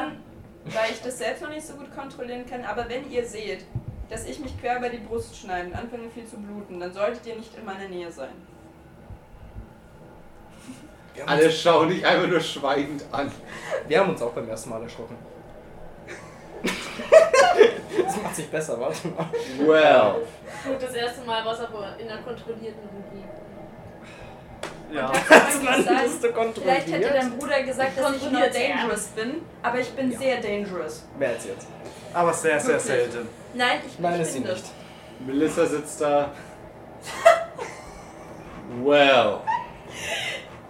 weil ich das selbst noch nicht so gut kontrollieren kann, aber wenn ihr seht, dass ich mich quer über die Brust schneide und anfange viel zu bluten, dann solltet ihr nicht in meiner Nähe sein. Alle schauen dich einfach nur schweigend an. wir haben uns auch beim ersten Mal erschrocken. [LAUGHS] das macht sich besser, warte mal. Well. Gut, das erste Mal war es aber in einer kontrollierten Umgebung. Ja. [LAUGHS] Das ich landest sagen, du Vielleicht hätte dein Bruder gesagt, dass ich nur dangerous bin, aber ich bin Ja. sehr dangerous. Wer als jetzt? Aber sehr, sehr Wirklich? selten. Nein, ich, Nein, ich ist sie bin nicht. Melissa sitzt da. [LAUGHS] Well.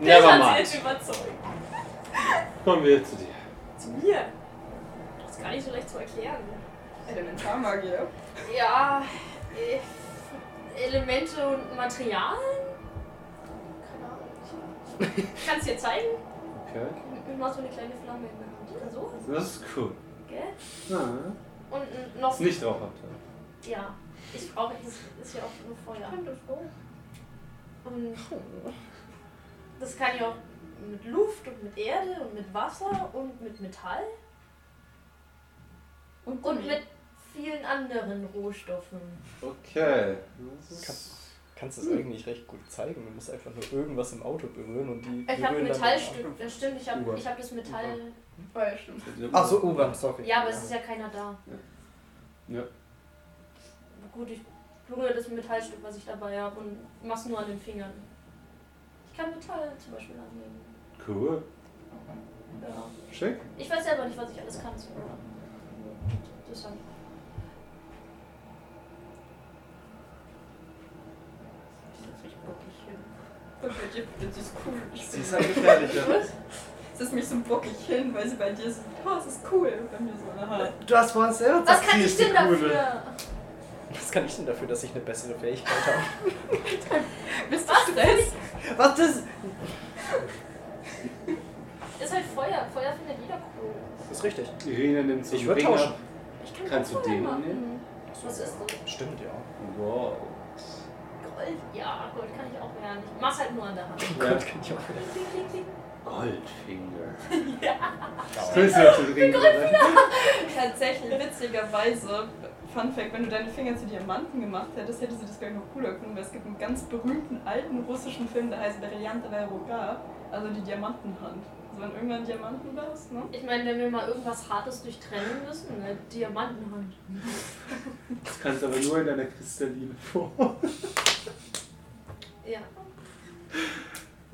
Never das mind. jetzt überzeugt. [LAUGHS] Kommen wir zu dir. Zu mir. Das ist gar nicht so leicht zu erklären. Elementarmagie. Ja, äh, Elemente und Materialien? Keine Ahnung. Ich kann es dir zeigen. Okay. Ich mach so eine kleine Flamme in der Hand. So, Das ist cool. gell? Ah, Und noch. ist nicht rauchhaft. Ja. Ich brauche. Das ist ja auch nur Feuer. Und das kann ich auch mit Luft und mit Erde und mit Wasser und mit Metall Und, und mit vielen anderen Rohstoffen. Okay. Kann, kannst du es eigentlich recht gut zeigen. Du musst einfach nur irgendwas im Auto berühren und die. Ich habe Metallstück, das stimmt, ich habe ich hab das Metall. Oh, ja, stimmt. Ach so, U-Bahn, sorry. Ja, aber es ist ja keiner da. Ja. Gut, ich berühre das Metallstück, was ich dabei habe und mach's nur an den Fingern. Ich kann Metall zum Beispiel annehmen. Cool. Ja. Schick. Ich weiß selber nicht, was ich alles kann. So. Deshalb. Ich setz mich bockig hin. Und bei dir findet sie es cool. Sie ist ein gefährlicher. setze mich so bockig hin, weil sie bei dir so, oh, es ist cool. Und bei mir so, aha. Du hast vorhin selber Was gesagt, kann ich ist denn dafür? Was kann ich denn dafür, dass ich eine bessere Fähigkeit habe? [LAUGHS] Bist du Stress? Was das? Ist halt Feuer. Feuer findet jeder cool. Das ist richtig. Irene nimmt so Ich würde Ring tauschen. Ich kann Kannst du Feuer den machen. nehmen? Was ist das? Stimmt, ja. Wow. Gold? Ja, Gold kann ich auch werden. Ich mach's halt nur an der Hand. Ja. Gott, kann ich auch. Klick, klick, klick. Goldfinger. [LAUGHS] Ja. Auf den Ring greifen? Tatsächlich, witzigerweise, Fun Fact, wenn du deine Finger zu Diamanten gemacht hättest, hätte sie das gleich noch cooler gefunden, weil es gibt einen ganz berühmten alten russischen Film, der heißt Brilliante Ruka, also die Diamantenhand. Also wenn irgendwann Diamanten warst, ne? Ich meine, wenn wir mal irgendwas Hartes durchtrennen müssen, eine Diamantenhand. Das kannst du aber nur in deiner kristalline Form. Ja.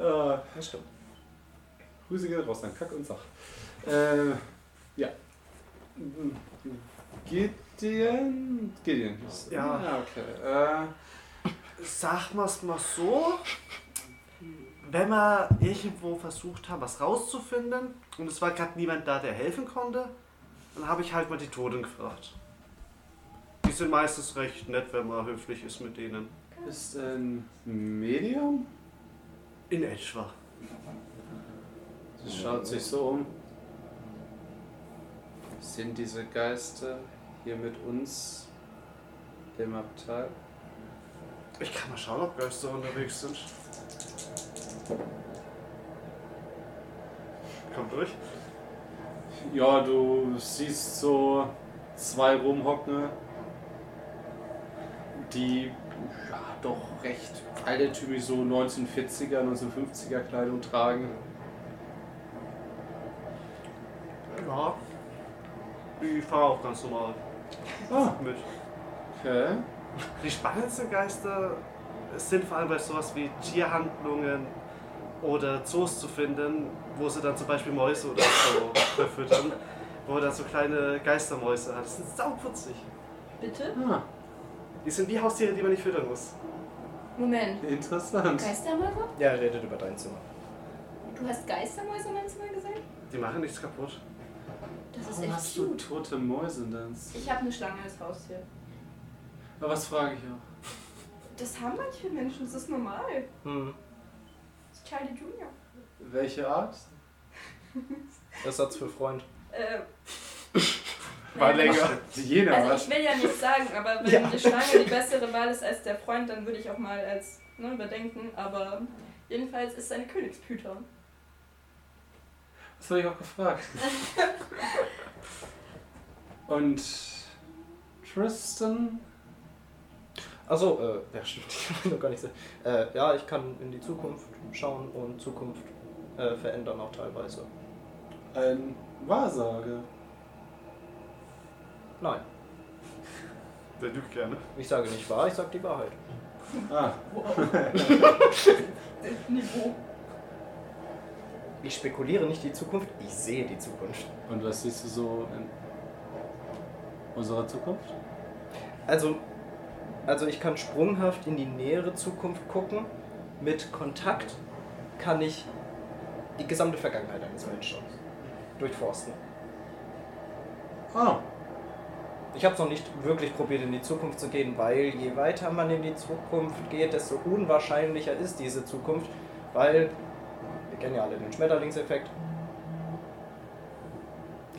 Ah, Das stimmt. Grüße gehen raus an Kack und Sach. Äh, ja. Gideon? Gideon. Ja. Ja, okay. Äh, Sag mal's mal so, wenn wir irgendwo versucht haben, was rauszufinden und es war gerade niemand da, der helfen konnte, dann habe ich halt mal die Toten gefragt. Die sind meistens recht nett, wenn man höflich ist mit denen. Ist ein Medium? In etwa. Sie schaut sich so um. Sind diese Geister hier mit uns im Abteil? Ich kann mal schauen, ob Geister unterwegs sind. Kommt durch. Ja, du siehst so zwei rumhocken, die ja, doch recht altertümlich so 1940er, 1950er Kleidung tragen. Ja. Ich fahre auch ganz normal Ah, mit. okay. Die spannendsten Geister sind vor allem bei sowas wie Tierhandlungen oder Zoos zu finden, wo sie dann zum Beispiel Mäuse oder so verfüttern, wo dann so kleine Geistermäuse hat. Das sind sauputzig. Bitte? Ah, Die sind wie Haustiere, die man nicht füttern muss. Moment. interessant. Geistermäuse? Ja, er redet über dein Zimmer. Du hast Geistermäuse in meinem Zimmer gesehen? Die machen nichts kaputt. Das ist Warum echt hast du cute. tote Mäuse denn? Ich habe eine Schlange als Haustier. Aber was frage ich auch? Das haben manche Menschen, das ist normal. Hm. Das ist Charlie Junior. Welche Art? [LAUGHS] Ersatz für Freund. Äh, [LAUGHS] War naja, länger. Also was? ich will ja nichts sagen, aber wenn Ja. die Schlange die bessere Wahl ist als der Freund, dann würde ich auch mal als ne, überdenken. Aber jedenfalls ist es eine Königspython. Das habe ich auch gefragt. Und Tristan? Achso, äh, ja stimmt, [LAUGHS] ich habe noch gar nicht so. Äh, ja, ich kann in die Zukunft schauen und Zukunft äh, verändern auch teilweise. Ein Wahrsager. Nein, Der lügt gerne. ich sage nicht wahr, ich sage die Wahrheit. Ah, [LAUGHS] Niveau. Ich spekuliere nicht die Zukunft, ich sehe die Zukunft. und was siehst du so in unserer Zukunft? Also, also ich kann sprunghaft in die nähere Zukunft gucken. Mit Kontakt kann ich die gesamte Vergangenheit eines Menschen durchforsten. Ah, Ich habe es noch nicht wirklich probiert, in die Zukunft zu gehen, weil je weiter man in die Zukunft geht, desto unwahrscheinlicher ist diese Zukunft, weil wir kennen ja alle den Schmetterlingseffekt.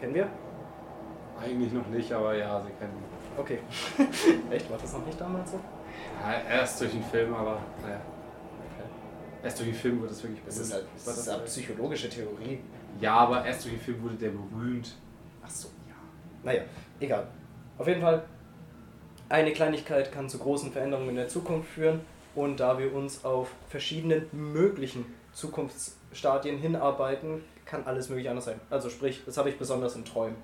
Kennen wir? eigentlich noch nicht, aber ja, sie kennen. Okay. [LAUGHS] Echt? War das noch nicht damals so? Ja, erst durch den Film, aber naja. Erst durch den Film wurde es wirklich Das berühmt. ist halt das ist eine psychologische Theorie. Ja, aber erst durch den Film wurde der berühmt. Ach so, ja. Naja, egal. Auf jeden Fall, eine Kleinigkeit kann zu großen Veränderungen in der Zukunft führen. Und da wir uns auf verschiedenen möglichen Zukunftsstadien hinarbeiten, kann alles möglich anders sein. Also sprich, das habe ich besonders in Träumen.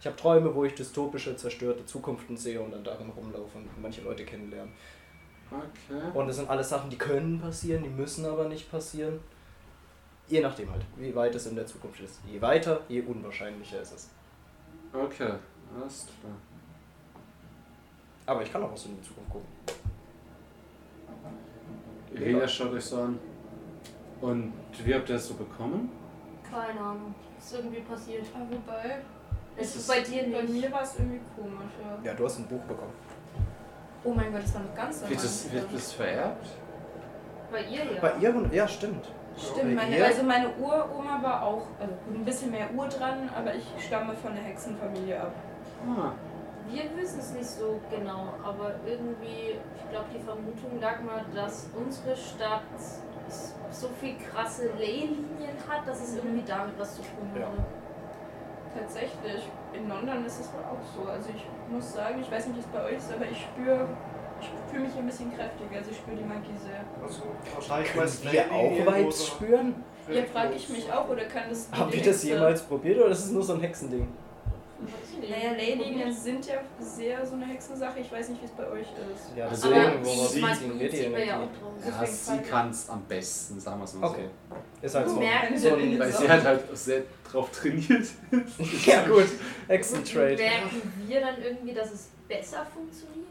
Ich habe Träume, wo ich dystopische, zerstörte Zukunften sehe und dann darin rumlaufe und manche Leute kennenlernen. Okay. Und das sind alles Sachen, die können passieren, die müssen aber nicht passieren. Je nachdem halt, wie weit es in der Zukunft ist. Je weiter, je unwahrscheinlicher ist es. Okay, alles klar. Aber ich kann auch was in die Zukunft gucken. Irina schaut euch so an. Und wie habt ihr das so bekommen? Keine Ahnung. Ist irgendwie passiert. Aber wobei, Es Ist ist bei dir bei nicht. mir war es irgendwie komisch, ja. Ja, du hast ein Buch bekommen. Oh mein Gott, das war noch ganz Wird das, wird das vererbt? Bei ihr ja. Bei ihr, und- ja, stimmt. Stimmt, Bei meine, also meine Uroma war auch, also ein bisschen mehr Ur dran, aber ich stamme von der Hexenfamilie ab. Ah, Wir wissen es nicht so genau, aber irgendwie, ich glaube, die Vermutung lag mal, dass unsere Stadt so viel krasse Leylinien hat, dass es irgendwie damit was zu tun Ja. hatte. Tatsächlich, in London ist es wohl auch so. Also ich muss sagen, ich weiß nicht, wie es bei euch ist, aber ich spüre, ich fühle mich ein bisschen kräftiger, also ich spüre die Magie sehr. Also, wahrscheinlich Können wir auch Vibes spüren? Ja, frage ich mich auch, oder kann das... Haben die wir das jemals probiert oder ist es nur so ein Hexending? Naja, Leylinien sind ja sehr so eine Hexensache, ich weiß nicht, wie es bei euch ist. Ja, aber deswegen, die woraus sie- ziehen wir die ziehen wir ja auch drauf. ja, sie kann es am besten, sagen wir es mal so. Okay. Ist halt so. so Weil sie halt halt sehr drauf trainiert ist. [LAUGHS] ja gut, Hexentrade. Merken wir dann irgendwie, dass es besser funktioniert?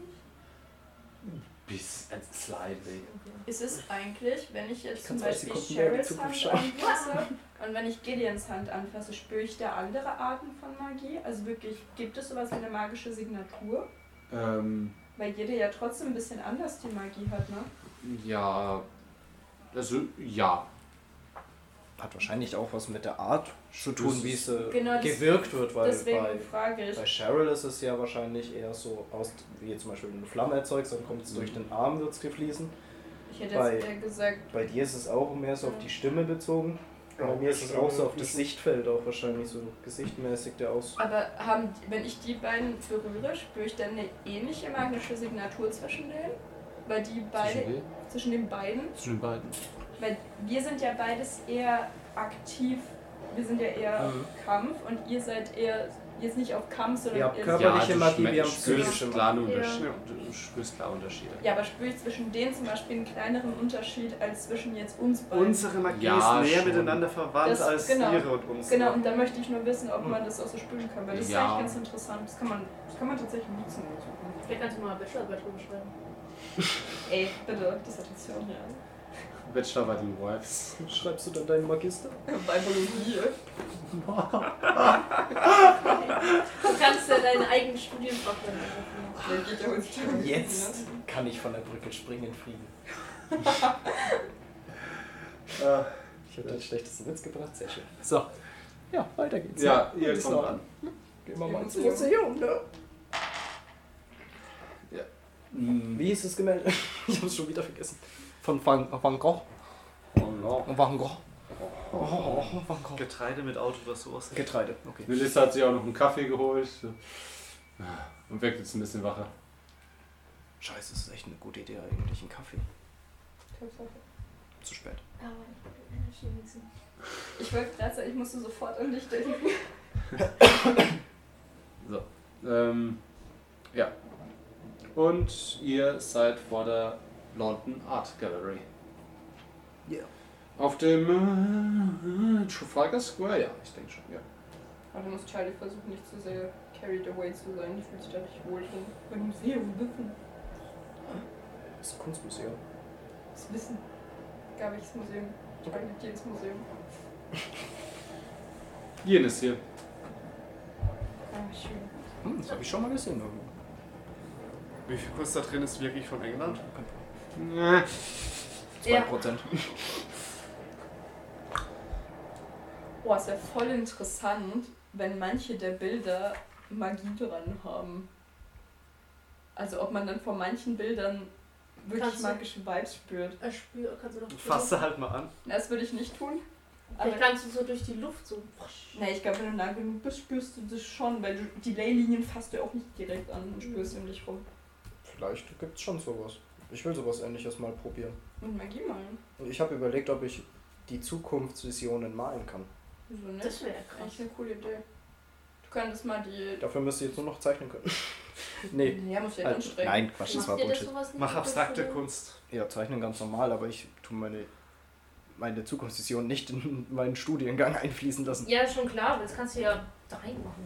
Bis ein slightly. Ist es eigentlich, wenn ich jetzt Ich zum 20 Beispiel Zukunft Hand schauen. Und wenn ich Gideons Hand anfasse, spüre ich da andere Arten von Magie? Also wirklich, gibt es sowas wie eine magische Signatur? Ähm, Weil jeder ja trotzdem ein bisschen anders die Magie hat, ne? Ja. Also, ja. Hat wahrscheinlich auch was mit der Art zu tun, wie es äh, Genau, gewirkt wird, weil bei, frage ich. bei Cheryl ist es ja wahrscheinlich eher so aus, wie zum Beispiel wenn du eine Flamme erzeugst, dann kommt es durch den Arm, wird es gefließen. Ich hätte bei- jetzt eher gesagt, Bei dir ist es auch mehr so auf die Stimme bezogen. Bei mir ist es auch so auf das Vision. Sichtfeld auch wahrscheinlich so gesichtmäßig der aus. aber haben, wenn ich die beiden berühre, spüre ich dann eine ähnliche magische Signatur zwischen denen? Weil die beide, Zwischen zwischen den beiden, Zwischen den beiden. weil wir sind ja beides eher aktiv, wir sind ja eher auf Mhm. Kampf und ihr seid eher, jetzt nicht auf Kampf, sondern Ihr habt körperliche du Magie, wir haben spürst psychische Magie. Ja. Du spürst klare Unterschiede. Ja, aber spüre ich zwischen denen zum Beispiel einen kleineren Unterschied als zwischen jetzt uns beiden? Unsere Magie Ja, ist näher schon. miteinander verwandt Das- als genau. ihre und unsere. Genau, und da möchte ich nur wissen, ob man das auch so spüren kann, weil das Ja. ist eigentlich ganz interessant. Das kann man, das kann man tatsächlich nutzen. Vielleicht kannst du mal eine Bachelorarbeit drüber schreiben. Ey, bitte, Dissertation, ja. Bachelorarbeit in Wives. Schreibst du dann deinen Magister? Bei [LAUGHS] Biologie. Du kannst ja deinen eigenen Studienfach dann ja heutzutage. Jetzt kann ich von der Brücke springen in Frieden. Äh, Ich habe den schlechtesten Witz gebracht, sehr schön. So, ja, weiter geht's. ja, ihr Ist kommt noch- an. Gehen wir mal ins Museum. Ne? Hm. Wie hieß das Gemälde? Ich habe es schon wieder vergessen. Von Van, Van Gogh. Van Gogh. Oh, Van Gogh. Getreide mit Auto sowas. Getreide, okay. Melissa hat sich auch noch einen Kaffee geholt. Und wirkt jetzt ein bisschen wacher. Scheiße, das ist echt eine gute Idee eigentlich, ein Kaffee. Zu spät. Aber Energy mixen. Ich wollte gerade sagen, ich musste sofort an dich denken. [LAUGHS] Ähm, ja. Und ihr seid vor der London Art Gallery. Ja. Auf dem äh, Trafalgar Square, ja, ich denke schon, ja. Aber da muss Charlie versuchen, nicht zu sehr carried away zu sein. Die fühlt sich da nicht wohl drin. Beim Museum wissen. Das ist ein Kunstmuseum. Das Wissen. Gab ich das Museum. Ich war nicht jedes Museum. Jenes hier. Ah, schön. Hm, das habe ich schon mal gesehen irgendwo. Wie viel Kunst da drin ist wirklich von England? Äh, 2%. Boah, ist ja voll interessant, wenn manche der Bilder Magie dran haben. Also ob man dann vor manchen Bildern wirklich Kannst du- magische Vibes spürt. Er spür, kannst du doch. Fasse halt mal an. Das würde ich nicht tun. Aber Vielleicht kannst du so durch die Luft so. ne, ich glaube, wenn du nah genug bist, spürst du das schon, weil du die Leylinien fasst du auch nicht direkt an und spürst um dich rum. Vielleicht gibt es schon sowas. Ich will sowas ähnliches mal probieren. Und Magie malen. Und ich habe überlegt, ob ich die Zukunftsvisionen malen kann. Wieso nicht? Das wäre krass. eine coole Idee. Du könntest mal die. Dafür müsst ihr jetzt nur noch zeichnen können. [LAUGHS] nee. Ja, muss ja Halt, anstrengen. nein, Quatsch, das war das Bullshit. nicht? Mach abstrakte Kunst. Ja, zeichnen ganz normal, aber ich tue meine, meine Zukunftsvision nicht in meinen Studiengang [LAUGHS] einfließen lassen. Ja, schon klar, aber das kannst du ja da reinmachen.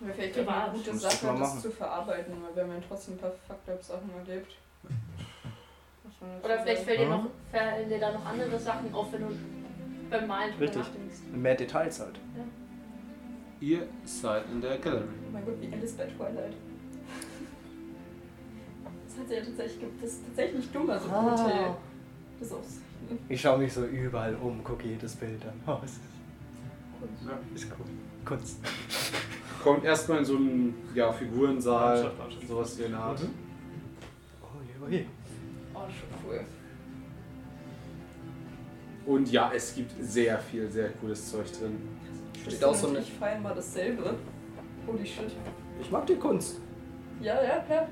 Wäre vielleicht auch eine gute Sache, das machen. zu verarbeiten, weil wir haben ja trotzdem ein paar Fucked-up-Sachen erlebt. Oder vielleicht fällt dir, noch, fallen dir da noch andere Sachen auf, wenn du beim Malen drüber Richtig. nachdenkst. Mehr Details halt. ihr seid in der Gallery. Oh mein Gott, wie Alice bei Twilight. Das hat sie ja tatsächlich, das ist tatsächlich nicht dumm, also Ah. gute. Das auch Ich schaue mich so überall um, gucke jedes Bild an. [LAUGHS] Oh, es ist, Ja. ist cool. Kunst. Kommt erstmal in so einen ja, Figurensaal, Landschaft, Landschaft. sowas hier in der Art. Mhm. Oh je, oh je. oh, schon cool. Und ja, es gibt sehr viel, sehr cooles Zeug drin. Steht auch so eine. Feiern mal dasselbe. Holy shit. Ich mag die Kunst. Ja, ja, ja.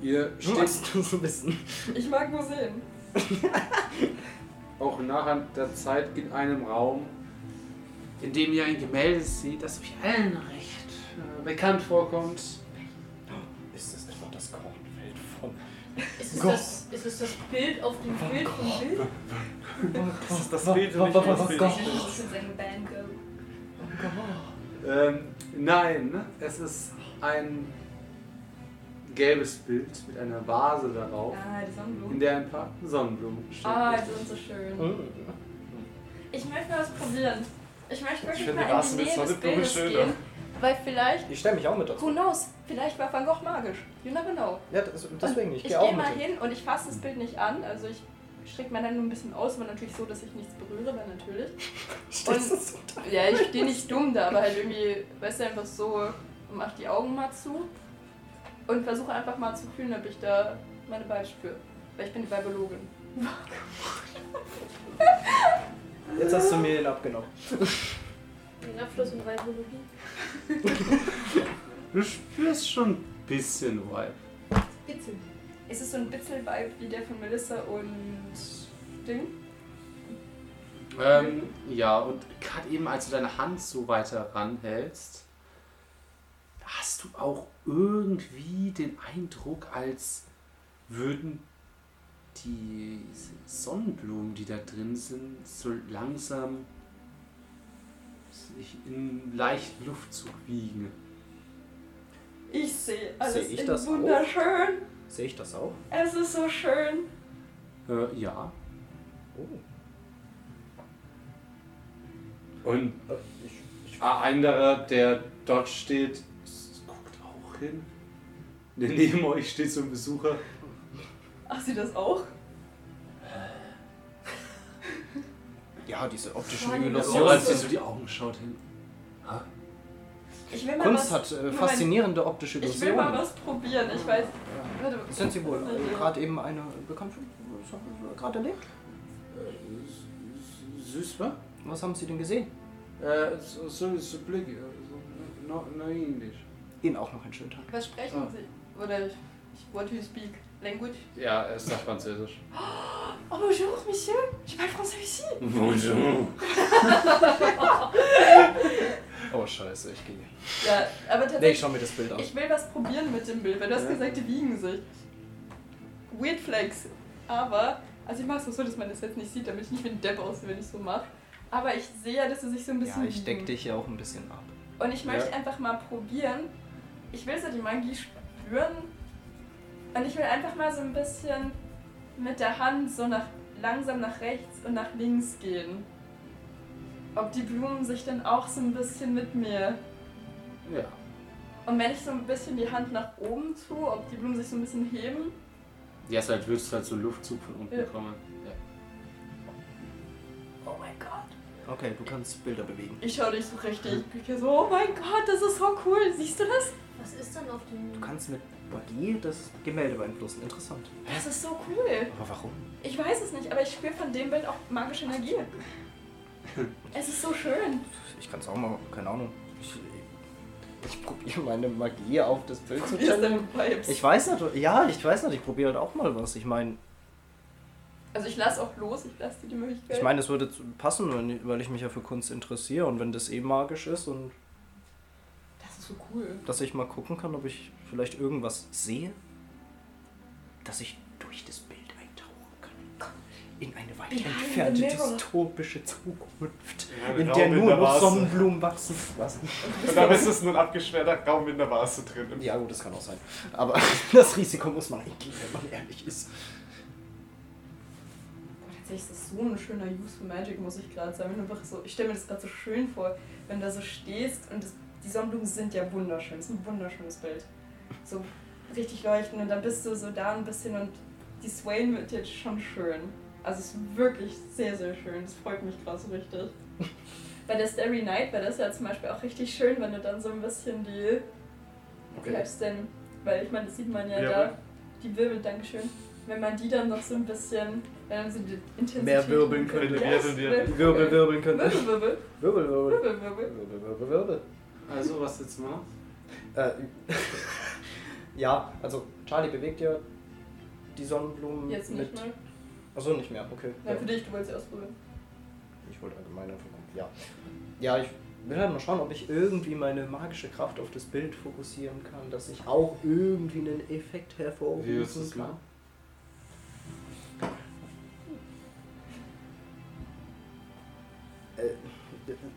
Ihr steht du so wissen. Ich mag Museen. [LAUGHS] auch nachher der Zeit in einem Raum, in dem ihr ein Gemälde seht, das euch allen recht bekannt vorkommt. Ist das etwa das Kornfeld von. Ist es, Gott. das, ist es das Bild auf dem Bild vom Bild? Das ist das Bild, das was, Bild. Ich würde sagen, Van Gogh. Ähm, nein, es ist ein gelbes Bild mit einer Vase darauf, Ah, in der ein paar Sonnenblumen stehen. Ah, die sind so schön. Mhm. Ich möchte mal was probieren. Ich möchte wirklich finde mal in die Nähe des Bildes schöner. gehen, Weil vielleicht, Ich stelle mich auch mit dazu. who knows, vielleicht war Van Gogh magisch. You never know. Ja, das, deswegen, ich ich gehe auch gehe mit. mal hin und ich fasse das Bild nicht an. Also ich strecke mir dann nur ein bisschen aus, aber natürlich so, dass ich nichts berühre, weil natürlich. [LAUGHS] Stehst du so da? Ja, ich stehe nicht dumm da, aber halt irgendwie, weißt du, einfach so und mach die Augen mal zu und versuche einfach mal zu fühlen, ob ich da meine Beine spüre. Weil ich bin die Biologin. Jetzt hast du mir ihn abgenommen. [LAUGHS] Den Abschluss in Reibologie. Du spürst schon ein bisschen Vibe. Bitzel. Ist es so ein Bitzel-Vibe wie der von Melissa und Ding? Ähm, ja, und gerade eben, als du deine Hand so weiter ranhältst, hast du auch irgendwie den Eindruck, als würden die Sonnenblumen, die da drin sind, so langsam sich in leichten Luftzug wiegen. Ich sehe alles Sehe ich in das wunderschön. Sehe ich das auch? Es ist so schön. Äh, ja. Oh. Und Äh, Ich, ich, ein anderer, der dort steht, guckt auch hin. Denn neben euch steht so ein Besucher. Ach, sie das auch? Ja, diese optischen Illusionen. als sie so die Augen schaut hin. Ich will mal Kunst was, hat äh, Moment. faszinierende optische Ich will mal Illusionen. was probieren. Ich weiß. Warte, Sind Sie wohl äh, Ja. gerade eben eine Bekannte was haben Sie gerade erlebt? Süß, wa? Was haben Sie denn gesehen? Äh, so, so, so Blick, äh, so, no, no English. Ihnen auch noch einen schönen Tag. Was sprechen Ah. Sie? Oder ich, what do you speak? Language? Ja, er ist nach Französisch. [GASPS] Oh bonjour, monsieur. Je parle français ici. Bonjour. [LAUGHS] Oh scheiße, ich gehe. Ja, aber Nee, ich tatsächlich. schau mir das Bild an. Ich will was probieren mit dem Bild, weil du hast Ja. gesagt, die wiegen sich. Weird Flex. Aber, also ich mache es so, dass man das jetzt nicht sieht, damit ich nicht wie ein Depp aussehe, wenn ich so mache. Aber ich sehe ja, dass sie sich so ein Ja, bisschen. ich deck dich hier auch ein bisschen ab. Und ich möchte Ja. einfach mal probieren. Ich will so die Magie spüren. Und ich will einfach mal so ein bisschen mit der Hand so nach langsam nach rechts und nach links gehen. Ob die Blumen sich dann auch so ein bisschen mit mir. Ja. Und wenn ich so ein bisschen die Hand nach oben tue, ob die Blumen sich so ein bisschen heben. Ja, es halt würdest du halt so Luftzug von unten Ja. kommen. Ja. Oh mein Gott. Okay, du kannst Bilder bewegen. Ich schaue dich so richtig. Ich so, oh mein Gott, das ist so cool. Siehst du das? Was ist denn auf dem. Du kannst mit Magie das Gemälde beeinflussen. Interessant. Das ist so cool. Aber warum? Ich weiß es nicht, aber ich spüre von dem Bild auch magische Energie. [LAUGHS] Es ist so schön. Ich kann es auch mal, keine Ahnung. Ich, ich probiere meine Magie auf das Bild zu Vibes? Ich weiß nicht, ja, ich weiß nicht, ich probiere halt auch mal was. Ich meine, Also ich lasse auch los, ich lasse dir die Möglichkeit. ich meine, es würde passen, wenn- weil ich mich ja für Kunst interessiere und wenn das eh magisch ist und so cool. dass ich mal gucken kann, ob ich vielleicht irgendwas sehe, dass ich durch das Bild eintauchen kann. In eine weit Behind entfernte dystopische Zukunft, Ja, in Raum der nur noch. Sonnenblumen wachsen. Was? Und aber ist es nur ein abgesperrter Raum in der Vase drin. Ja, gut, das kann auch sein. Aber [LAUGHS] das Risiko muss man eingehen, wenn man ehrlich ist. Tatsächlich ist das so ein schöner Use for Magic, muss ich gerade sagen. Einfach so, ich stelle mir das gerade so schön vor, wenn du da so stehst und das, die Sonnenblumen sind ja wunderschön. Das ist ein wunderschönes Bild. So richtig leuchten und dann bist du so da ein bisschen und die Swain wird jetzt schon schön. Also es ist wirklich sehr, sehr schön. Das freut mich gerade so richtig. [LAUGHS] Bei der Starry Night wäre das ja zum Beispiel auch richtig schön, wenn du dann so ein bisschen die. Wie heißt denn? Weil ich meine, das sieht man ja Wirbel. da. Die Wirbel, Dankeschön. Wenn man die dann noch so ein bisschen. Wenn dann so die Intensität. Mehr wirbeln könnte. Yes, Wirbel, Wirbel, Wirbel, wirbeln können. Wirbel, Wirbel, Wirbel, wirbel. Wirbel, Wirbel. Wirbel, wirbel, wirbel. Also, was jetzt mal? Äh, [LAUGHS] ja, also Charlie bewegt ja die Sonnenblumen Jetzt mit. nicht mehr. Achso, nicht mehr, okay. Ja, für dich, du wolltest sie ausprobieren. Ich wollte allgemein einfach gucken. Ja. Ja, ich will halt mal schauen, ob ich irgendwie meine magische Kraft auf das Bild fokussieren kann, dass ich auch irgendwie einen Effekt Wie willst du hervorrufen das kann. machen? Äh,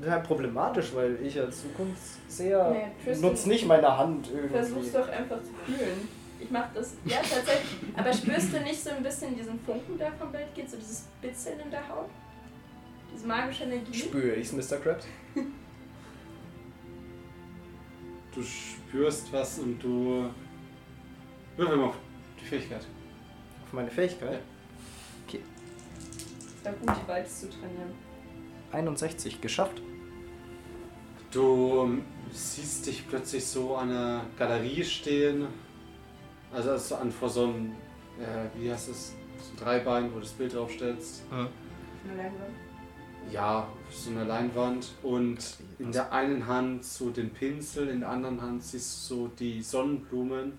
halt problematisch, weil ich als Zukunftsseher Nee, nutze nicht meine Hand irgendwie. Versuch's doch einfach zu fühlen. Ich mach das. Ja, tatsächlich. Aber spürst du nicht so ein bisschen diesen Funken, der vom Bild geht? So dieses Bitzeln in der Haut? Diese magische Energie? Spüre ich's, Mr. Krabs? [LAUGHS] du spürst was und du. Würfel mal auf die Fähigkeit. Auf meine Fähigkeit. Ist ja gut, die Vibes zu trainieren. 61 geschafft. Du siehst dich plötzlich so an einer Galerie stehen. Also, also an vor so einem, äh, wie heißt es, so ein Dreibein, wo du das Bild draufstellst. Eine Leinwand. Ja, auf so einer Leinwand. Und in der einen Hand so den Pinsel, in der anderen Hand siehst du so die Sonnenblumen.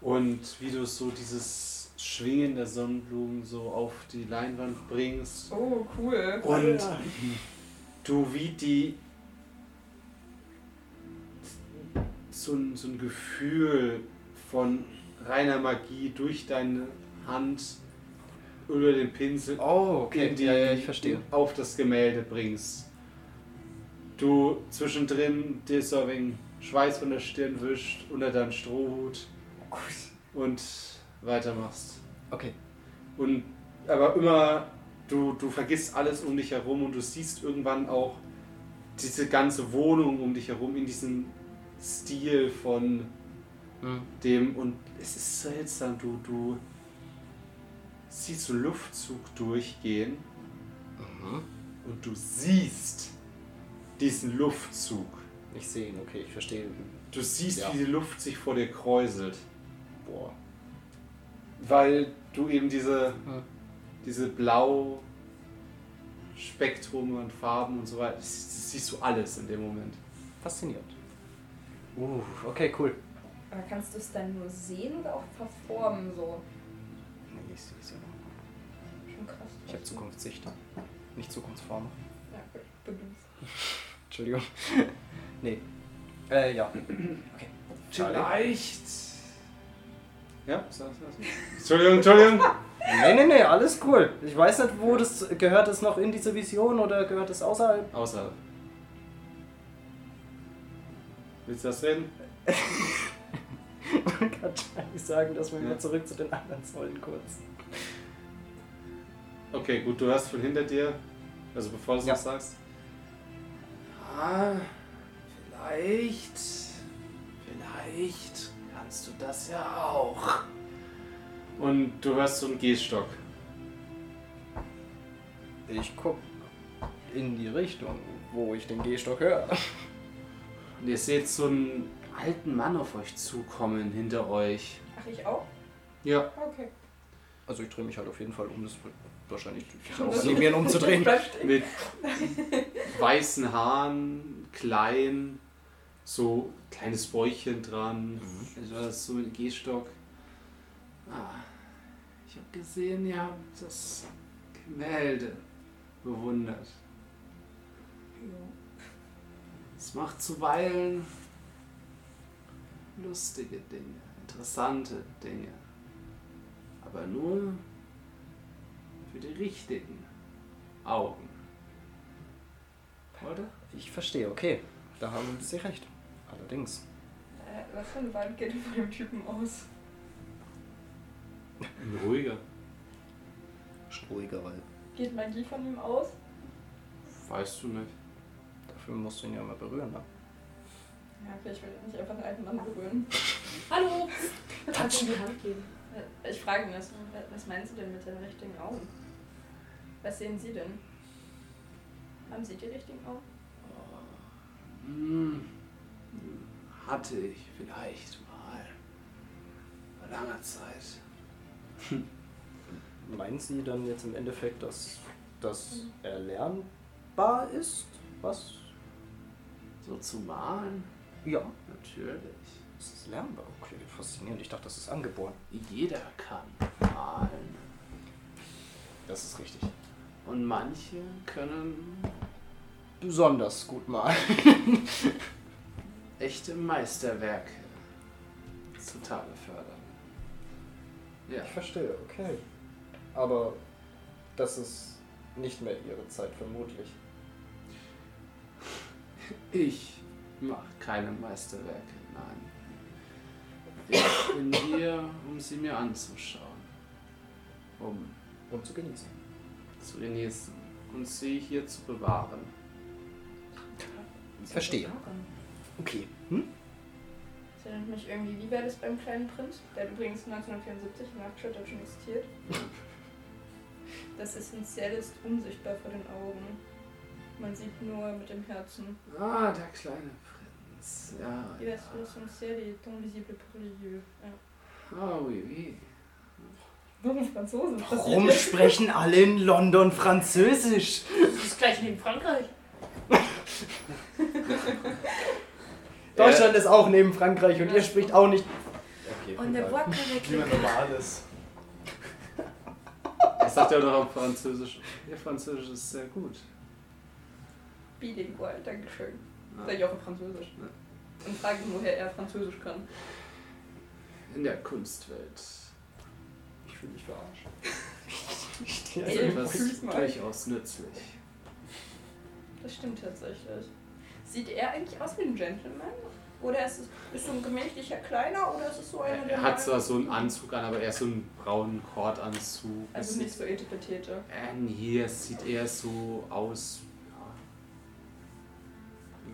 Und wie du so dieses Schwingen der Sonnenblumen so auf die Leinwand bringst. Oh, cool. Und du wie die so ein, so ein Gefühl von reiner Magie durch deine Hand über den Pinsel Oh, okay. in die, ja, ja, ich verstehe. auf das Gemälde bringst. Du zwischendrin dir so ein wenig Schweiß von der Stirn wischt, unter deinem Strohhut und weitermachst. Okay. Und aber immer, du, du vergisst alles um dich herum und du siehst irgendwann auch diese ganze Wohnung um dich herum in diesem Stil von Hm. dem und es ist seltsam, du, du siehst so einen Luftzug durchgehen Mhm. und du siehst diesen Luftzug. Ich sehe ihn, okay, ich verstehe. Du siehst, Ja. wie die Luft sich vor dir kräuselt, Boah. Weil du eben diese, Hm. diese blau Spektrum und Farben und so weiter, das, siehst du alles in dem Moment. Faszinierend. Uh, okay, cool. Aber kannst du es dann nur sehen oder auch verformen so? Nee, ich sehe es ja noch. Schon krass. Ich habe Zukunftssicht. Nicht Zukunftsform. Ja. Entschuldigung. [LAUGHS] nee. Äh, ja. Okay. Charlie. Vielleicht. Ja, sag, sag. Entschuldigung, Entschuldigung. Nee, nee, nee, alles cool. Ich weiß nicht, wo das. Gehört es noch in diese Vision oder gehört es außerhalb? Außerhalb. Willst du das reden? [LAUGHS] Man kann Charlie sagen, dass wir Ja. mal zurück zu den anderen sollen kurz. Okay, gut, du hörst von hinter dir, also bevor du es Ja. noch sagst. Ah, vielleicht, vielleicht kannst du das ja auch. Und du hörst so einen Gehstock. Ich guck in die Richtung, wo ich den Gehstock höre. Und ihr seht so einen alten Mann auf euch zukommen, hinter euch. Ach, ich auch? Ja. Okay. Also ich drehe mich halt auf jeden Fall um. Das wird wahrscheinlich [LAUGHS] auch animieren, umzudrehen. Mit [LAUGHS] weißen Haaren, klein, so kleines Bäuchchen dran. Also das ist so ein Gehstock. Ah, ich habe gesehen, ihr habt das Gemälde bewundert. Es macht zuweilen lustige Dinge, interessante Dinge. Aber nur für die richtigen Augen. Oder? Ich verstehe, okay. Da haben Sie recht. Allerdings. Äh, was für ein Vibe geht von dem Typen aus? Ein ruhiger. Ruhiger, weil Geht Magie von ihm aus? Weißt du nicht. dafür musst du ihn ja mal berühren. Ne? Ja, okay, ich will nicht einfach einen alten Mann berühren. [LAUGHS] Hallo! Du die Hand geben? Äh, Ich frage ihn das. Was meinst du denn mit den richtigen Augen? Was sehen Sie denn? Haben Sie die richtigen Augen? Hm, hatte ich vielleicht mal. Vor langer Zeit. Meinen Sie dann jetzt im Endeffekt, dass das erlernbar ist? Was? So zu malen? Ja. Natürlich. Es ist lernbar. Okay, faszinierend. Ich dachte, das ist angeboren. Jeder kann malen. Das ist richtig. Und manche können Besonders gut mal. [LAUGHS] echte Meisterwerke zutage fördern. Ja. Ich verstehe, okay. Aber das ist nicht mehr Ihre Zeit, vermutlich. Ich mache keine Meisterwerke, nein. Ich bin hier, um sie mir anzuschauen. Um Um zu genießen. zu genießen und sie hier zu bewahren. Verstehe. Okay. Hm? Das erinnert mich irgendwie, wie war das beim kleinen Prinz? Der hat übrigens 1974 in Nachtschatter schon existiert. Das Essentielle ist unsichtbar vor den Augen. Man sieht nur mit dem Herzen. Ah, der kleine Prinz. Ja. L'essentiel est invisible pour les yeux. Ja. Ah, oui, oui. Warum Franzosen? Warum sprechen alle in London Französisch? Das ist gleich neben Frankreich. [LAUGHS] Deutschland ist auch neben Frankreich und ihr spricht auch nicht. Okay, Und der egal. Wortkorrekt. Wie man normal ist. [LAUGHS] Das sagt ja doch auf Französisch. Ihr Französisch ist sehr gut. Bilingual, Dankeschön. Ja. Sag ich auch auf Französisch. Ja. Und frage ihn, woher er Französisch kann. In der Kunstwelt Ich fühle mich verarscht. [LAUGHS] etwas fühl's mal. durchaus nützlich. Das stimmt tatsächlich. Sieht er eigentlich aus wie ein Gentleman? Oder ist es ist so ein gemächlicher Kleiner oder ist es so einer, Er der. hat zwar so einen Anzug an, aber eher so einen braunen Kordanzug. Also Es nicht so etipetete. Ähm, hier es sieht eher so aus.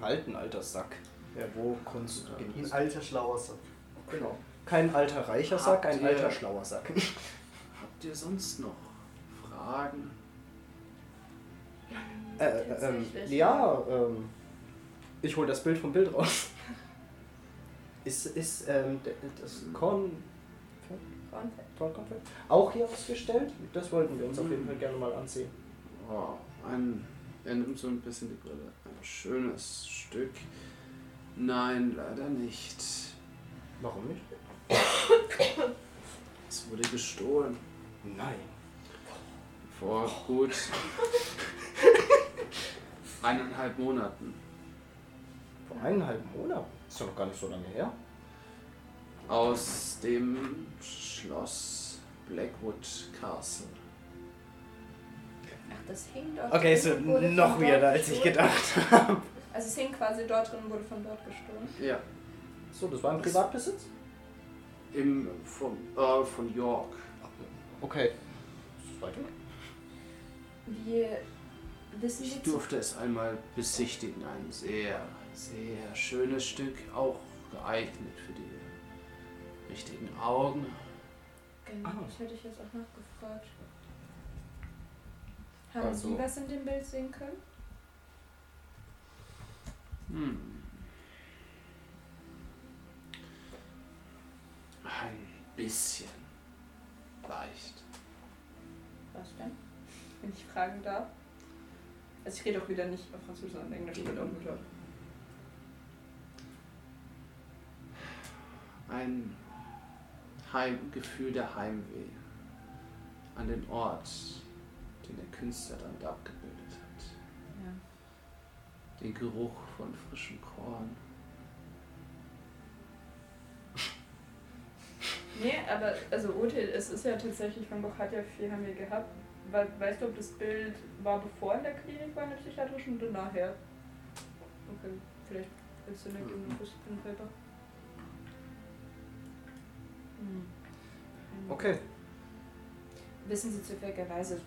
Ja, Alten alter Sack. Ja, wo Kunst Ein genießt. alter, schlauer Sack. Genau. Kein alter reicher Sack, ein Habt ihr- alter schlauer Sack. [LAUGHS] Habt ihr sonst noch Fragen? Äh, äh, ähm, ja, ähm, ich hol das Bild vom Bild raus. Ist, ist ähm, das Korn, Kornfett. Kornkonfekt auch hier ausgestellt? Das wollten wir uns auf jeden Fall gerne mal ansehen. Oh, ein. Er nimmt so ein bisschen die Brille. Ein schönes Stück. Nein, leider nicht. Warum nicht? Es wurde gestohlen. Nein. Vor gut eineinhalb Monaten. Vor eineinhalb Monaten. Ist doch noch gar nicht so lange her. Aus dem Schloss Blackwood Castle. Ach, das hing dort Okay, drin wurde noch von dort weirder, als ich gestohlen. gedacht habe. Also es hing quasi dort drin und wurde von dort gestohlen. Ja, So, das war ein Privatbesitz? im, vom Earl von York. Okay. Weiter? Wie wissen Ich zu durfte es einmal besichtigen. Ein sehr, sehr schönes Stück, auch geeignet für die richtigen Augen. Genau, Ah. das hätte ich jetzt auch nachgefragt. Haben Also- Sie was in dem Bild sehen können? Hm. Ein bisschen. Leicht. Was denn? Wenn ich fragen darf. Also ich rede auch wieder nicht auf Französisch, sondern Englisch, wird auch gut. Ein Heim Gefühl der Heimweh an den Ort, den der Künstler damit abgebildet hat. Ja. Den Geruch von frischem Korn. Nee, aber also Ute, es ist ja tatsächlich, Van Gogh hat ja viel Heimweh gehabt. We weißt du, ob das Bild war bevor in der Klinik war, in der psychiatrischen oder nachher? Okay, vielleicht willst du eine geben, ein Okay. Wissen Sie zufälligerweise,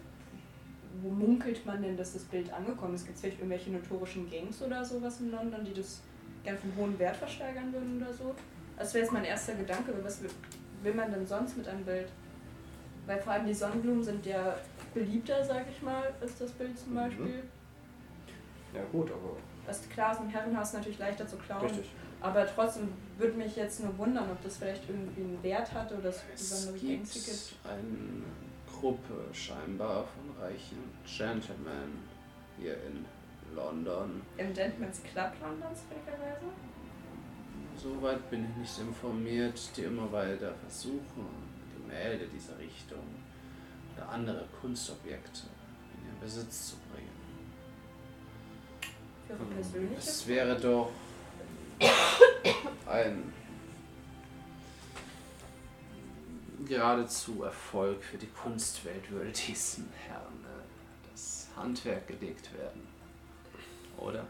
wo munkelt man denn, dass das Bild angekommen ist? Gibt es vielleicht irgendwelche notorischen Gangs oder sowas in London, die das gern von hohen Wert versteigern würden oder so? Das wäre jetzt mein erster Gedanke, was will, man denn sonst mit einem Bild? Weil vor allem die Sonnenblumen sind ja beliebter, sag ich mal, als das Bild zum Mhm. Beispiel. Ja gut, aber Was klar ist im Herrenhaus natürlich leichter zu klauen. richtig. Aber trotzdem würde mich jetzt nur wundern, ob das vielleicht irgendwie einen Wert hat oder es Es besondere Gangs gibt. eine Gruppe scheinbar von reichen Gentlemen hier in London. Im Gentleman's Club Londons, zufälligerweise? Soweit bin ich nicht informiert, die immer weiter versuchen, Gemälde dieser Richtung oder andere Kunstobjekte in ihren Besitz zu bringen. Für Ihre persönliche Es wäre doch ein geradezu Erfolg für die Kunstwelt, würde diesen Herren äh, das Handwerk gelegt werden. Oder?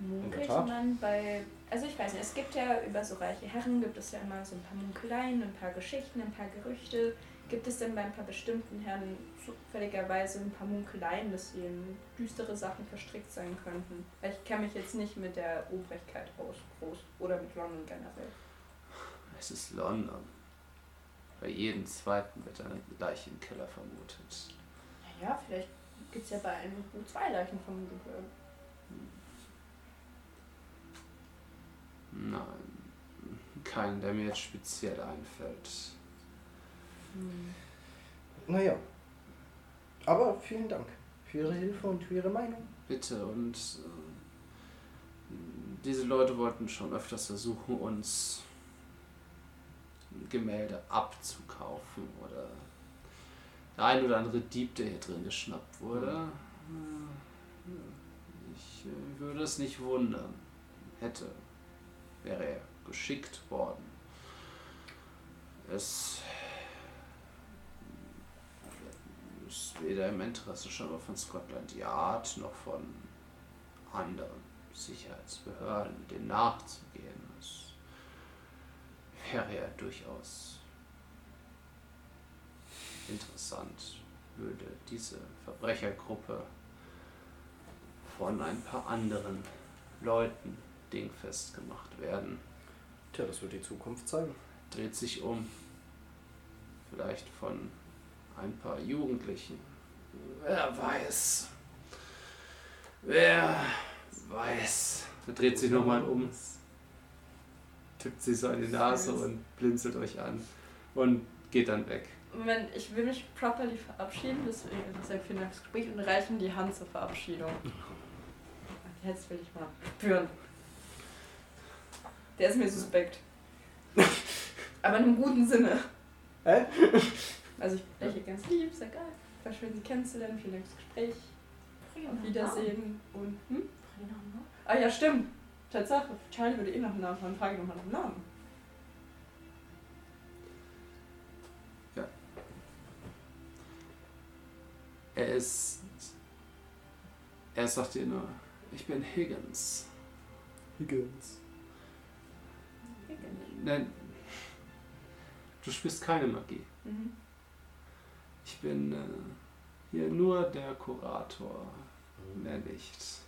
Munkelt man bei. Also ich weiß nicht, es gibt ja über so reiche Herren gibt es ja immer so ein paar Munkeleien, ein paar Geschichten, ein paar Gerüchte. Gibt es denn bei ein paar bestimmten Herren zufälligerweise ein paar Munkeleien, dass sie in düstere Sachen verstrickt sein könnten? Weil ich kenne mich jetzt nicht mit der Obrigkeit aus groß. Oder mit London generell. Es ist London. Bei jedem zweiten wird eine Leiche im Keller vermutet. Naja, vielleicht gibt es ja bei einem nur zwei Leichen vermutet werden. Nein, keinen, der mir jetzt speziell einfällt. Naja. Aber vielen Dank für Ihre Hilfe und für Ihre Meinung. Bitte und äh, diese Leute wollten schon öfters versuchen, uns Gemälde abzukaufen oder der ein oder andere Dieb, der hier drin geschnappt wurde. Äh, Ich äh, würde es nicht wundern. Hätte, wäre er geschickt worden. Es ist weder im Interesse schon mal von Scotland Yard noch von anderen Sicherheitsbehörden, dem nachzugehen. Es wäre ja durchaus interessant, würde diese Verbrechergruppe von ein paar anderen Leuten dingfest gemacht werden. Tja, das wird die Zukunft zeigen. Dreht sich um. Vielleicht von ein paar Jugendlichen. Wer weiß. Wer weiß. Er dreht sich nochmal um, tippt sich so an die Nase und blinzelt euch an und geht dann weg. Moment, ich will mich properly verabschieden, deswegen deshalb vielen Dank fürs Gespräch und reichen die Hand zur Verabschiedung. [LAUGHS] Jetzt will ich mal spüren. Der ist mir suspekt. [LAUGHS] Aber in einem guten Sinne. Hä? [LAUGHS] Also ich lächle ganz lieb, sag geil. War schön, Sie kennenzulernen, vielen Dank fürs Gespräch. Auf Wiedersehen und hm? Ah ja, stimmt. Tatsache, Charlie würde eh noch einen Namen haben, frage nochmal nach dem Namen. Er ist. Er sagt dir nur, ich bin Higgins. Higgins. Nein. Du spürst keine Magie. Mhm. Ich bin äh, hier nur der Kurator, mehr nicht.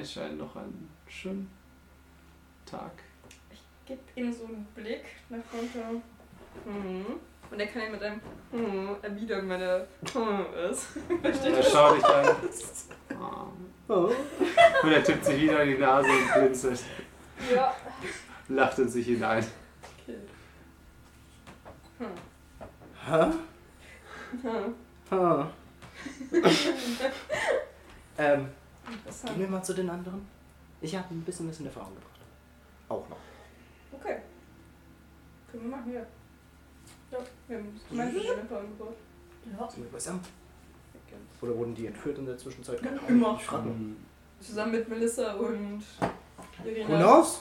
Ich scheint noch einen schönen Tag. Gib ihm so einen Blick nach unten. Mhm. Und er kann ihn mit einem hm erwidern, wenn er ist. Versteht Er schaut dich an. Ah. Oh. Und er tippt sich wieder in die Nase und blinzelt. Ja. Lacht in sich hinein. Okay. Hm. Hä? Hm. Ha. ähm, gehen wir mal zu den anderen. Ich habe ein bisschen was in Erfahrung gebracht. Auch noch. Okay. Können wir machen, ja. Ja, wir haben manche Schnippe angebaut. Ja. Sind wir beisammen? Oder wurden die entführt in der Zwischenzeit? Keine Ahnung. Immer. Zusammen mit Melissa und Who Irina. knows?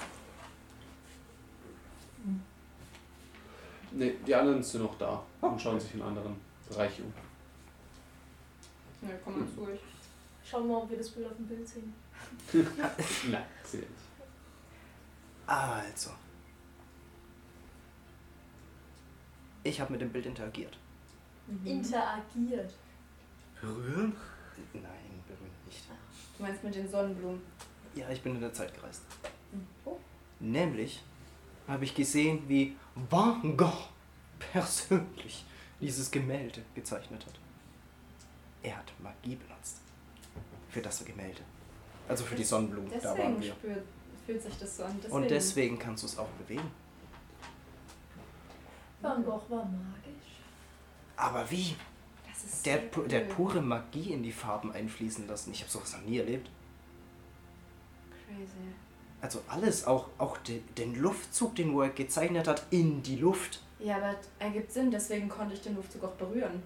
Ne, die anderen sind noch da und schauen sich in anderen Bereichen um. Ja, komm mal durch. Schauen wir mal, ob wir das Bild auf dem Bild sehen. [LAUGHS] Nein, sehe ich. Also. Ich habe mit dem Bild interagiert. Mhm. Interagiert. Berühren? Nein, berühren nicht. Du meinst mit den Sonnenblumen? Ja, ich bin in der Zeit gereist. Oh. Nämlich habe ich gesehen, wie Van Gogh persönlich dieses Gemälde gezeichnet hat. Er hat Magie benutzt. Für das Gemälde. Also für die Sonnenblumen. Da waren Deswegen wir. spürt, fühlt sich das so an. Deswegen. Und deswegen kannst du es auch bewegen. Van Gogh war magisch. Aber wie? Das ist Der, der pure Magie in die Farben einfließen lassen. Ich habe sowas noch nie erlebt. Crazy. Also alles, auch, auch de, den Luftzug, den er gezeichnet hat, in die Luft. Ja, aber ergibt Sinn, deswegen konnte ich den Luftzug auch berühren.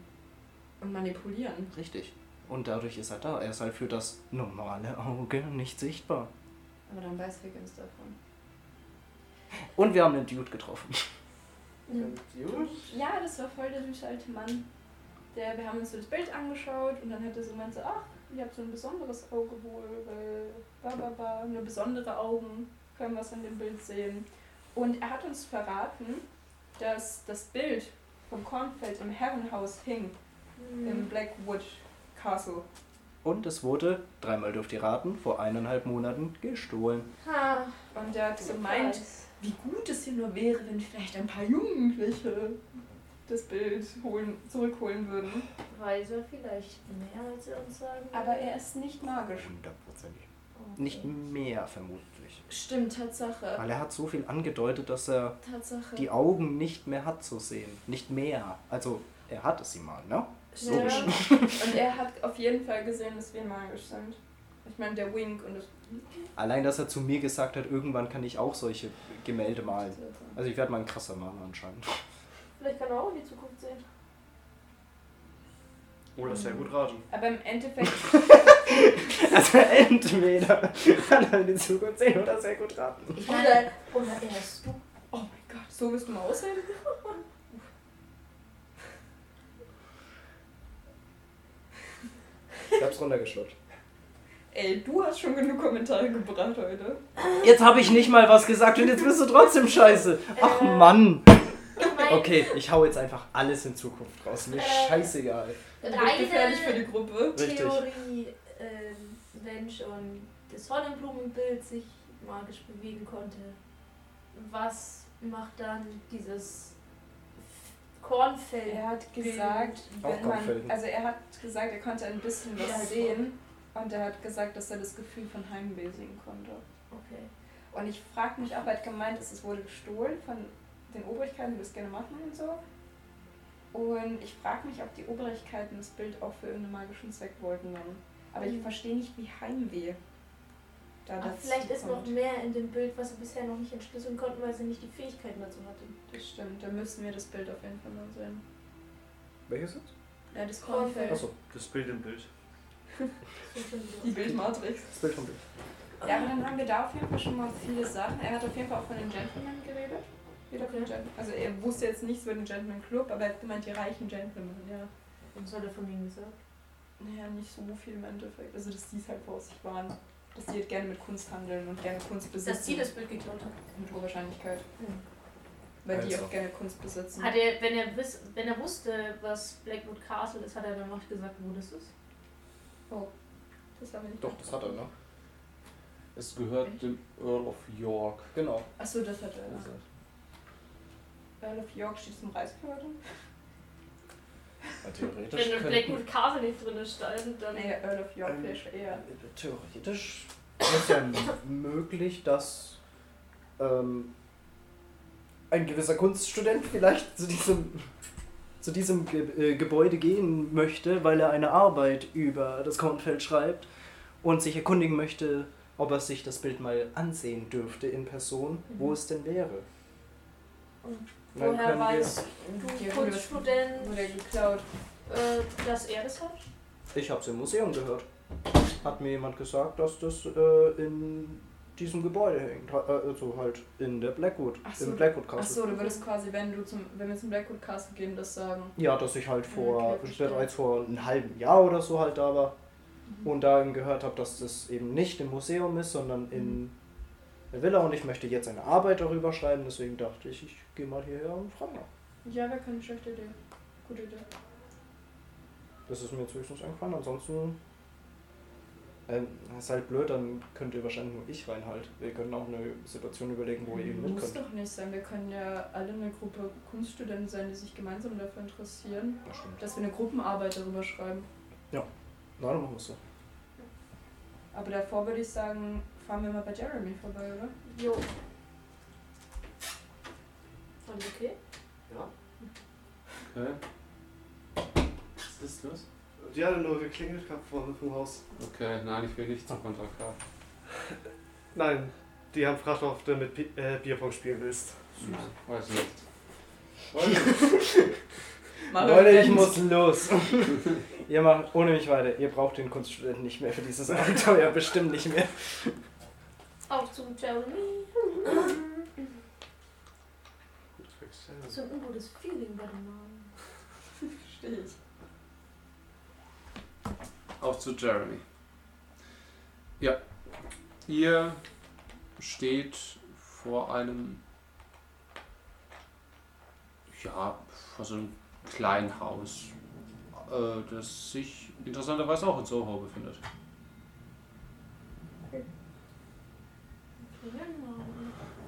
Und manipulieren. Richtig. Und dadurch ist er da. Er ist halt für das normale Auge nicht sichtbar. Aber dann weiß Higgins davon. Und wir haben einen Dude getroffen. Ja, das war voll der süße alte Mann. Der, wir haben uns so das Bild angeschaut und dann hat er so gemeint, so, ach, ihr habt so ein besonderes Auge wohl, weil bla bla bla, nur besondere Augen können wir es in dem Bild sehen. Und er hat uns verraten, dass das Bild vom Kornfeld im Herrenhaus hing, im Blackwood Castle. Und es wurde, dreimal dürft ihr raten, vor eineinhalb Monaten gestohlen. Ha, Und er hat gemeint, wie gut es hier nur wäre, wenn vielleicht ein paar Jugendliche das Bild holen, zurückholen würden. Weiß er vielleicht mehr, als er uns sagen will? Aber er ist nicht magisch. Hundertprozentig. Okay. Nicht mehr vermutlich. Stimmt, Tatsache. Weil er hat so viel angedeutet, dass er Tatsache. die Augen nicht mehr hat zu sehen. Nicht mehr. Also, er hatte sie mal, ne? Ja. Logisch. Und er hat auf jeden Fall gesehen, dass wir magisch sind. Ich meine, der Wink und das. Allein, dass er zu mir gesagt hat, irgendwann kann ich auch solche Gemälde malen. Also ich werde mal ein krasser Maler anscheinend. Vielleicht kann er auch in die Zukunft sehen. Oder sehr gut raten. Aber im Endeffekt, [LAUGHS] Also entweder kann er in die Zukunft sehen oder sehr gut raten. Ich meine, oder erst du. oh mein Gott, so wirst du mal aussehen? Ich hab's runtergeschluckt. Ey, du hast schon genug Kommentare gebracht heute. Jetzt habe ich nicht mal was gesagt und jetzt bist du trotzdem scheiße. Ach Äh. Mann. Okay, ich hau jetzt einfach alles in Zukunft raus. Mir Äh. scheißegal. Das wird gefährlich für die Gruppe. Theorie, ähm, wenn schon das Sonnenblumenbild sich magisch bewegen konnte, was macht dann dieses Kornfeld? Er hat gesagt, wenn man, also er hat gesagt, er konnte ein bisschen Ja, was sehen und er hat gesagt, dass er das Gefühl von Heimweh sehen konnte. Okay. Und ich frage mich auch, er hat gemeint, dass es wurde gestohlen von den Obrigkeiten, das gerne machen und so. Und ich frage mich, ob die Obrigkeiten das Bild auch für irgendeinen magischen Zweck wollten dann. Aber ich Mhm. verstehe nicht, wie Heimweh da Aber dazu vielleicht ist noch mehr in dem Bild, was sie bisher noch nicht entschlüsseln konnten, weil sie nicht die Fähigkeiten dazu hatten. Das stimmt, da müssen wir das Bild auf jeden Fall mal sehen. Welches jetzt? Ja, das Kornfeld. Achso, Das Bild im Bild. [LAUGHS] Die Bildmatrix. das Bild vom Bild. Ja, aber dann haben wir da auf jeden Fall schon mal viele Sachen. Er hat auf jeden Fall auch von den Gentlemen geredet. Den Gentlemen. Also er wusste jetzt nichts über den Gentleman Club, aber er hat gemeint, die reichen Gentlemen, ja. Was hat er von ihnen gesagt? Naja, nicht so viel im Endeffekt. Also dass die es halt vor sich waren. Dass die halt gerne mit Kunst handeln und gerne Kunst besitzen. Dass sie das Bild geklaut hat. Mit hoher Wahrscheinlichkeit. Hm. Weil die Also. auch gerne Kunst besitzen. Hat er, wenn er, wiss, wenn er wusste, was Blackwood Castle ist, hat er dann noch gesagt, wo das ist? das haben wir nicht Doch, das hat er, ne? Es gehört dem Earl of York. Genau. Achso, das hat er. Ja. Earl of York steht zum Reichsgehörte. Ja, theoretisch Wenn Blackwood Castle nicht drin stand, dann. Nee, Earl of York Ähm, vielleicht eher. Theoretisch ist ja möglich, dass ähm, ein gewisser Kunststudent vielleicht zu diesem, zu diesem Ge äh, Gebäude gehen möchte, weil er eine Arbeit über das Kornfeld schreibt und sich erkundigen möchte, ob er sich das Bild mal ansehen dürfte in Person, wo Mhm. es denn wäre. Dann woher weißt du, Kunststudent, Wurde geklaut. äh, dass er das hat? Ich habe es im Museum gehört. Hat mir jemand gesagt, dass das äh, in diesem Gebäude hängt. Äh, Also halt in der Blackwood, so. im Blackwood Castle. Achso, du würdest quasi, wenn du zum, wenn wir zum Blackwood Castle gehen, das sagen. Ja, dass ich halt vor Okay, bereits vor einem halben Jahr oder so halt da war Mhm. und da eben gehört habe, dass das eben nicht im Museum ist, sondern in der Villa und ich möchte jetzt eine Arbeit darüber schreiben, deswegen dachte ich, ich gehe mal hierher und frage nach. Ja, wäre keine schlechte Idee. Gute Idee. Das ist mir jetzt höchstens eingefallen, ansonsten ähm, ist halt blöd, dann könnt ihr wahrscheinlich nur ich rein halt. Wir können auch eine Situation überlegen, wo ihr eben mit Muss könnt. doch nicht sein. Wir können ja alle eine Gruppe Kunststudenten sein, die sich gemeinsam dafür interessieren, Das stimmt. dass wir eine Gruppenarbeit darüber schreiben. Na, dann machen wir es so. Aber davor würde ich sagen, fahren wir mal bei Jeremy vorbei, oder? Jo. Alles okay? Okay. Was ist los? Die hatte nur geklingelt gehabt vor dem Haus. Okay, nein, ich will nicht zur Kontra K. Nein, die haben gefragt, ob du mit Pi äh, Bierpong spielen willst. Weiß nicht. [LAUGHS] Weiß nicht. Leute, ich muss los. [LAUGHS] ihr macht ohne mich weiter. Ihr braucht den Kunststudenten nicht mehr für dieses [LAUGHS] Abenteuer, bestimmt nicht mehr. Auch zum Jeremy. So ein ungutes Feeling bei dem Namen. Verstehe ich. Auch zu Jeremy. Ja. Ihr steht vor einem, ja, vor so einem kleinen Haus. äh, das sich interessanterweise auch in Soho befindet.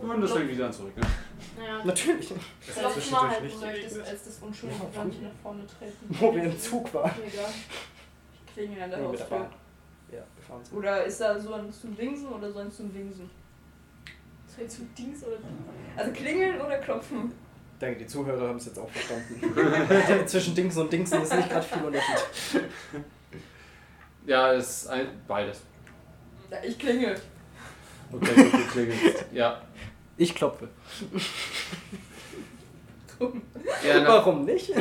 Und das fängt wieder an zurück. Ne? Ja, Natürlich. das ist läuft zwischendurch mal halt nicht. so. Das als das unschuldige Ja, nach vorne treten? [LAUGHS] Wo wir im Zug waren. Egal. Ich klingel an der Nee, mit der Haustür. Ja, wir fahren so. Oder ist da so ein zum Dingsen oder so ein zum Dingsen? Soll ich zum Dings oder Also klingeln oder klopfen? Ich denke, die Zuhörer haben es jetzt auch verstanden. [LAUGHS] [LAUGHS] Zwischen Dings und Dingsen ist nicht gerade viel Unterschied. Ja, es ist ein, beides. Ja, ich klingel. Okay, du klingelst. Ja. Ich klopfe. Ja, nach, Warum nicht?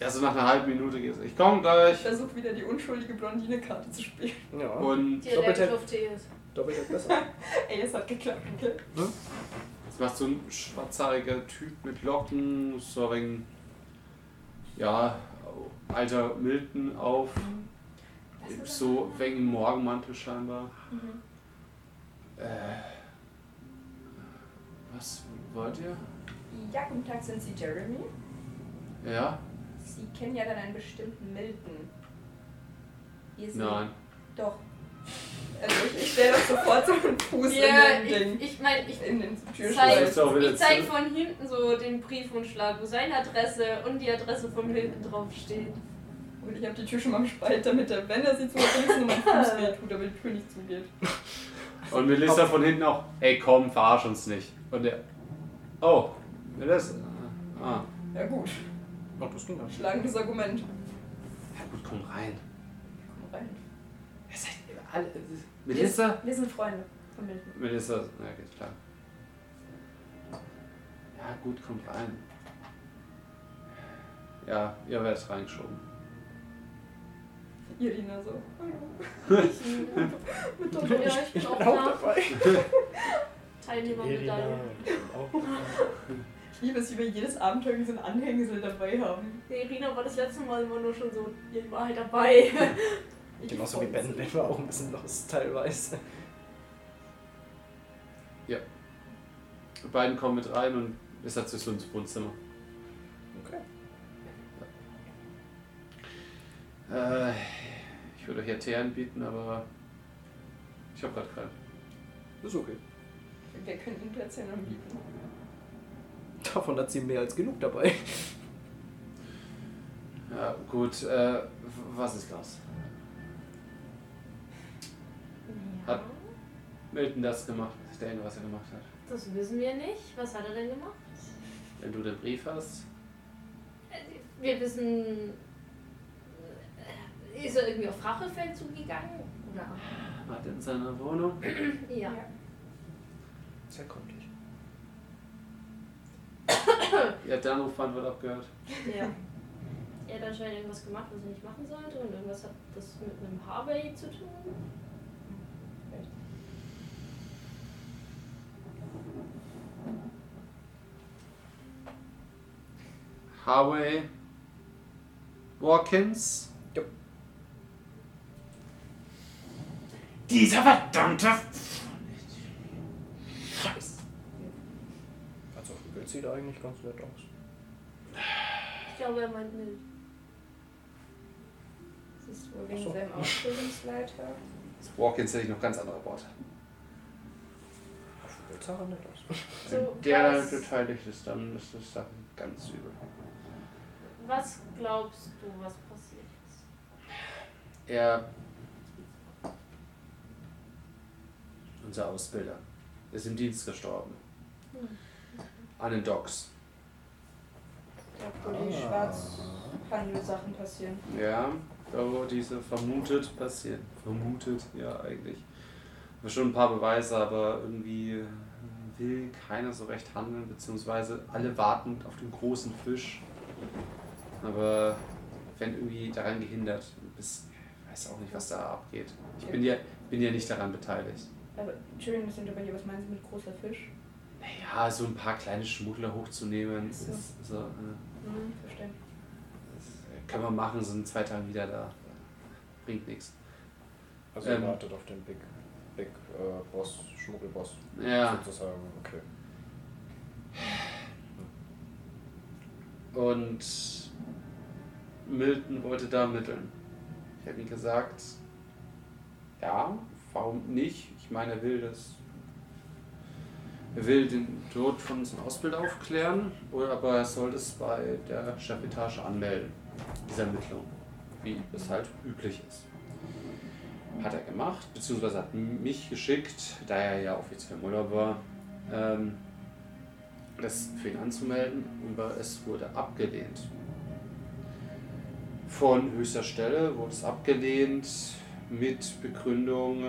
ja, so nach einer halben Minute geht's. Ich komme gleich. Ich versuche wieder die unschuldige Blondine-Karte zu spielen. Ja. Und Die Doppeltap. auf Tee ist. Doppelt hält besser. [LAUGHS] Ey, es hat geklappt, okay? jetzt macht so ein schwarzhaariger Typ mit Locken, so ein wenig, ja, alter Milton auf. So wegen Morgenmantel scheinbar. Mhm. Äh, was wollt ihr? Ja, guten Tag, sind Sie Jeremy? Ja? Sie kennen ja dann einen bestimmten Milton. Nein. Doch. Also ich, ich stelle doch sofort so einen Fuß Ja, in den Ding. ich, ich meine, ich in den zeig, ich zeig zu- von hinten so den Briefumschlag, wo seine Adresse und die Adresse von Hilton draufsteht. Und ich habe die Tür schon mal im Spalt, damit er, wenn er sie zumacht, nur mein Fuß [LAUGHS] wehtut, aber die Tür nicht zugeht. [LAUGHS] Und Melissa von hinten auch, ey komm, verarsch uns nicht. Und der, oh, Melissa. Ah, Ja gut, Oh, das ging ja. schlagendes Argument. ja gut, komm rein. Komm rein. Ihr seid alle, Melissa? Wir sind Freunde von Milton. Melissa, ja geht klar. Ja gut, kommt rein. Ja, ihr werdet reingeschoben. Irina so. Hallo. [LAUGHS] Mit Ja, Doppel- ich bin Ich auch bin auch da. dabei. [LAUGHS] Teilnehmermedaille. [LAUGHS] Ich liebe es, wie wir jedes Abenteuer so ein Anhängsel dabei haben. Nee, Irina war das letzte Mal immer nur schon so, die war halt dabei. Ich Genauso wie Ben. Ben war auch ein bisschen lost teilweise. Die beiden kommen mit rein und es hat sich so ins Wohnzimmer. Okay. Äh, ich würde euch ja Tee anbieten, aber ich habe gerade keinen. Ist okay. Wir können ihn Plätzchen anbieten. Davon hat sie mehr als genug dabei. [LAUGHS] Ja, gut, äh, was ist los? Hat- Milton das gemacht, der was er gemacht hat. Das wissen wir nicht. Was hat er denn gemacht? Wenn du den Brief hast, Wir wissen. Ist er irgendwie auf Rachefeldzug gegangen? Oder? er in seiner Wohnung. [CLEARS THROAT] Ja. Sehr gründlich. Ja, der Anrufband wird abgehört. Ja. Er hat anscheinend irgendwas gemacht, was er nicht machen sollte und irgendwas hat das mit einem Harvey zu tun. Harvey Watkins. Ja. Dieser verdammte. Scheiß. Also, Bild sieht eigentlich ganz nett aus. Ich glaube, er meint Mild. Das ist wohl wegen so. seinem Ausbildungsleiter. Watkins hätte ich noch ganz andere Worte. Auf dem Bild sah er nett aus. So, Wenn der was, beteiligt ist, dann ist das Sache ganz übel. was glaubst du, was passiert ist? Er. Unser Ausbilder ist im Dienst gestorben. Hm. An den Docks. Da wo die Ah. Schwarzhandelsachen passieren. Ja, da wo diese vermutet passieren. Vermutet, ja, eigentlich. Aber schon ein paar Beweise, aber irgendwie will keiner so recht handeln, beziehungsweise alle warten auf den großen Fisch. Aber werden irgendwie daran gehindert. Ich weiß auch nicht, was da abgeht. Ich bin ja, bin ja nicht daran beteiligt. Aber Entschuldigung, das sind aber hier, was meinen Sie mit großer Fisch? Naja, so ein paar kleine Schmuggler hochzunehmen, So. ist so, äh, Hm, verstehe. das können wir machen, sind in zwei Tagen wieder da. Bringt nichts. Also, Ähm. ihr wartet auf den Big, Big äh, Boss, Schmuggelboss Ja. sozusagen. Okay. Und Milton wollte da ermitteln. Ich habe ihm gesagt, ja, warum nicht? Ich meine, er will das. Er will den Tod von unserem Ausbilder aufklären, oder aber er soll das bei der Chefetage anmelden, diese Ermittlung, wie es halt üblich ist. Hat er gemacht, beziehungsweise hat mich geschickt, da er ja offiziell im war, ähm, das für ihn anzumelden, aber es wurde abgelehnt. Von höchster Stelle wurde es abgelehnt mit Begründung,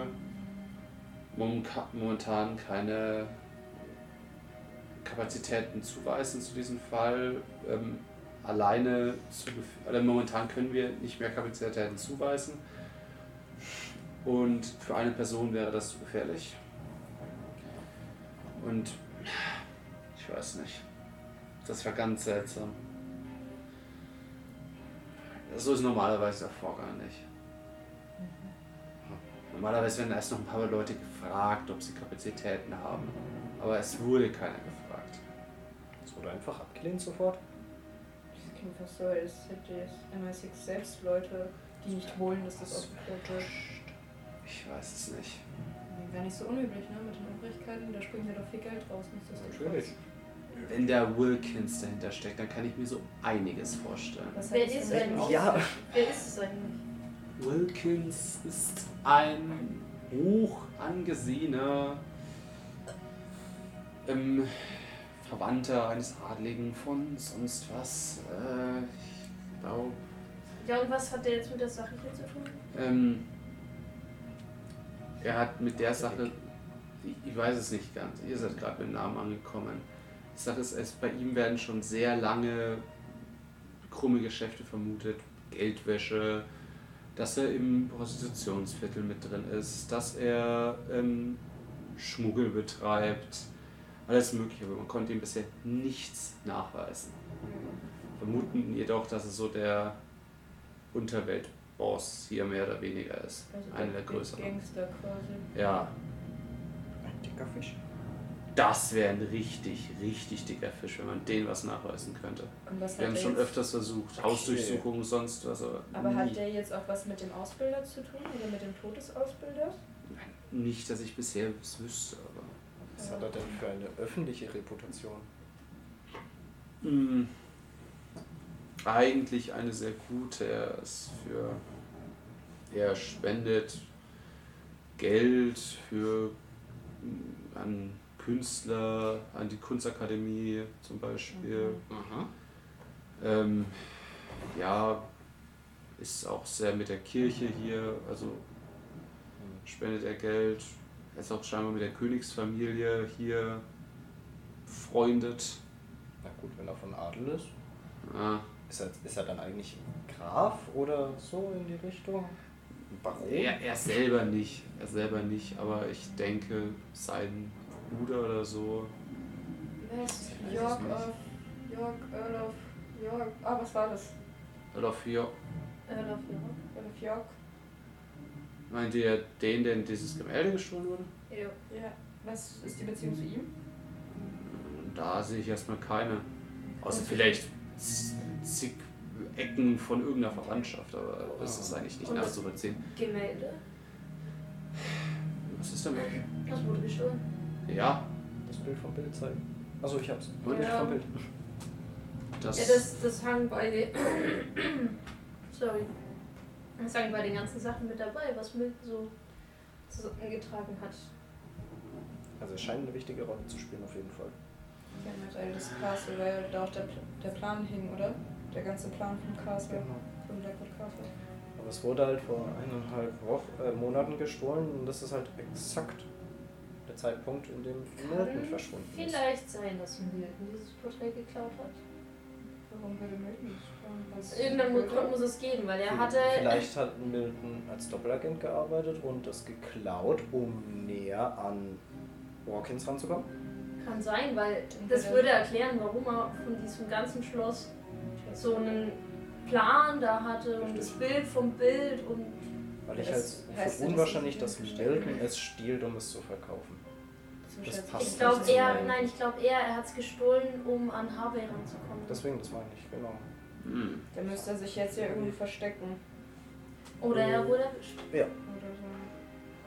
momentan keine Kapazitäten zuweisen zu diesem Fall. Ähm, alleine zu, oder momentan können wir nicht mehr Kapazitäten zuweisen. Und für eine Person wäre das zu gefährlich. Und ich weiß nicht. Das war ganz seltsam. So ist normalerweise der Vorgang nicht. Normalerweise werden erst noch ein paar Leute gefragt, ob sie Kapazitäten haben. Aber es wurde keiner gefragt. Es wurde einfach abgelehnt sofort. Das klingt fast so, als hätte es MI6 selbst Leute, die nicht wollen, dass das wird. Ich weiß es nicht. Wäre nicht so unüblich, ne? Mit den Übrigkeiten, da springt ja doch viel Geld raus. nichtsdestotrotz. Natürlich. Wenn der Wilkins dahinter steckt, dann kann ich mir so einiges vorstellen. Was Wer das ist denn Ja. Wer ist es eigentlich? Wilkins ist ein hoch angesehener ähm, Verwandter eines Adligen von sonst was. Äh, ich glaube, Ja, und was hat der jetzt mit der Sache hier zu tun? ähm, er hat mit der Sache, ich, ich weiß es nicht ganz, ihr seid gerade mit dem Namen angekommen. Die Sache ist, es, bei ihm werden schon sehr lange krumme Geschäfte vermutet, Geldwäsche, dass er im Prostitutionsviertel mit drin ist, dass er ähm, Schmuggel betreibt, alles Mögliche, aber man konnte ihm bisher nichts nachweisen. Vermuten jedoch, dass er so der Unterweltboss hier mehr oder weniger ist. Also Einer der größeren. Gangster quasi. Ja, Ein dicker Fisch. Das wäre ein richtig, richtig dicker Fisch, wenn man den was nachweisen könnte. Und was Wir haben der schon öfters versucht, Hausdurchsuchungen, sonst was, aber, Aber hat der jetzt auch was mit dem Ausbilder zu tun oder mit dem Tod des Ausbilders? Nicht, dass ich bisher es wüsste, aber. Was hat er denn für eine öffentliche Reputation? Hm, eigentlich eine sehr gute. Er ist für. Er spendet Geld für hm, an Künstler, an die Kunstakademie zum Beispiel. Ähm, ja, ist auch sehr mit der Kirche hier, also spendet er Geld. Er ist auch scheinbar mit der Königsfamilie hier befreundet. Na gut, wenn er von Adel ist. Ah, Ist er, ist er dann eigentlich Graf oder so in die Richtung? Baron? er, er selber nicht, er selber nicht, aber ich denke, sein Bruder oder so. Es York of. York, Earl of York. Ah, was war das? Oder für, Earl of York. Earl of York. meint ihr den, der in dieses Gemälde gestohlen wurde? Ja. Ja. Was ist die Beziehung zu ihm? Da sehe ich erstmal keine. Außer vielleicht zig Ecken von irgendeiner Verwandtschaft, aber das ist eigentlich nicht nachzuvollziehen. Gemälde. Was ist damit? Das wurde gestohlen. Ja, Das Bild vom Bild zeigen. Achso, ich hab's. Und? Bild vom Bild. das. Ja, das, das hang bei. [COUGHS] Sorry. Das hang bei den ganzen Sachen mit dabei, was Milton so zusammengetragen hat. Also es scheint eine wichtige Rolle zu spielen auf jeden Fall. Generell das Castle, weil da auch der, der Plan hing, oder? Der ganze Plan vom Castle. Vom Blackwood Castle. Aber es wurde halt vor eineinhalb Wochen, äh, Monaten gestohlen und das ist halt exakt der Zeitpunkt, in dem Milton verschwunden ist. Vielleicht sein, dass Milton dieses Porträt geklaut hat. Warum würde Milton das Irgendeinen Grund muss es geben, weil er hatte. Vielleicht hat Milton als Doppelagent gearbeitet und das geklaut, um näher an Hawkins ranzukommen. Kann sein, weil das würde erklären, warum er von diesem ganzen Schloss so einen Plan da hatte und das Bild vom Bild und Weil ich Das halt für unwahrscheinlich, dass Milton es stiehlt, um es zu verkaufen. Das passt ich glaube eher, nein, ich glaube eher, er hat es gestohlen, um an Harvey ranzukommen. Deswegen, das meine ich, genau. Hm. Der müsste sich jetzt ja irgendwie verstecken. Oder er wurde erwischt. Ja.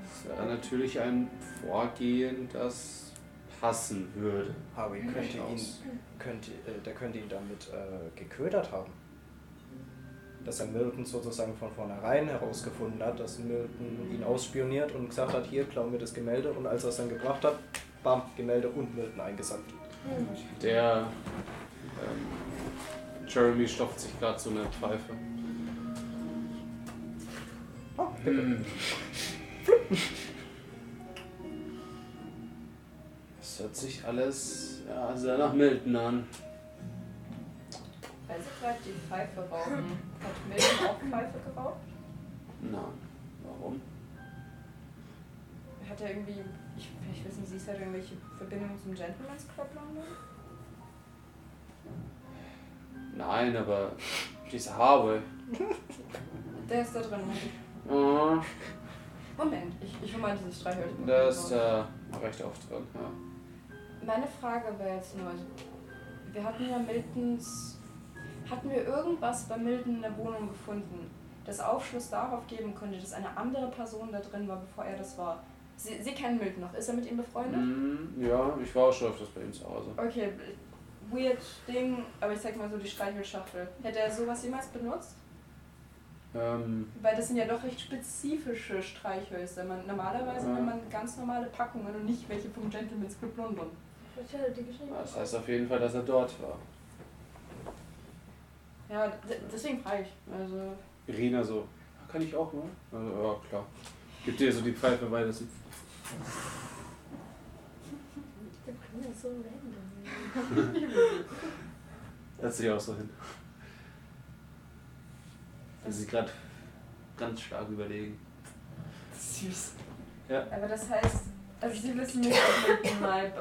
Das wäre natürlich ein Vorgehen, das passen würde. Harvey könnte ihn, könnte, äh, der könnte ihn damit äh, geködert haben. Dass er Milton sozusagen von vornherein herausgefunden hat, dass Milton ihn ausspioniert und gesagt hat, hier, klau mir das Gemälde. Und als er es dann gebracht hat, bam, Gemälde und Milton eingesandt. Der ähm, Jeremy stopft sich gerade so eine Pfeife. Oh, bitte. Hm. Es hört sich alles ja, sehr nach Milton an. Weil sie gerade die Pfeife rauchen. Hat Milton auch Pfeife geraucht? Na, warum? Hat er irgendwie, ich, ich weiß nicht, siehst du, er irgendwelche Verbindungen zum Gentleman's Club London? Nein, aber dieser Harvey. [LAUGHS] Der ist da drin. Oh, Moment, ich, ich hol mal dieses Streichholz. der ist da recht oft drin. Ja. Meine Frage wäre jetzt nur, also, wir hatten ja Miltons, hatten wir irgendwas bei Milton in der Wohnung gefunden, das Aufschluss darauf geben könnte, dass eine andere Person da drin war, bevor er das war? Sie, Sie kennen Milton noch, ist er mit ihm befreundet? Hm, ja, ich war auch schon öfters bei ihm zu Hause. Okay, weird Ding, aber ich sag mal so die Streichelschachtel. Hätte er sowas jemals benutzt? Ähm, Weil das sind ja doch recht spezifische Streichhölzer. Man, normalerweise Ja. nimmt man ganz normale Packungen und nicht welche vom Gentleman's Club London. Das heißt auf jeden Fall, dass er dort war. Ja, deswegen frage ich. Also, Irina so, kann ich auch mal? Also, ja, klar. Gibt dir so die Pfeife klingt ja so random. Setzt sich auch so hin. Will sie gerade ganz stark überlegen. süß. Ja. Aber das heißt, also Sie wissen nicht, ob Milton mal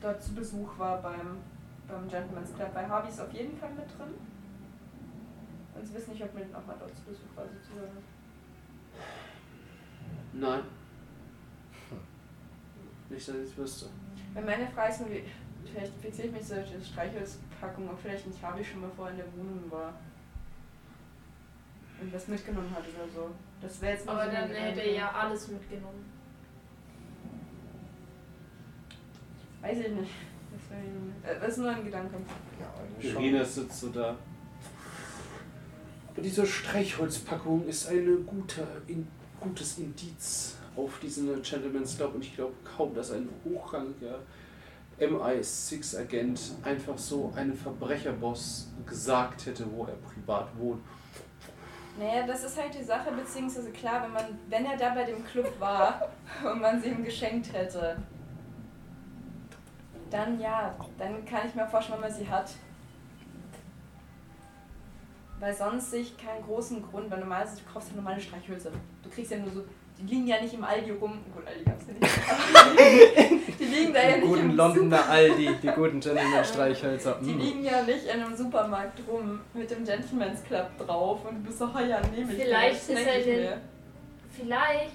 dort zu Besuch war beim, beim Gentleman's Club. Bei Harvey ist auf jeden Fall mit drin. Und Sie wissen nicht, ob Milton auch mal dort zu Besuch war, sozusagen. Nein. Nicht, dass ich es wüsste. Weil meine Frage ist nur, vielleicht fixiere ich mich so auf diese Streichholzpackung, ob vielleicht nicht Harvey schon mal vorher in der Wohnung war. Und was mitgenommen hat oder so. Das wäre jetzt nur Aber so dann hätte Gedanke. er ja alles mitgenommen. Weiß ich nicht. Das, wär, äh, das ist nur ein Gedanke. Ja. Irina sitzt so da. Aber diese Streichholzpackung ist ein guter, in, gutes Indiz auf diesen Gentleman's Club und ich glaube kaum, dass ein hochrangiger MI6-Agent einfach so einem Verbrecherboss gesagt hätte, wo er privat wohnt. Naja, das ist halt die Sache, beziehungsweise klar, wenn man, wenn er da bei dem Club war [LAUGHS] und man sie ihm geschenkt hätte, dann ja, dann kann ich mir vorstellen, wenn man sie hat. Weil sonst sehe ich keinen großen Grund, weil normalerweise du kaufst ja normale Streichhölzer. Du kriegst ja nur so, die liegen ja nicht im Aldi rum. Gut, Aldi gab's ja nicht. [LAUGHS] die liegen da ja Die nicht guten im Londoner Aldi, die guten Gentleman-Streichhölzer. [LAUGHS] Die Mm. liegen ja nicht in einem Supermarkt rum mit dem Gentleman's Club drauf und du bist so, oh ja, nehme ich. Vielleicht ist er den-. Vielleicht,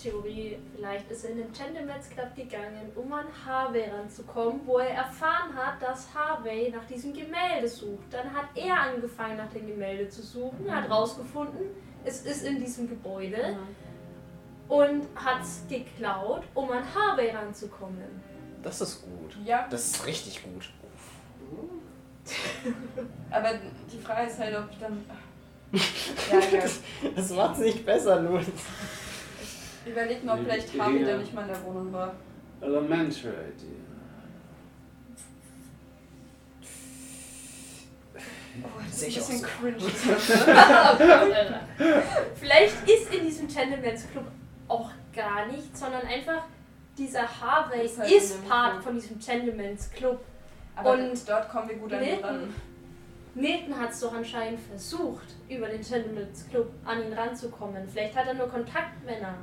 Theorie, vielleicht ist er in den Gentleman's Club gegangen, um an Harvey ranzukommen, wo er erfahren hat, dass Harvey nach diesem Gemälde sucht. Dann hat er angefangen, nach dem Gemälde zu suchen, hat rausgefunden, es ist in diesem Gebäude und hat es geklaut, um an Harvey ranzukommen. Das ist gut. Ja, Das ist richtig gut. [LAUGHS] aber die Frage ist halt, ob ich dann. [LAUGHS] Ja, ja. Das macht's nicht besser, Louis. Überleg mal, ob vielleicht Harvey Idee, da nicht mal in der Wohnung war. Elementary Idea. Oh, das Sehe ist ich ein bisschen cringe. [LAUGHS] Vielleicht ist in diesem Gentleman's Club auch gar nichts, sondern einfach dieser Harvey Ist halt ist Part Club. von diesem Gentleman's Club. Aber Und dort kommen wir gut an ihn Milton, ran. Milton hat es doch anscheinend versucht, über den Gentleman's Club an ihn ranzukommen. Vielleicht hat er nur Kontaktmänner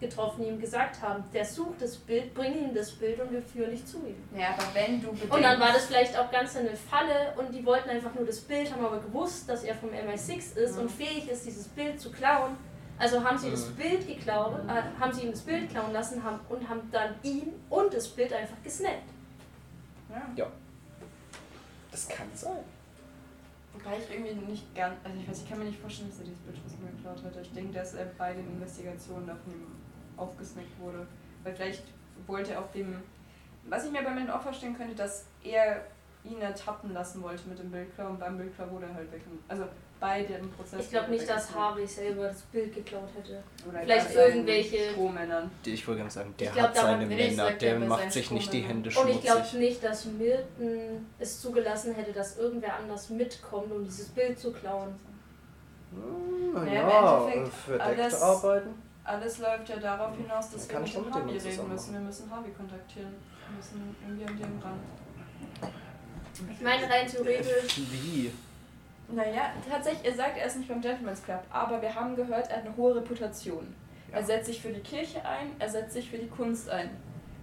getroffen, die ihm gesagt haben, der sucht das Bild, bring ihm das Bild und wir führen dich zu ihm. Ja, aber wenn du bedenkst. Und dann war das vielleicht auch ganz eine Falle und die wollten einfach nur das Bild, haben aber gewusst, dass er vom MI6 ist Mhm. und fähig ist, dieses Bild zu klauen. Also haben sie das Mhm. Bild geklaut, äh, haben sie ihm das Bild klauen lassen haben, und haben dann ihn und das Bild einfach gesnappt. Ja. Das kann sein. Wobei ich irgendwie nicht ganz, also ich weiß, ich kann mir nicht vorstellen, dass er dieses Bild von ihm geklaut hätte. Ich denke, dass er bei den Investigationen davon ihm aufgesnackt wurde. Weil vielleicht wollte er auf dem, was ich mir bei meinen auch vorstellen könnte, dass er ihn ertappen lassen wollte mit dem Bildklau und beim Bildklau wurde er halt weg. Also bei dem Prozess. Ich glaube nicht, dass. Harvey selber das Bild geklaut hätte. Oder vielleicht irgendwelche- Strohmännern. Ich wollte ganz sagen, der glaub, hat seine Männer, sagt er der bei macht sich nicht die. Hände Und ich glaube schmutzig. nicht, dass Milton es zugelassen hätte, dass irgendwer anders mitkommt, um dieses Bild zu klauen. Hm, Ja, im ja, Endeffekt verdeckt alles- arbeiten. Alles läuft ja darauf hinaus, dass wir mit dem Harvey reden müssen. Wir müssen Harvey kontaktieren. Wir müssen irgendwie an dem ran. Ich meine rein theoretisch, Wie? Naja, tatsächlich, er sagt, er ist nicht beim Gentleman's Club, aber wir haben gehört, er hat eine hohe Reputation. Ja. Er setzt sich für die Kirche ein, er setzt sich für die Kunst ein.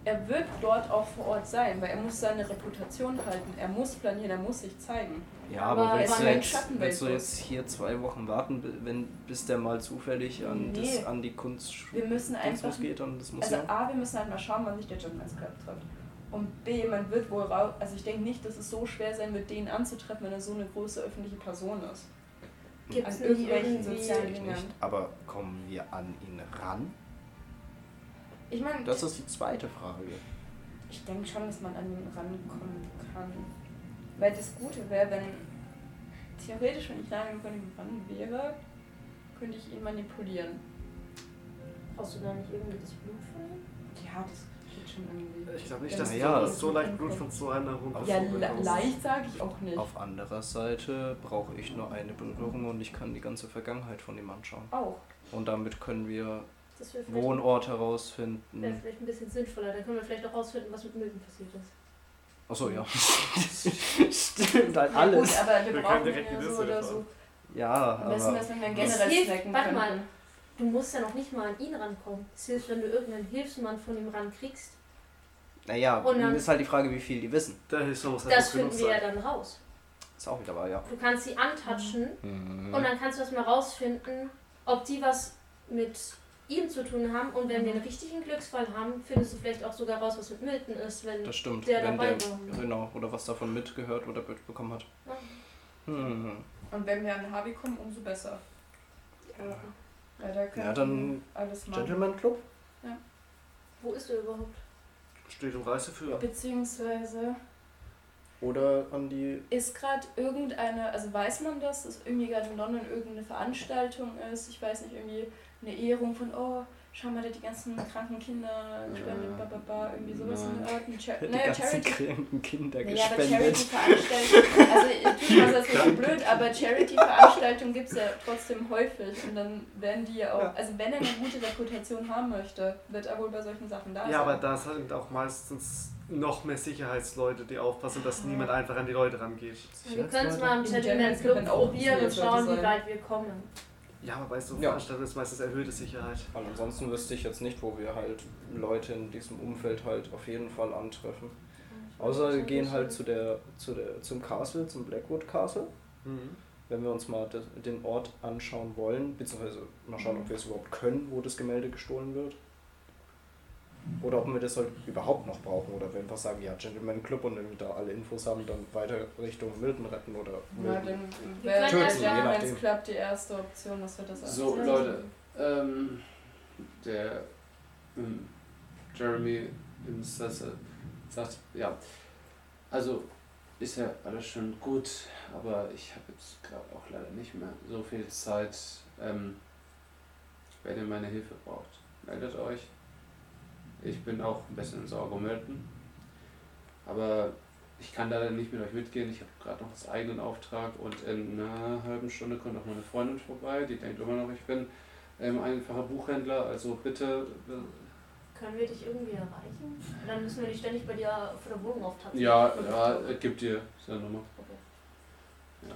Er wird dort auch vor Ort sein, weil er muss seine Reputation halten. Er muss planieren, er muss sich zeigen. Ja, aber, Aber willst, du jetzt, willst du jetzt hier zwei Wochen warten, wenn, bis der mal zufällig an, Nee. das, an die Kunst Wir müssen einfach. Dingsbums geht, an das Also Museum? A, wir müssen halt mal schauen, wann sich der Gentleman's Club trifft. Und B, man wird wohl raus. Also ich denke nicht, dass es so schwer sein wird, den anzutreffen, wenn er so eine große öffentliche Person ist. gibt An es nicht irgendwelchen sozialen Ich Dingern. nicht. Aber kommen wir an ihn ran? Ich meine, Das ist die zweite Frage. Ich denke schon, dass man an ihn rankommen kann. Weil das Gute wäre, wenn theoretisch, wenn ich nah genug an ihm ran wäre, könnte ich ihn manipulieren. Brauchst du da nicht irgendwie das Blut von ihm? Ja, das schon irgendwie. Ich glaube nicht, dass Na du ja. so leicht Blut von so einer Runde Ja, le leicht sage ich auch nicht. Auf anderer Seite brauche ich nur eine Berührung und ich kann die ganze Vergangenheit von ihm anschauen. Auch. Und damit können wir Das wäre vielleicht, Wohnort herausfinden. vielleicht ein bisschen sinnvoller. Dann können wir vielleicht auch rausfinden, was mit Milton passiert ist. Achso, ja. [LAUGHS] Stimmt, halt Ja, alles. gut, aber wir, Wir brauchen können direkt ja so oder so. Ja, aber wäre es, wenn wir generell hilft, warte mal. Du musst ja noch nicht mal an ihn rankommen. Es hilft, wenn du irgendeinen Hilfsmann von ihm rankriegst. Naja, Und dann- ist halt die Frage, wie viel die wissen. Halt Das finden wir ja dann raus. Ist auch wieder wahr, ja. Du kannst sie antatschen Mhm. und dann kannst du erstmal rausfinden, ob die was mit ihm zu tun haben. Und wenn wir einen richtigen Glücksfall haben, findest du vielleicht auch sogar raus, was mit Milton ist, wenn Das stimmt, der wenn dabei der, war. genau, oder was davon mitgehört oder mitbekommen hat. Ja. Hm. Und wenn wir an Harvey kommen, umso besser. Ja. Ja, Ja, dann. Gentleman Club? Wo ist er überhaupt? Steht im Reiseführer. Beziehungsweise Oder an die. ist gerade irgendeine, also weiß man das, dass irgendwie gerade in London irgendeine Veranstaltung ist, ich weiß nicht, irgendwie eine Ehrung von, oh, schau mal, da die ganzen kranken Kinder gespendet, Ja. ba, ba, ba, irgendwie sowas in Nein. der Art. Ein Char [LAUGHS] Die naja, ganzen Charity. kranken Kinder Naja, aber gespendet. Charity-Veranstaltungen, also [LAUGHS] ich tue das nicht so blöd, aber Charity-Veranstaltungen gibt es ja trotzdem häufig und dann werden die ja auch, Ja. also wenn er eine gute Reputation haben möchte, wird er wohl bei solchen Sachen da sein. Ja, aber da sind auch meistens noch mehr Sicherheitsleute, die aufpassen, dass Ja. niemand einfach an die Leute rangeht. Wir können es mal am Im Gentleman's Gentleman's Club probieren und schauen, wie weit wir kommen. Ja, aber bei so Ja. Veranstaltungen ist meistens erhöhte Sicherheit. Weil ansonsten wüsste ich jetzt nicht, wo wir halt Leute in diesem Umfeld halt auf jeden Fall antreffen. Außer wir gehen halt zu der, zu der, zum Castle, zum Blackwood Castle, Mhm. wenn wir uns mal de- den Ort anschauen wollen, beziehungsweise mal schauen, ob wir es überhaupt können, wo das Gemälde gestohlen wird. Oder ob wir das halt überhaupt noch brauchen oder wir einfach sagen, ja, Gentleman Club und wenn wir da alle Infos haben, dann weiter Richtung Milton retten oder Ja, Milton. dann Wir wäre Gentleman's. Club die erste Option, dass wir das So, alles- Leute, ähm, der ähm, Jeremy im Sessel sagt, ja, also ist ja alles schon gut, aber ich habe jetzt gerade auch leider nicht mehr so viel Zeit. Ähm, wenn ihr meine Hilfe braucht, meldet euch. Ich bin auch ein bisschen in Sorge um Milton. Aber ich kann leider nicht mit euch mitgehen. Ich habe gerade noch einen eigenen Auftrag und in einer halben Stunde kommt auch meine Freundin vorbei. Die denkt immer noch, ich bin ähm, einfacher Buchhändler. Also bitte. äh, Können wir dich irgendwie erreichen? Dann müssen wir nicht ständig bei dir vor der Wohnung auftatzen. Ja, ja, so. äh, gib dir seine Nummer. Okay. Ja.